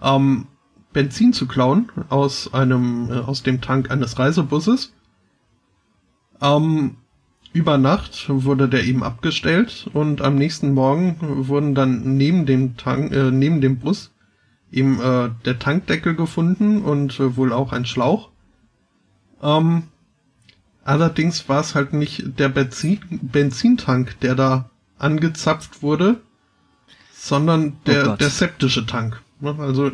ähm, Benzin zu klauen aus einem äh, aus dem Tank eines Reisebusses. Ähm, über Nacht wurde der eben abgestellt und am nächsten Morgen wurden dann neben dem Tank, äh, neben dem Bus eben äh, der Tankdeckel gefunden und äh, wohl auch ein Schlauch. Ähm, allerdings war es halt nicht der Benzin, Benzintank, der da angezapft wurde, sondern der, oh der septische Tank. Ne, also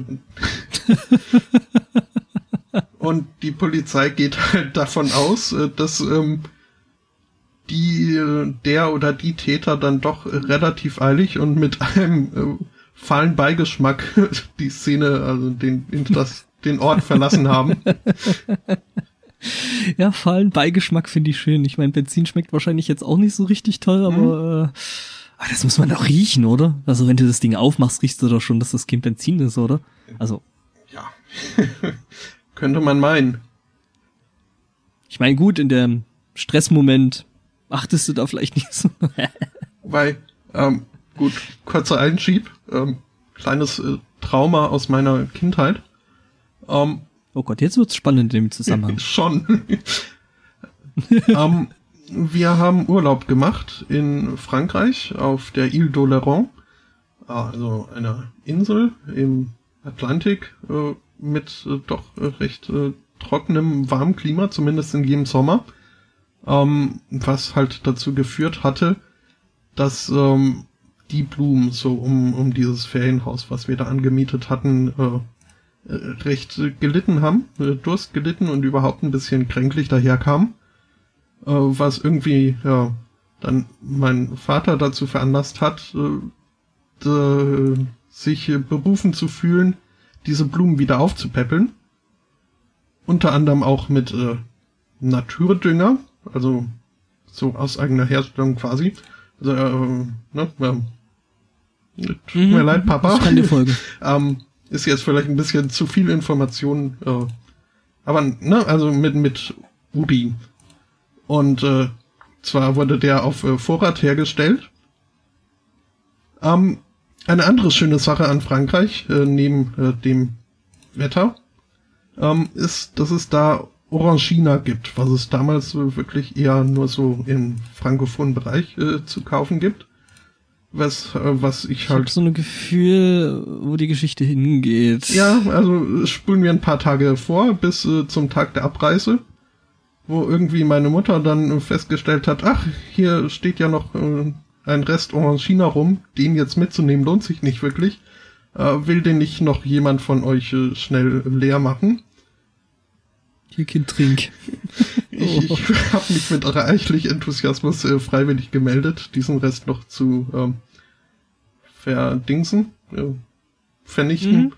und die Polizei geht halt davon aus, äh, dass ähm, die, der oder die Täter dann doch relativ eilig und mit einem äh, fahlen Beigeschmack die Szene, also den, das, den Ort verlassen haben. Ja, fahlen Beigeschmack finde ich schön. Ich meine, Benzin schmeckt wahrscheinlich jetzt auch nicht so richtig toll, aber mhm. äh, das muss man doch riechen, oder? Also wenn du das Ding aufmachst, riechst du doch schon, dass das kein Benzin ist, oder? Also. Ja. Könnte man meinen. Ich meine, gut, in dem Stressmoment achtest du da vielleicht nicht so. Weil, ähm, gut, kurzer Einschieb, ähm, kleines äh, Trauma aus meiner Kindheit. Ähm, oh Gott, jetzt wird's spannend in dem Zusammenhang. Schon. ähm, wir haben Urlaub gemacht in Frankreich auf der Ile d'Oléron, also einer Insel im Atlantik äh, mit äh, doch recht äh, trockenem, warmem Klima, zumindest in jedem Sommer ähm, was halt dazu geführt hatte, dass ähm, die Blumen so um, um dieses Ferienhaus, was wir da angemietet hatten, recht gelitten haben, äh, Durst gelitten und überhaupt ein bisschen kränklich daherkam, äh, was irgendwie ja dann mein Vater dazu veranlasst hat, äh, sich berufen zu fühlen, diese Blumen wieder aufzupäppeln. Unter anderem auch mit äh, Naturdünger, also so aus eigener Herstellung quasi. Also, äh, ne, äh, tut mhm. mir leid, Papa. Das kann die Folge. ähm, ist jetzt vielleicht ein bisschen zu viel Information, äh, aber ne, also mit mit Ubi. Und äh, zwar wurde der auf äh, Vorrat hergestellt. Ähm, eine andere schöne Sache an Frankreich, äh, neben äh, dem Wetter, ähm, ist, dass es da Orangina gibt, was es damals wirklich eher nur so im frankophonen Bereich äh, zu kaufen gibt. Was, was ich, ich halt. Ich so ein Gefühl, wo die Geschichte hingeht. Ja, also spulen wir ein paar Tage vor, bis äh, zum Tag der Abreise, wo irgendwie meine Mutter dann festgestellt hat, ach, hier steht ja noch äh, ein Rest Orangina rum, den jetzt mitzunehmen lohnt sich nicht wirklich. Äh, will den nicht noch jemand von euch äh, schnell leer machen? Hier Kind trink. ich ich habe mich mit reichlich Enthusiasmus äh, freiwillig gemeldet, diesen Rest noch zu ähm, verdingsen, äh, vernichten. Mhm.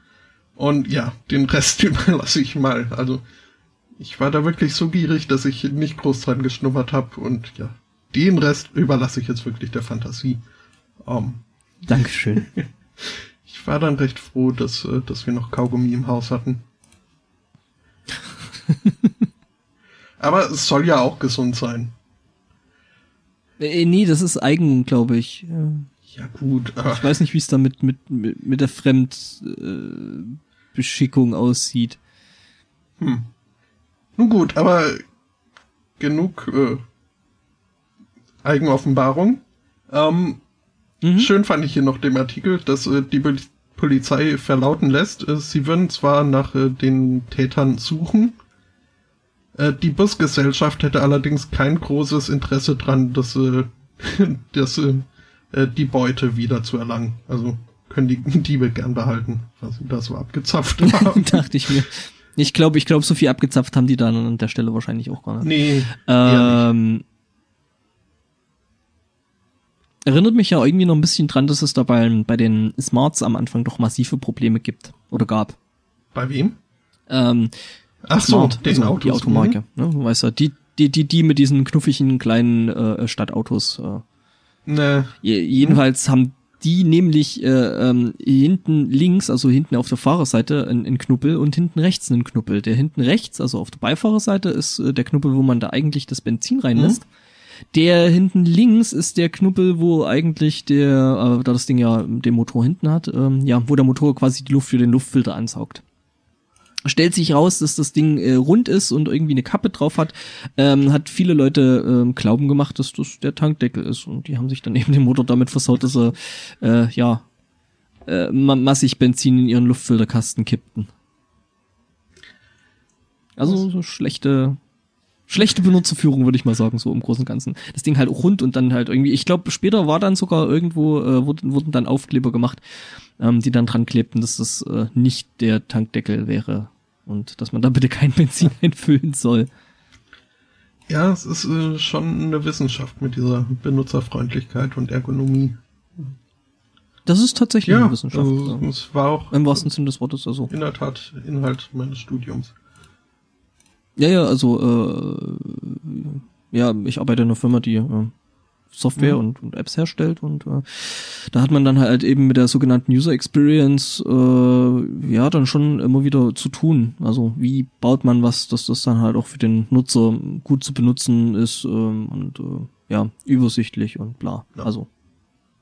Und ja, den Rest überlasse ich mal. Also ich war da wirklich so gierig, dass ich nicht groß dran geschnuppert habe und ja, den Rest überlasse ich jetzt wirklich der Fantasie. Ähm, Dankeschön. ich war dann recht froh, dass, äh, dass wir noch Kaugummi im Haus hatten. Aber es soll ja auch gesund sein. Äh, nee, das ist eigen, glaube ich. Ja, gut. Ich weiß nicht, wie es da mit, mit, mit der Fremdbeschickung äh, aussieht. Hm. Nun gut, aber genug äh, Eigenoffenbarung. Ähm, mhm. Schön fand ich hier noch den Artikel, dass äh, die Polizei verlauten lässt, äh, sie würden zwar nach äh, den Tätern suchen, die Busgesellschaft hätte allerdings kein großes Interesse dran, dass, äh, dass äh, die Beute wieder zu erlangen. Also können die Diebe gern behalten, was sie da so abgezapft haben. Dachte ich mir. Ich glaube, ich glaube, so viel abgezapft haben die dann an der Stelle wahrscheinlich auch gar nicht. Nee. Ähm, erinnert mich ja irgendwie noch ein bisschen dran, dass es da bei, bei den Smarts am Anfang doch massive Probleme gibt oder gab. Bei wem? Ähm, Ach so, den also die Automarke. Mhm. Ne, weißt du, die, die, die, die mit diesen knuffigen kleinen äh, Stadtautos. Äh. Ne. jedenfalls hm. haben die nämlich äh, ähm, hinten links, also hinten auf der Fahrerseite ein, ein Knuppel und hinten rechts einen Knuppel. Der hinten rechts, also auf der Beifahrerseite, ist äh, der Knuppel, wo man da eigentlich das Benzin reinlässt. Mhm. Der hinten links ist der Knuppel, wo eigentlich der, äh, da das Ding ja den Motor hinten hat, ähm, ja, wo der Motor quasi die Luft für den Luftfilter ansaugt stellt sich raus, dass das Ding äh, rund ist und irgendwie eine Kappe drauf hat, ähm, hat viele Leute ähm, glauben gemacht, dass das der Tankdeckel ist und die haben sich dann eben den Motor damit versaut, dass er äh, ja äh, massig Benzin in ihren Luftfilterkasten kippten. Also so schlechte schlechte Benutzerführung, würde ich mal sagen, so im Großen und Ganzen. Das Ding halt rund und dann halt irgendwie, ich glaube, später war dann sogar irgendwo, äh, wurden, wurden dann Aufkleber gemacht, ähm, die dann dran klebten, dass das äh, nicht der Tankdeckel wäre und dass man da bitte kein Benzin einfüllen soll. Ja, es ist äh, schon eine Wissenschaft mit dieser Benutzerfreundlichkeit und Ergonomie. Das ist tatsächlich ja, eine Wissenschaft. Also, ja. Es war auch im wahrsten Sinne des Wortes also. In der Tat Inhalt meines Studiums. Ja, ja, also äh, ja, ich arbeite in einer Firma, die äh, Software mhm. und, und, Apps herstellt und äh, da hat man dann halt eben mit der sogenannten User Experience äh, ja dann schon immer wieder zu tun. Also wie baut man was, dass das dann halt auch für den Nutzer gut zu benutzen ist ähm, und äh, ja übersichtlich und bla. Ja. Also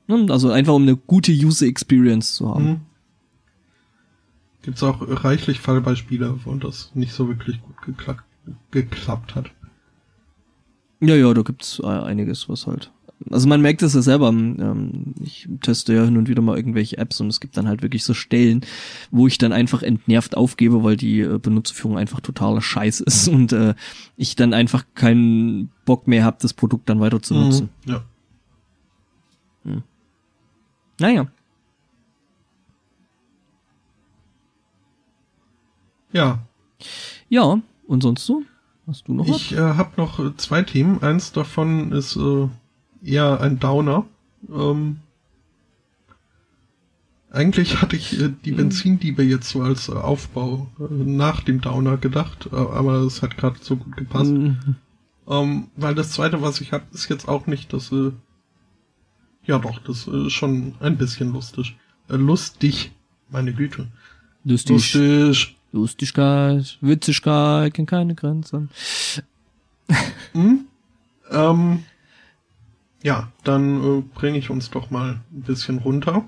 ne, also einfach um eine gute User Experience zu haben. Mhm. Gibt es auch reichlich Fallbeispiele, wo das nicht so wirklich gut geklappt, geklappt hat. Ja, ja, da gibt's äh, einiges, was halt. Also man merkt es ja selber. Ähm, ich teste ja hin und wieder mal irgendwelche Apps und es gibt dann halt wirklich so Stellen, wo ich dann einfach entnervt aufgebe, weil die äh, Benutzerführung einfach totaler Scheiß ist und äh, ich dann einfach keinen Bock mehr habe, das Produkt dann weiter zu nutzen. Mhm, ja. Hm. Naja. Ja. Ja, und sonst so? Hast du noch was? Ich äh, habe noch äh, zwei Themen. Eins davon ist äh, eher ein Downer. Ähm, eigentlich hatte ich äh, die mhm. Benzindiebe jetzt so als äh, Aufbau äh, nach dem Downer gedacht, äh, aber es hat gerade so gut gepasst. Mhm. Ähm, weil das zweite, was ich habe, ist jetzt auch nicht das. Äh, ja, doch, das ist schon ein bisschen lustig. Äh, lustig, meine Güte. Lustig. Lustig. Lustigkeit, Witzigkeit, kennt keine Grenzen. hm? ähm, ja, dann äh, bringe ich uns doch mal ein bisschen runter.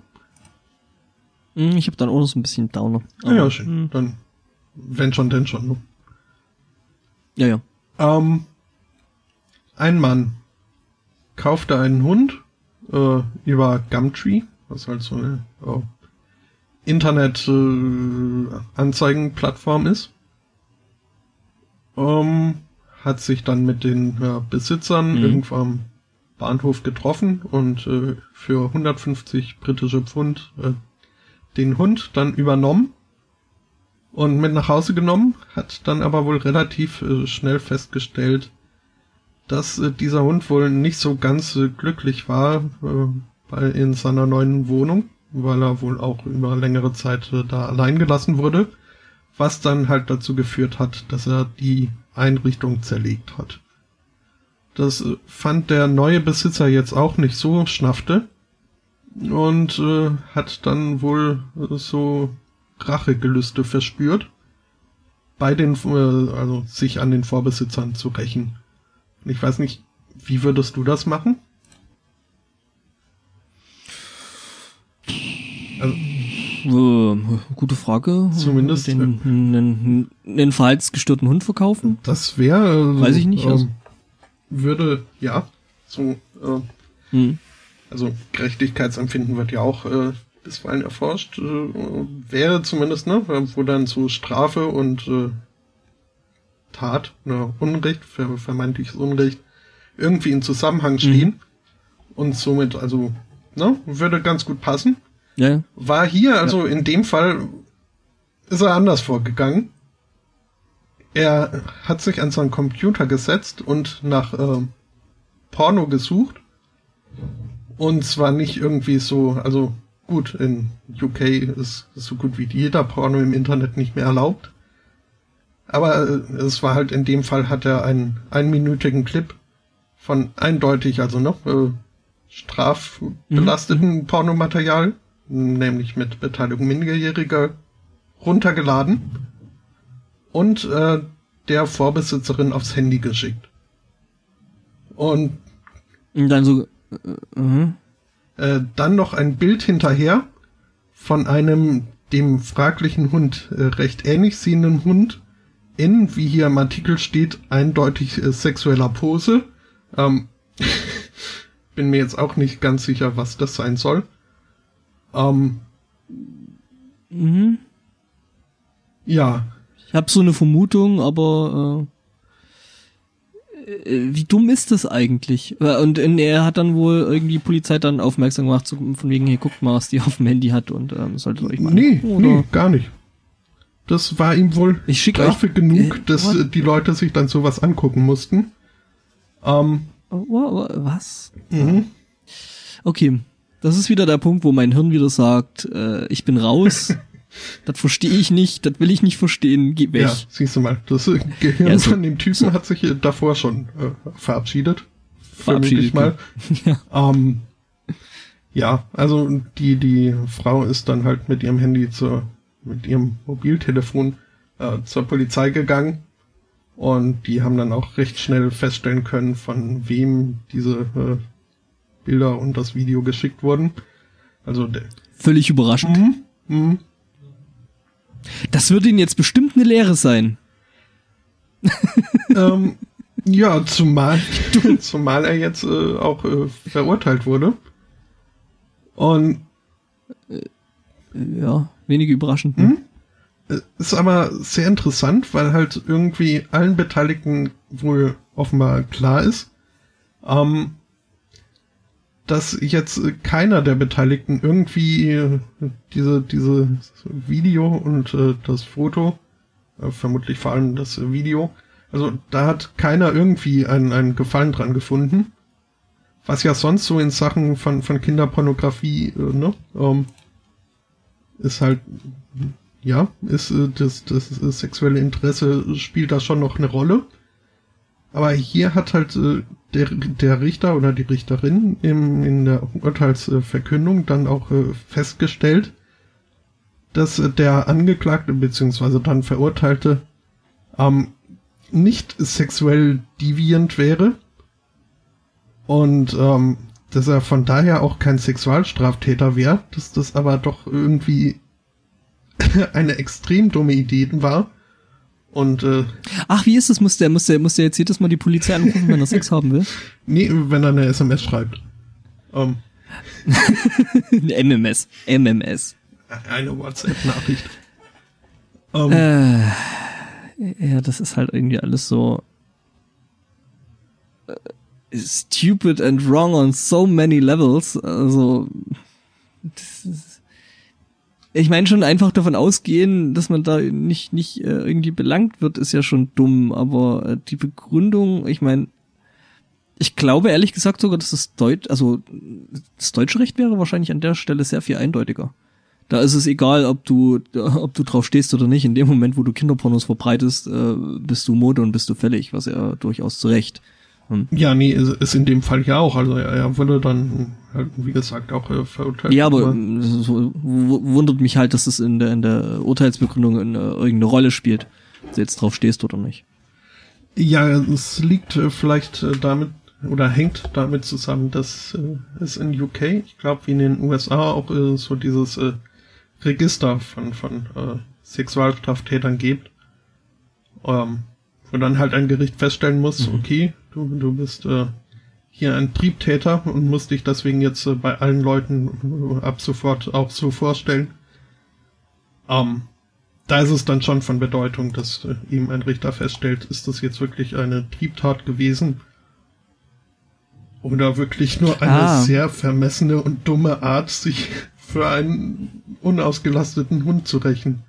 Hm, ich habe dann auch noch so ein bisschen Downer. Ah, ja, schön. Mh. Hm. Dann, wenn schon, denn schon. Ne? Ja, ja. Ähm, ein Mann kaufte einen Hund äh, über Gumtree, was halt so eine oh, Internet-Anzeigenplattform äh, ist. Ähm, hat sich dann mit den ja, Besitzern mhm. irgendwo am Bahnhof getroffen und äh, für 150 britische Pfund äh, den Hund dann übernommen und mit nach Hause genommen, hat dann aber wohl relativ äh, schnell festgestellt, dass äh, dieser Hund wohl nicht so ganz äh, glücklich war äh, bei, in seiner neuen Wohnung weil er wohl auch über längere Zeit da allein gelassen wurde, was dann halt dazu geführt hat, dass er die Einrichtung zerlegt hat. Das äh, fand der neue Besitzer jetzt auch nicht so schnaffte und äh, hat dann wohl äh, so Rachegelüste verspürt, bei den, äh, also sich an den Vorbesitzern zu rächen. Ich weiß nicht, wie würdest du das machen? Also, äh, gute Frage. Zumindest den, äh, einen, einen verhaltensgestörten Hund verkaufen? Das wäre. Äh, Weiß ich nicht. Also. Würde, ja, so. Äh, hm. Also Gerechtigkeitsempfinden wird ja auch äh, bisweilen erforscht. Äh, wäre zumindest, ne, wo dann so Strafe und äh, Tat, ne, Unrecht, ver vermeintliches Unrecht, irgendwie in Zusammenhang stehen. Mhm. Und somit, also, ne, würde ganz gut passen. Ja. War hier, also ja. in dem Fall, ist er anders vorgegangen. Er hat sich an seinen Computer gesetzt und nach äh, Porno gesucht. Und zwar nicht irgendwie so, also gut, in UK ist so gut wie jeder Porno im Internet nicht mehr erlaubt. Aber äh, es war halt in dem Fall hat er einen einminütigen Clip von eindeutig, also noch äh, strafbelasteten mhm. Pornomaterial, nämlich mit Beteiligung Minderjähriger, runtergeladen und äh, der Vorbesitzerin aufs Handy geschickt. Und, und dann so äh, uh äh, dann noch ein Bild hinterher von einem dem fraglichen Hund äh, recht ähnlich sehenden Hund in, wie hier im Artikel steht, eindeutig äh, sexueller Pose. Ähm, bin mir jetzt auch nicht ganz sicher, was das sein soll. Ähm, mhm. Ja. Ich habe so eine Vermutung, aber äh, äh, wie dumm ist das eigentlich? Äh, und er hat dann wohl irgendwie Polizei dann aufmerksam gemacht, so von wegen, hier guckt mal, was die auf dem Handy hat und ähm, solltet euch mal. Nee, nee, gar nicht. Das war ihm wohl ich schick genug, äh, dass what? die Leute sich dann sowas angucken mussten. Ähm, was? Mhm. Okay, das ist wieder der Punkt, wo mein Hirn wieder sagt, äh, ich bin raus. das verstehe ich nicht, das will ich nicht verstehen, geh weg. Ja, siehst du mal, das Gehirn ja, so, von dem Typen so. hat sich davor schon äh, verabschiedet. Verabschiedet mal. ja. Ähm, ja, also die die Frau ist dann halt mit ihrem Handy zur mit ihrem Mobiltelefon äh, zur Polizei gegangen und die haben dann auch recht schnell feststellen können, von wem diese äh, Bilder und das Video geschickt wurden. Also völlig überraschend. Mhm, mh. Das würde ihnen jetzt bestimmt eine Lehre sein. ähm, ja, zumal, zumal er jetzt äh, auch äh, verurteilt wurde. Und äh, ja, wenige überraschend. Ne? Hm? Ist aber sehr interessant, weil halt irgendwie allen Beteiligten wohl offenbar klar ist, ähm, dass jetzt keiner der Beteiligten irgendwie diese, diese Video und äh, das Foto, äh, vermutlich vor allem das Video, also da hat keiner irgendwie einen, einen Gefallen dran gefunden. Was ja sonst so in Sachen von, von Kinderpornografie, äh, ne, ähm, ist halt, ja, ist äh, das, das sexuelle Interesse spielt da schon noch eine Rolle. Aber hier hat halt äh, der, der Richter oder die Richterin im, in der Urteilsverkündung dann auch äh, festgestellt, dass der Angeklagte bzw. dann Verurteilte ähm, nicht sexuell deviant wäre und ähm, dass er von daher auch kein Sexualstraftäter wäre, dass das aber doch irgendwie eine extrem dumme Idee war. Und äh, Ach, wie ist das? Muss der, muss der, muss der jetzt jedes Mal die Polizei anrufen, wenn er Sex haben will? Nee, wenn er eine SMS schreibt. Um, eine MMS. MMS. Eine WhatsApp-Nachricht. Um, äh, ja, das ist halt irgendwie alles so. Äh, stupid and wrong on so many levels. Also, ich meine schon einfach davon ausgehen, dass man da nicht nicht äh, irgendwie belangt wird, ist ja schon dumm. Aber äh, die Begründung, ich meine, ich glaube ehrlich gesagt sogar, dass das Deutsch, also das deutsche Recht wäre wahrscheinlich an der Stelle sehr viel eindeutiger. Da ist es egal, ob du, ob du drauf stehst oder nicht. In dem Moment, wo du Kinderpornos verbreitest, äh, bist du Mode und bist du fällig, was ja durchaus zu Recht. Hm. Ja, nee, ist, in dem Fall ja auch. Also er, er wurde dann, halt, wie gesagt, auch äh, verurteilt. Ja, aber so, wundert mich halt, dass es in der, in der Urteilsbegründung in, äh, irgendeine Rolle spielt. Ob du jetzt drauf stehst oder nicht. Ja, es liegt äh, vielleicht äh, damit oder hängt damit zusammen, dass äh, es in UK, ich glaube wie in den USA auch äh, so dieses Register von, von Sexualstraftätern gibt. Ähm, wo dann halt ein Gericht feststellen muss, mhm. okay, du, du bist äh, hier ein Triebtäter und musst dich deswegen jetzt äh, bei allen Leuten ab sofort auch so vorstellen. Ähm, da ist es dann schon von Bedeutung, dass äh, ihm ein Richter feststellt, ist das jetzt wirklich eine Triebtat gewesen oder wirklich nur eine ah. sehr vermessene und dumme Art, sich für einen unausgelasteten Hund zu rächen.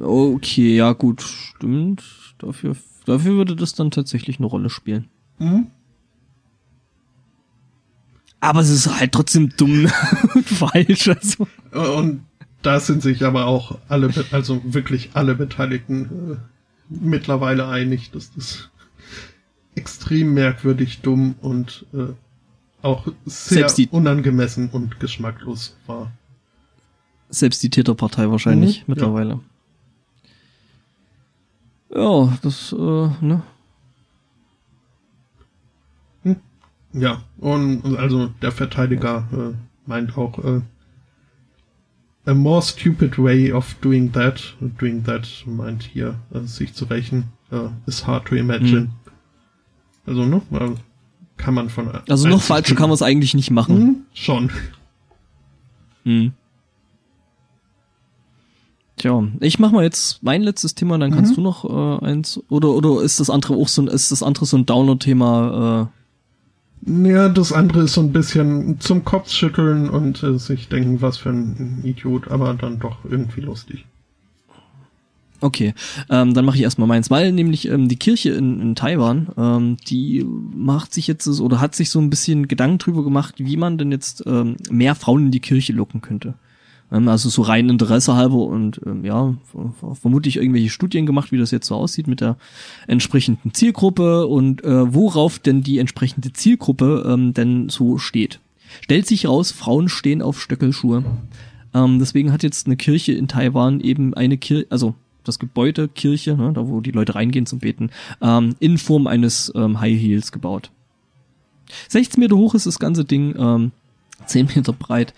Okay, ja gut, stimmt. Dafür, dafür würde das dann tatsächlich eine Rolle spielen. Mhm. Aber es ist halt trotzdem dumm und falsch. Also. Und da sind sich aber auch alle, also wirklich alle Beteiligten äh, mittlerweile einig, dass das extrem merkwürdig, dumm und äh, auch sehr die, unangemessen und geschmacklos war. Selbst die Täterpartei wahrscheinlich mhm, mittlerweile. Ja. Ja, das, äh, ne? Hm. Ja, und also der Verteidiger äh, meint auch, äh, a more stupid way of doing that, doing that meint hier, äh, sich zu rächen, äh, is hard to imagine. Mhm. Also, ne, kann man von. Also noch falscher kann man es eigentlich nicht machen. Mhm, schon. Mhm. Tja, ich mach mal jetzt mein letztes Thema, dann kannst mhm. du noch äh, eins oder oder ist das andere auch so ein ist das andere so ein Downer-Thema? Äh? Ja, das andere ist so ein bisschen zum Kopfschütteln und äh, sich denken, was für ein Idiot, aber dann doch irgendwie lustig. Okay, ähm, dann mache ich erstmal meins, weil nämlich ähm, die Kirche in, in Taiwan, ähm, die macht sich jetzt oder hat sich so ein bisschen Gedanken drüber gemacht, wie man denn jetzt ähm, mehr Frauen in die Kirche locken könnte. Ähm, also so rein Interesse halber und ähm, ja, vermutlich irgendwelche Studien gemacht, wie das jetzt so aussieht mit der entsprechenden Zielgruppe und äh, worauf denn die entsprechende Zielgruppe ähm, denn so steht. Stellt sich raus, Frauen stehen auf Stöckelschuhe. Ähm, deswegen hat jetzt eine Kirche in Taiwan eben eine Kirche, also das Gebäude, Kirche, ne, da wo die Leute reingehen zum Beten, ähm, in Form eines ähm, High Heels gebaut. 16 Meter hoch ist das ganze Ding, ähm, 10 Meter breit.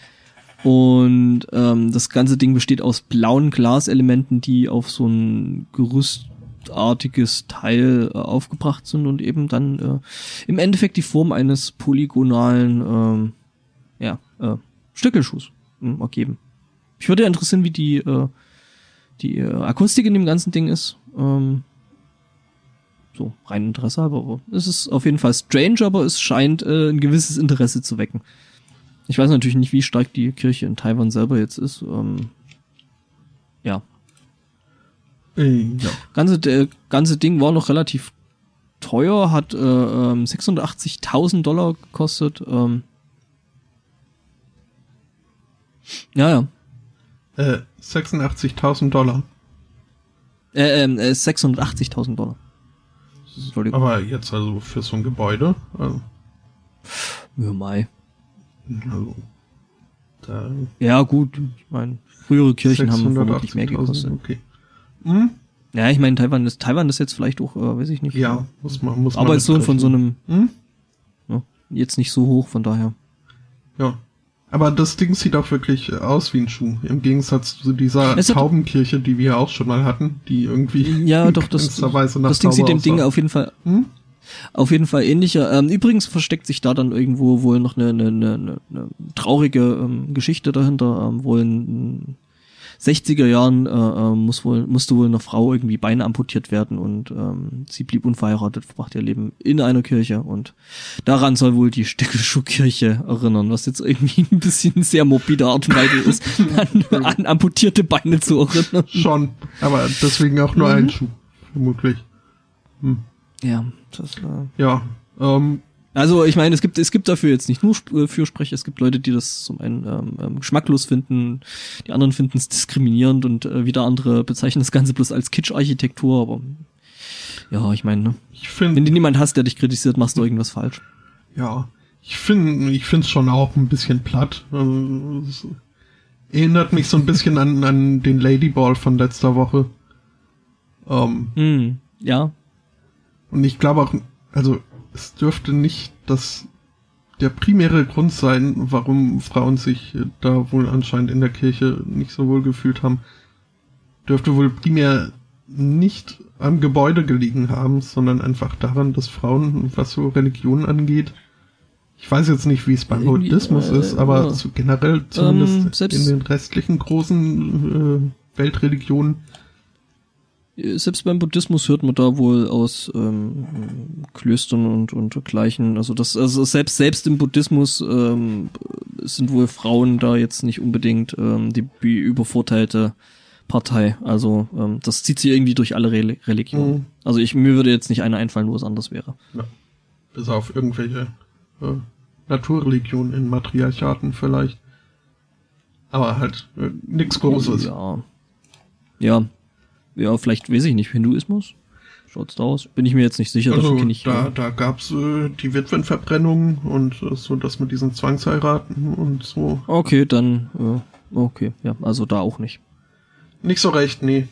Und ähm, das ganze Ding besteht aus blauen Glaselementen, die auf so ein gerüstartiges Teil äh, aufgebracht sind und eben dann äh, im Endeffekt die Form eines polygonalen ähm, ja, äh, Stöckelschuhs äh, ergeben. Ich würde ja interessieren, wie die äh, die äh, Akustik in dem ganzen Ding ist. Ähm, so, rein Interesse aber es ist auf jeden Fall strange, aber es scheint äh, ein gewisses Interesse zu wecken. Ich weiß natürlich nicht, wie stark die Kirche in Taiwan selber jetzt ist. Ähm, ja. Äh, ja. Ganze, der ganze Ding war noch relativ teuer, hat äh, 680.000 ähm, Dollar gekostet. Ähm, ja, ja. Äh, 86.000 Dollar. Äh, ähm, äh, 680.000 Dollar. Entschuldigung. Aber jetzt also für so ein Gebäude? Also. Ja, Mai. Also, da ja, gut. Ich meine, frühere Kirchen haben vermutlich mehr gekostet. Okay. Hm? Ja, ich meine, Taiwan ist, Taiwan ist jetzt vielleicht auch, äh, weiß ich nicht. Ja, muss man, muss man. Arbeitslohn von so einem, hm? ja, jetzt nicht so hoch, von daher. Ja. Aber das Ding sieht auch wirklich aus wie ein Schuh. Im Gegensatz zu dieser es Taubenkirche, die wir auch schon mal hatten, die irgendwie ja doch das, das Ding sieht dem Ding auf jeden Fall hm? Auf jeden Fall ähnlicher. Ähm, übrigens versteckt sich da dann irgendwo wohl noch eine, eine, eine, eine traurige ähm, Geschichte dahinter. Ähm, wohl ein 60er Jahren äh, äh, muss wohl, musste wohl einer Frau irgendwie Beine amputiert werden und ähm, sie blieb unverheiratet, verbrachte ihr Leben in einer Kirche und daran soll wohl die Stickelschuhkirche erinnern, was jetzt irgendwie ein bisschen sehr morbide Art und Weise ist, an, an amputierte Beine zu erinnern. Schon, aber deswegen auch nur mhm. ein Schuh, vermutlich. Hm. Ja, das äh, Ja, ähm, also ich meine, es gibt es gibt dafür jetzt nicht nur äh, Fürsprecher, es gibt Leute, die das zum einen ähm, ähm, geschmacklos finden, die anderen finden es diskriminierend und äh, wieder andere bezeichnen das Ganze bloß als Kitsch-Architektur, aber ja, ich meine, ne? ich find, wenn du niemand hast, der dich kritisiert, machst du irgendwas falsch. Ja, ich finde ich finde es schon auch ein bisschen platt. Also, es erinnert mich so ein bisschen an, an den Ladyball von letzter Woche. Ähm, mm, ja. Und ich glaube auch, also es dürfte nicht das der primäre Grund sein, warum Frauen sich da wohl anscheinend in der Kirche nicht so wohl gefühlt haben, dürfte wohl primär nicht am Gebäude gelegen haben, sondern einfach daran, dass Frauen, was so Religion angeht, ich weiß jetzt nicht, wie es beim Buddhismus äh, ist, aber so generell zumindest ähm, in den restlichen großen äh, Weltreligionen selbst beim Buddhismus hört man da wohl aus ähm, Klöstern und, und gleichen, also das, also selbst selbst im Buddhismus ähm, sind wohl Frauen da jetzt nicht unbedingt ähm, die übervorteilte Partei. Also ähm, das zieht sich irgendwie durch alle Re Religionen. Mhm. Also ich mir würde jetzt nicht eine einfallen, wo es anders wäre. Ja. Bis auf irgendwelche äh, Naturreligionen in Matriarchaten vielleicht. Aber halt äh, nichts Großes. Ja. Ja, ja, vielleicht weiß ich nicht, Hinduismus? schaut's da aus? Bin ich mir jetzt nicht sicher, also, kenne ich. Da, da gab's äh, die Witwenverbrennung und äh, so, dass mit diesen Zwangsheiraten und so. Okay, dann, äh, okay, ja, also da auch nicht. Nicht so recht, nee.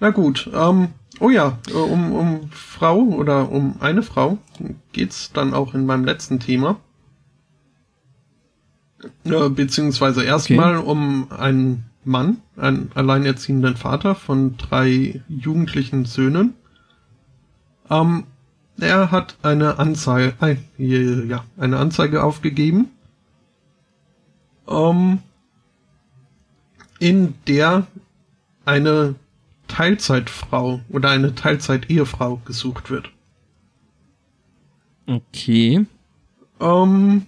Na gut, ähm, oh ja, äh, um, um Frau oder um eine Frau geht's dann auch in meinem letzten Thema. Äh, beziehungsweise erstmal okay. um einen Mann, einen alleinerziehenden Vater von drei jugendlichen Söhnen. Ähm, er hat eine Anzeige, äh, ja, eine Anzeige aufgegeben, ähm, in der eine Teilzeitfrau oder eine Teilzeit-Ehefrau gesucht wird. Okay. Ähm,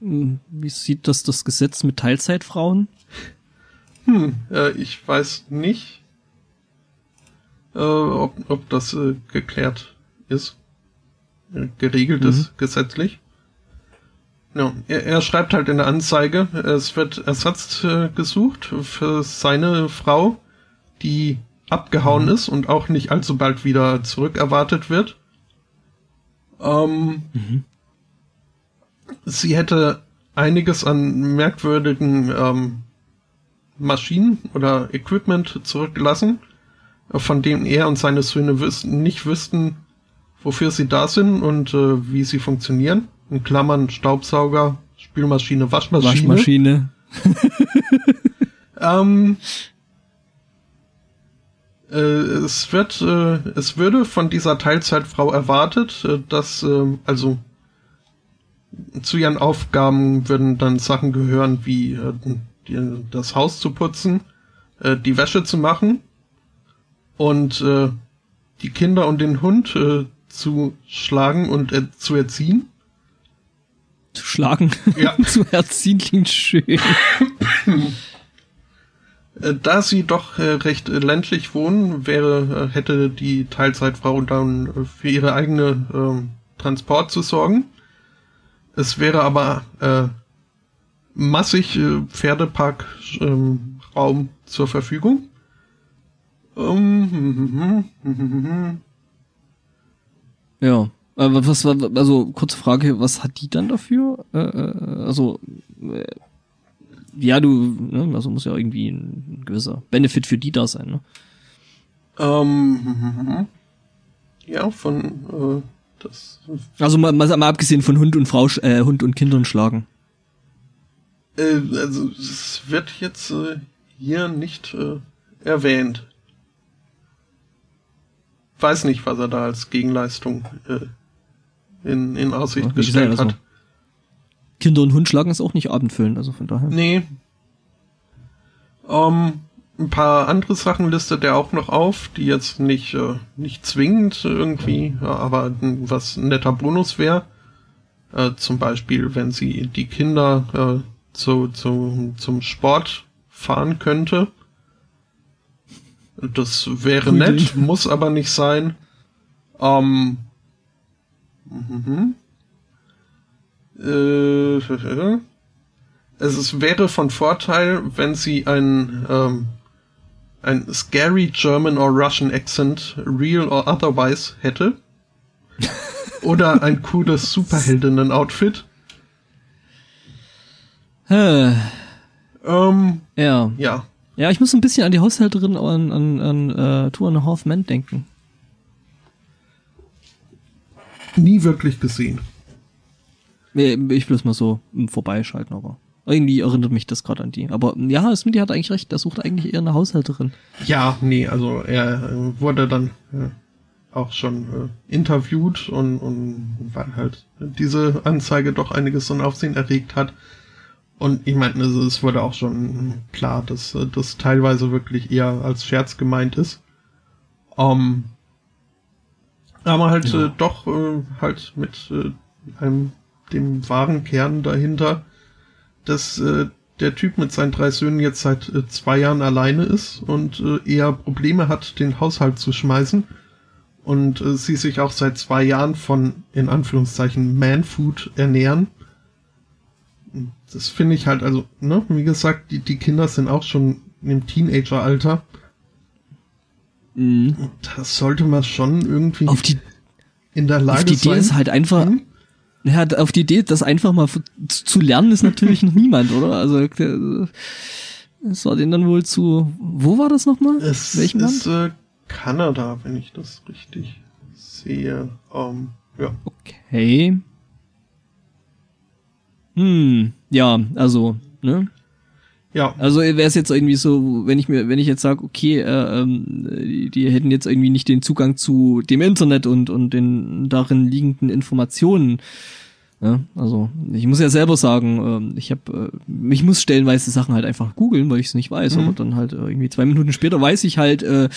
Wie sieht das das Gesetz mit Teilzeitfrauen? Hm, äh, ich weiß nicht, äh, ob, ob das äh, geklärt ist, äh, geregelt mhm. ist gesetzlich. Ja, er, er, schreibt halt in der Anzeige, es wird Ersatz äh, gesucht für seine Frau, die abgehauen mhm. ist und auch nicht allzu bald wieder zurück erwartet wird. Ähm, mhm. Sie hätte einiges an merkwürdigen ähm, Maschinen oder Equipment zurückgelassen, von denen er und seine Söhne wüssten, nicht wüssten, wofür sie da sind und äh, wie sie funktionieren. In Klammern Staubsauger, Spülmaschine, Waschmaschine. Waschmaschine. ähm, äh, es wird, äh, es würde von dieser Teilzeitfrau erwartet, äh, dass äh, also zu ihren Aufgaben würden dann Sachen gehören wie äh, die, das Haus zu putzen, äh, die Wäsche zu machen und äh, die Kinder und den Hund äh, zu schlagen und äh, zu erziehen. Zu schlagen? Ja. zu erziehen klingt schön. Äh, da sie doch äh, recht ländlich wohnen, wäre, äh, hätte die Teilzeitfrau dann für ihre eigene äh, Transport zu sorgen. Es wäre aber äh, massig äh, Pferdeparkraum ähm, zur Verfügung. Ähm, ja, aber was war, also kurze Frage, was hat die dann dafür? Äh, äh also äh, ja, du, ne, also muss ja irgendwie ein gewisser Benefit für die da sein, ne? Ähm, ja, von äh, das. Also mal, mal, mal abgesehen von Hund und Frau, äh, Hund und Kindern schlagen. Äh, also es wird jetzt äh, hier nicht äh, erwähnt. Weiß nicht, was er da als Gegenleistung äh, in, in Aussicht ja, gestellt gesagt, also hat. Kinder und Hund schlagen ist auch nicht abendfüllend, also von daher. Nee. Ähm, ein paar andere Sachen listet er auch noch auf, die jetzt nicht, äh, nicht zwingend irgendwie, aber was ein netter Bonus wäre. Äh, zum Beispiel, wenn sie die Kinder äh, zu, zu, zum Sport fahren könnte. Das wäre nett, muss aber nicht sein. Ähm, mhm. äh, es wäre von Vorteil, wenn sie ein, ähm, ein scary German or Russian accent, real or otherwise, hätte. Oder ein cooles Superheldinnen-Outfit. Ähm, ja. Ja. Ja, ich muss ein bisschen an die Haushälterin an, an, an uh, Two and a Half Men denken. Nie wirklich gesehen. Ich will es mal so vorbeischalten, aber irgendwie erinnert mich das gerade an die. Aber ja, Smitty hat eigentlich recht, der sucht eigentlich eher eine Haushälterin. Ja, nee, also er wurde dann äh, auch schon äh, interviewt und, und weil halt diese Anzeige doch einiges an Aufsehen erregt hat, und ich meine, es wurde auch schon klar, dass das teilweise wirklich eher als Scherz gemeint ist. Ähm, aber halt ja. äh, doch äh, halt mit äh, einem dem wahren Kern dahinter, dass äh, der Typ mit seinen drei Söhnen jetzt seit äh, zwei Jahren alleine ist und äh, eher Probleme hat, den Haushalt zu schmeißen und äh, sie sich auch seit zwei Jahren von in Anführungszeichen Manfood ernähren das finde ich halt, also, ne, wie gesagt, die, die Kinder sind auch schon im Teenageralter. Mhm. Das sollte man schon irgendwie auf die, in der Lage auf die Idee ist halt einfach, mhm. ja, auf die Idee, das einfach mal zu lernen, ist natürlich noch niemand, oder? Also, es war den dann wohl zu, wo war das nochmal? Es Welchem ist Land? Äh, Kanada, wenn ich das richtig sehe. Um, ähm, ja. Okay. Hm, ja, also, ne? Ja. Also wäre es jetzt irgendwie so, wenn ich mir, wenn ich jetzt sage, okay, äh, ähm, die, die hätten jetzt irgendwie nicht den Zugang zu dem Internet und und den darin liegenden Informationen. Ja, also ich muss ja selber sagen, äh, ich habe, äh, ich muss stellenweise Sachen halt einfach googeln, weil ich es nicht weiß, mhm. aber dann halt irgendwie zwei Minuten später weiß ich halt, äh,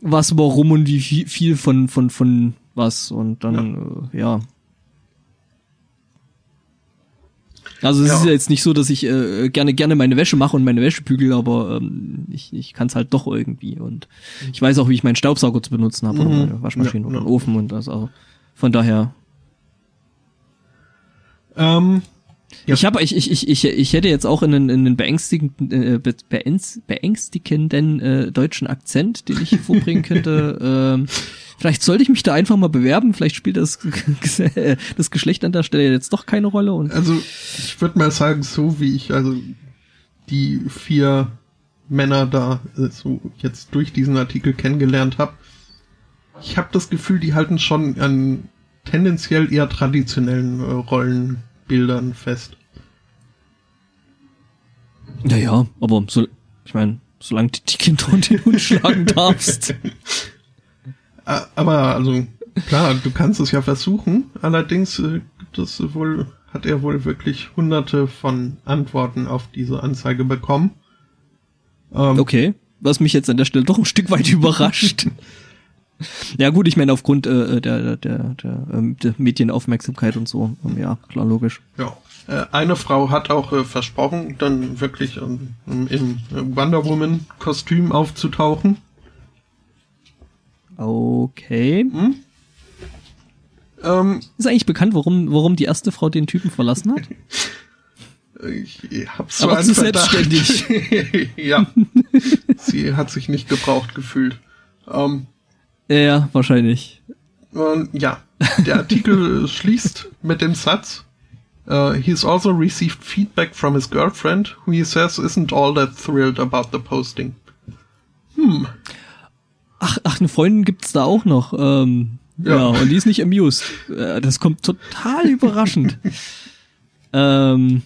was, warum und wie viel von von von was und dann ja, äh, ja Also es ja. ist ja jetzt nicht so, dass ich äh, gerne gerne meine Wäsche mache und meine Wäsche bügel, aber ähm, ich, ich kann es halt doch irgendwie. Und ich weiß auch, wie ich meinen Staubsauger zu benutzen habe mhm. oder meine Waschmaschine ja, oder ja. Ofen und das auch. Von daher. Ähm, ja. Ich habe ich, ich, ich, ich, ich hätte jetzt auch einen, einen beängstigenden, äh, beängstigenden äh, deutschen Akzent, den ich vorbringen könnte. ähm, Vielleicht sollte ich mich da einfach mal bewerben. Vielleicht spielt das, das Geschlecht an der Stelle jetzt doch keine Rolle. Und also ich würde mal sagen, so wie ich also die vier Männer da äh, so jetzt durch diesen Artikel kennengelernt habe, ich habe das Gefühl, die halten schon an tendenziell eher traditionellen äh, Rollenbildern fest. Naja, aber so, ich meine, solange du die Kinder und den Hund schlagen darfst. Aber also klar, du kannst es ja versuchen. Allerdings äh, gibt es wohl, hat er wohl wirklich hunderte von Antworten auf diese Anzeige bekommen. Ähm, okay, was mich jetzt an der Stelle doch ein Stück weit überrascht. ja gut, ich meine aufgrund äh, der, der, der, ähm, der Medienaufmerksamkeit und so. Ähm, ja, klar, logisch. Ja. Äh, eine Frau hat auch äh, versprochen, dann wirklich ähm, im Wonder Woman Kostüm aufzutauchen. Okay. Hm? Ähm, ist eigentlich bekannt, warum, warum die erste Frau den Typen verlassen hat? Ich hab's so Aber zu selbstständig. ja. Sie hat sich nicht gebraucht gefühlt. Ähm, ja, wahrscheinlich. Ähm, ja, der Artikel schließt mit dem Satz, uh, he's also received feedback from his girlfriend, who he says isn't all that thrilled about the posting. Hm. Ach, ach, eine Freundin gibt's da auch noch. Ähm, ja. ja, und die ist nicht amused. Äh, das kommt total überraschend. ähm,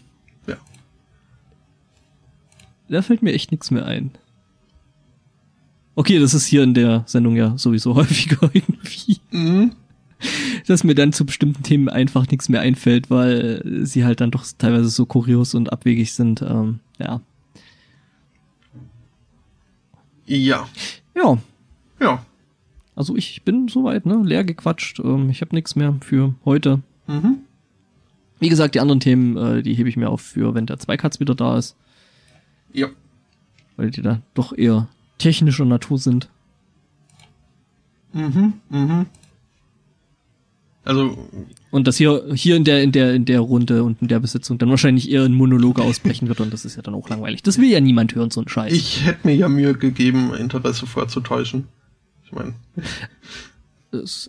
ja. Da fällt mir echt nichts mehr ein. Okay, das ist hier in der Sendung ja sowieso häufiger irgendwie. Mhm. Dass mir dann zu bestimmten Themen einfach nichts mehr einfällt, weil sie halt dann doch teilweise so kurios und abwegig sind. Ähm, ja. Ja. Ja, ja. Also ich bin soweit, ne? Leer gequatscht. Ähm, ich habe nichts mehr für heute. Mhm. Wie gesagt, die anderen Themen, äh, die hebe ich mir auf für, wenn der Zweikatz wieder da ist. Ja. Weil die da doch eher technischer Natur sind. Mhm, mhm. Also. Und dass hier, hier in der, in der, in der Runde und in der Besitzung dann wahrscheinlich eher ein Monologe ausbrechen wird und das ist ja dann auch langweilig. Das will ja niemand hören, so ein Scheiß. Ich hätte mir ja Mühe gegeben, Interesse vorzutäuschen. Ich meine,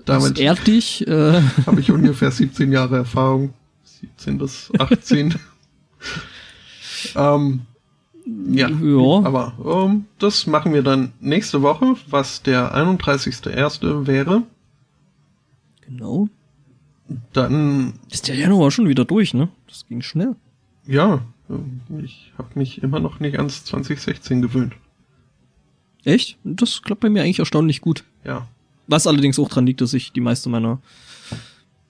damit ehrt dich. Äh. Habe ich ungefähr 17 Jahre Erfahrung. 17 bis 18. ähm, ja, ja, aber ähm, das machen wir dann nächste Woche, was der 31.1. wäre. Genau. Dann ist der Januar schon wieder durch, ne? Das ging schnell. Ja, ich habe mich immer noch nicht ans 2016 gewöhnt. Echt? Das klappt bei mir eigentlich erstaunlich gut. Ja. Was allerdings auch dran liegt, dass ich die meiste meiner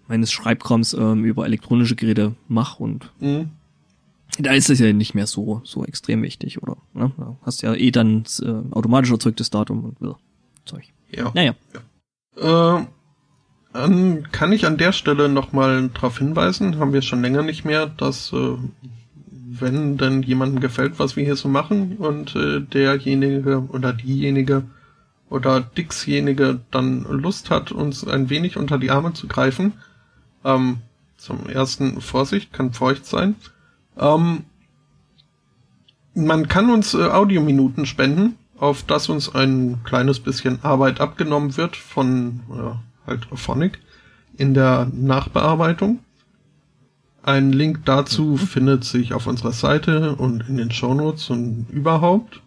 meines Schreibkrams ähm, über elektronische Geräte mache und mhm. da ist es ja nicht mehr so so extrem wichtig, oder? Ne? Da hast ja eh dann äh, automatisch erzeugtes Datum und äh, Zeug. Ja. Naja. Ja. Äh, dann kann ich an der Stelle nochmal darauf hinweisen, haben wir schon länger nicht mehr, dass äh, wenn dann jemandem gefällt, was wir hier so machen und äh, derjenige oder diejenige oder Dixjenige dann Lust hat, uns ein wenig unter die Arme zu greifen, ähm, zum ersten Vorsicht, kann feucht sein. Ähm, man kann uns äh, Audiominuten spenden auf das uns ein kleines bisschen Arbeit abgenommen wird von äh, halt Phonic in der Nachbearbeitung. Ein Link dazu mhm. findet sich auf unserer Seite und in den Shownotes und überhaupt.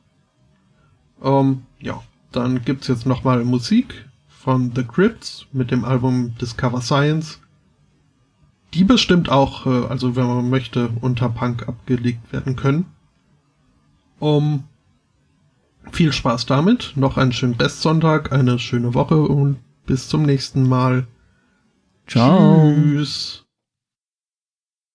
Ähm, ja, dann gibt's jetzt nochmal Musik von The Crypts mit dem Album Discover Science. Die bestimmt auch, äh, also wenn man möchte, unter Punk abgelegt werden können. Um, viel Spaß damit, noch einen schönen Restsonntag, eine schöne Woche und bis zum nächsten Mal. Ciao. Tschüss.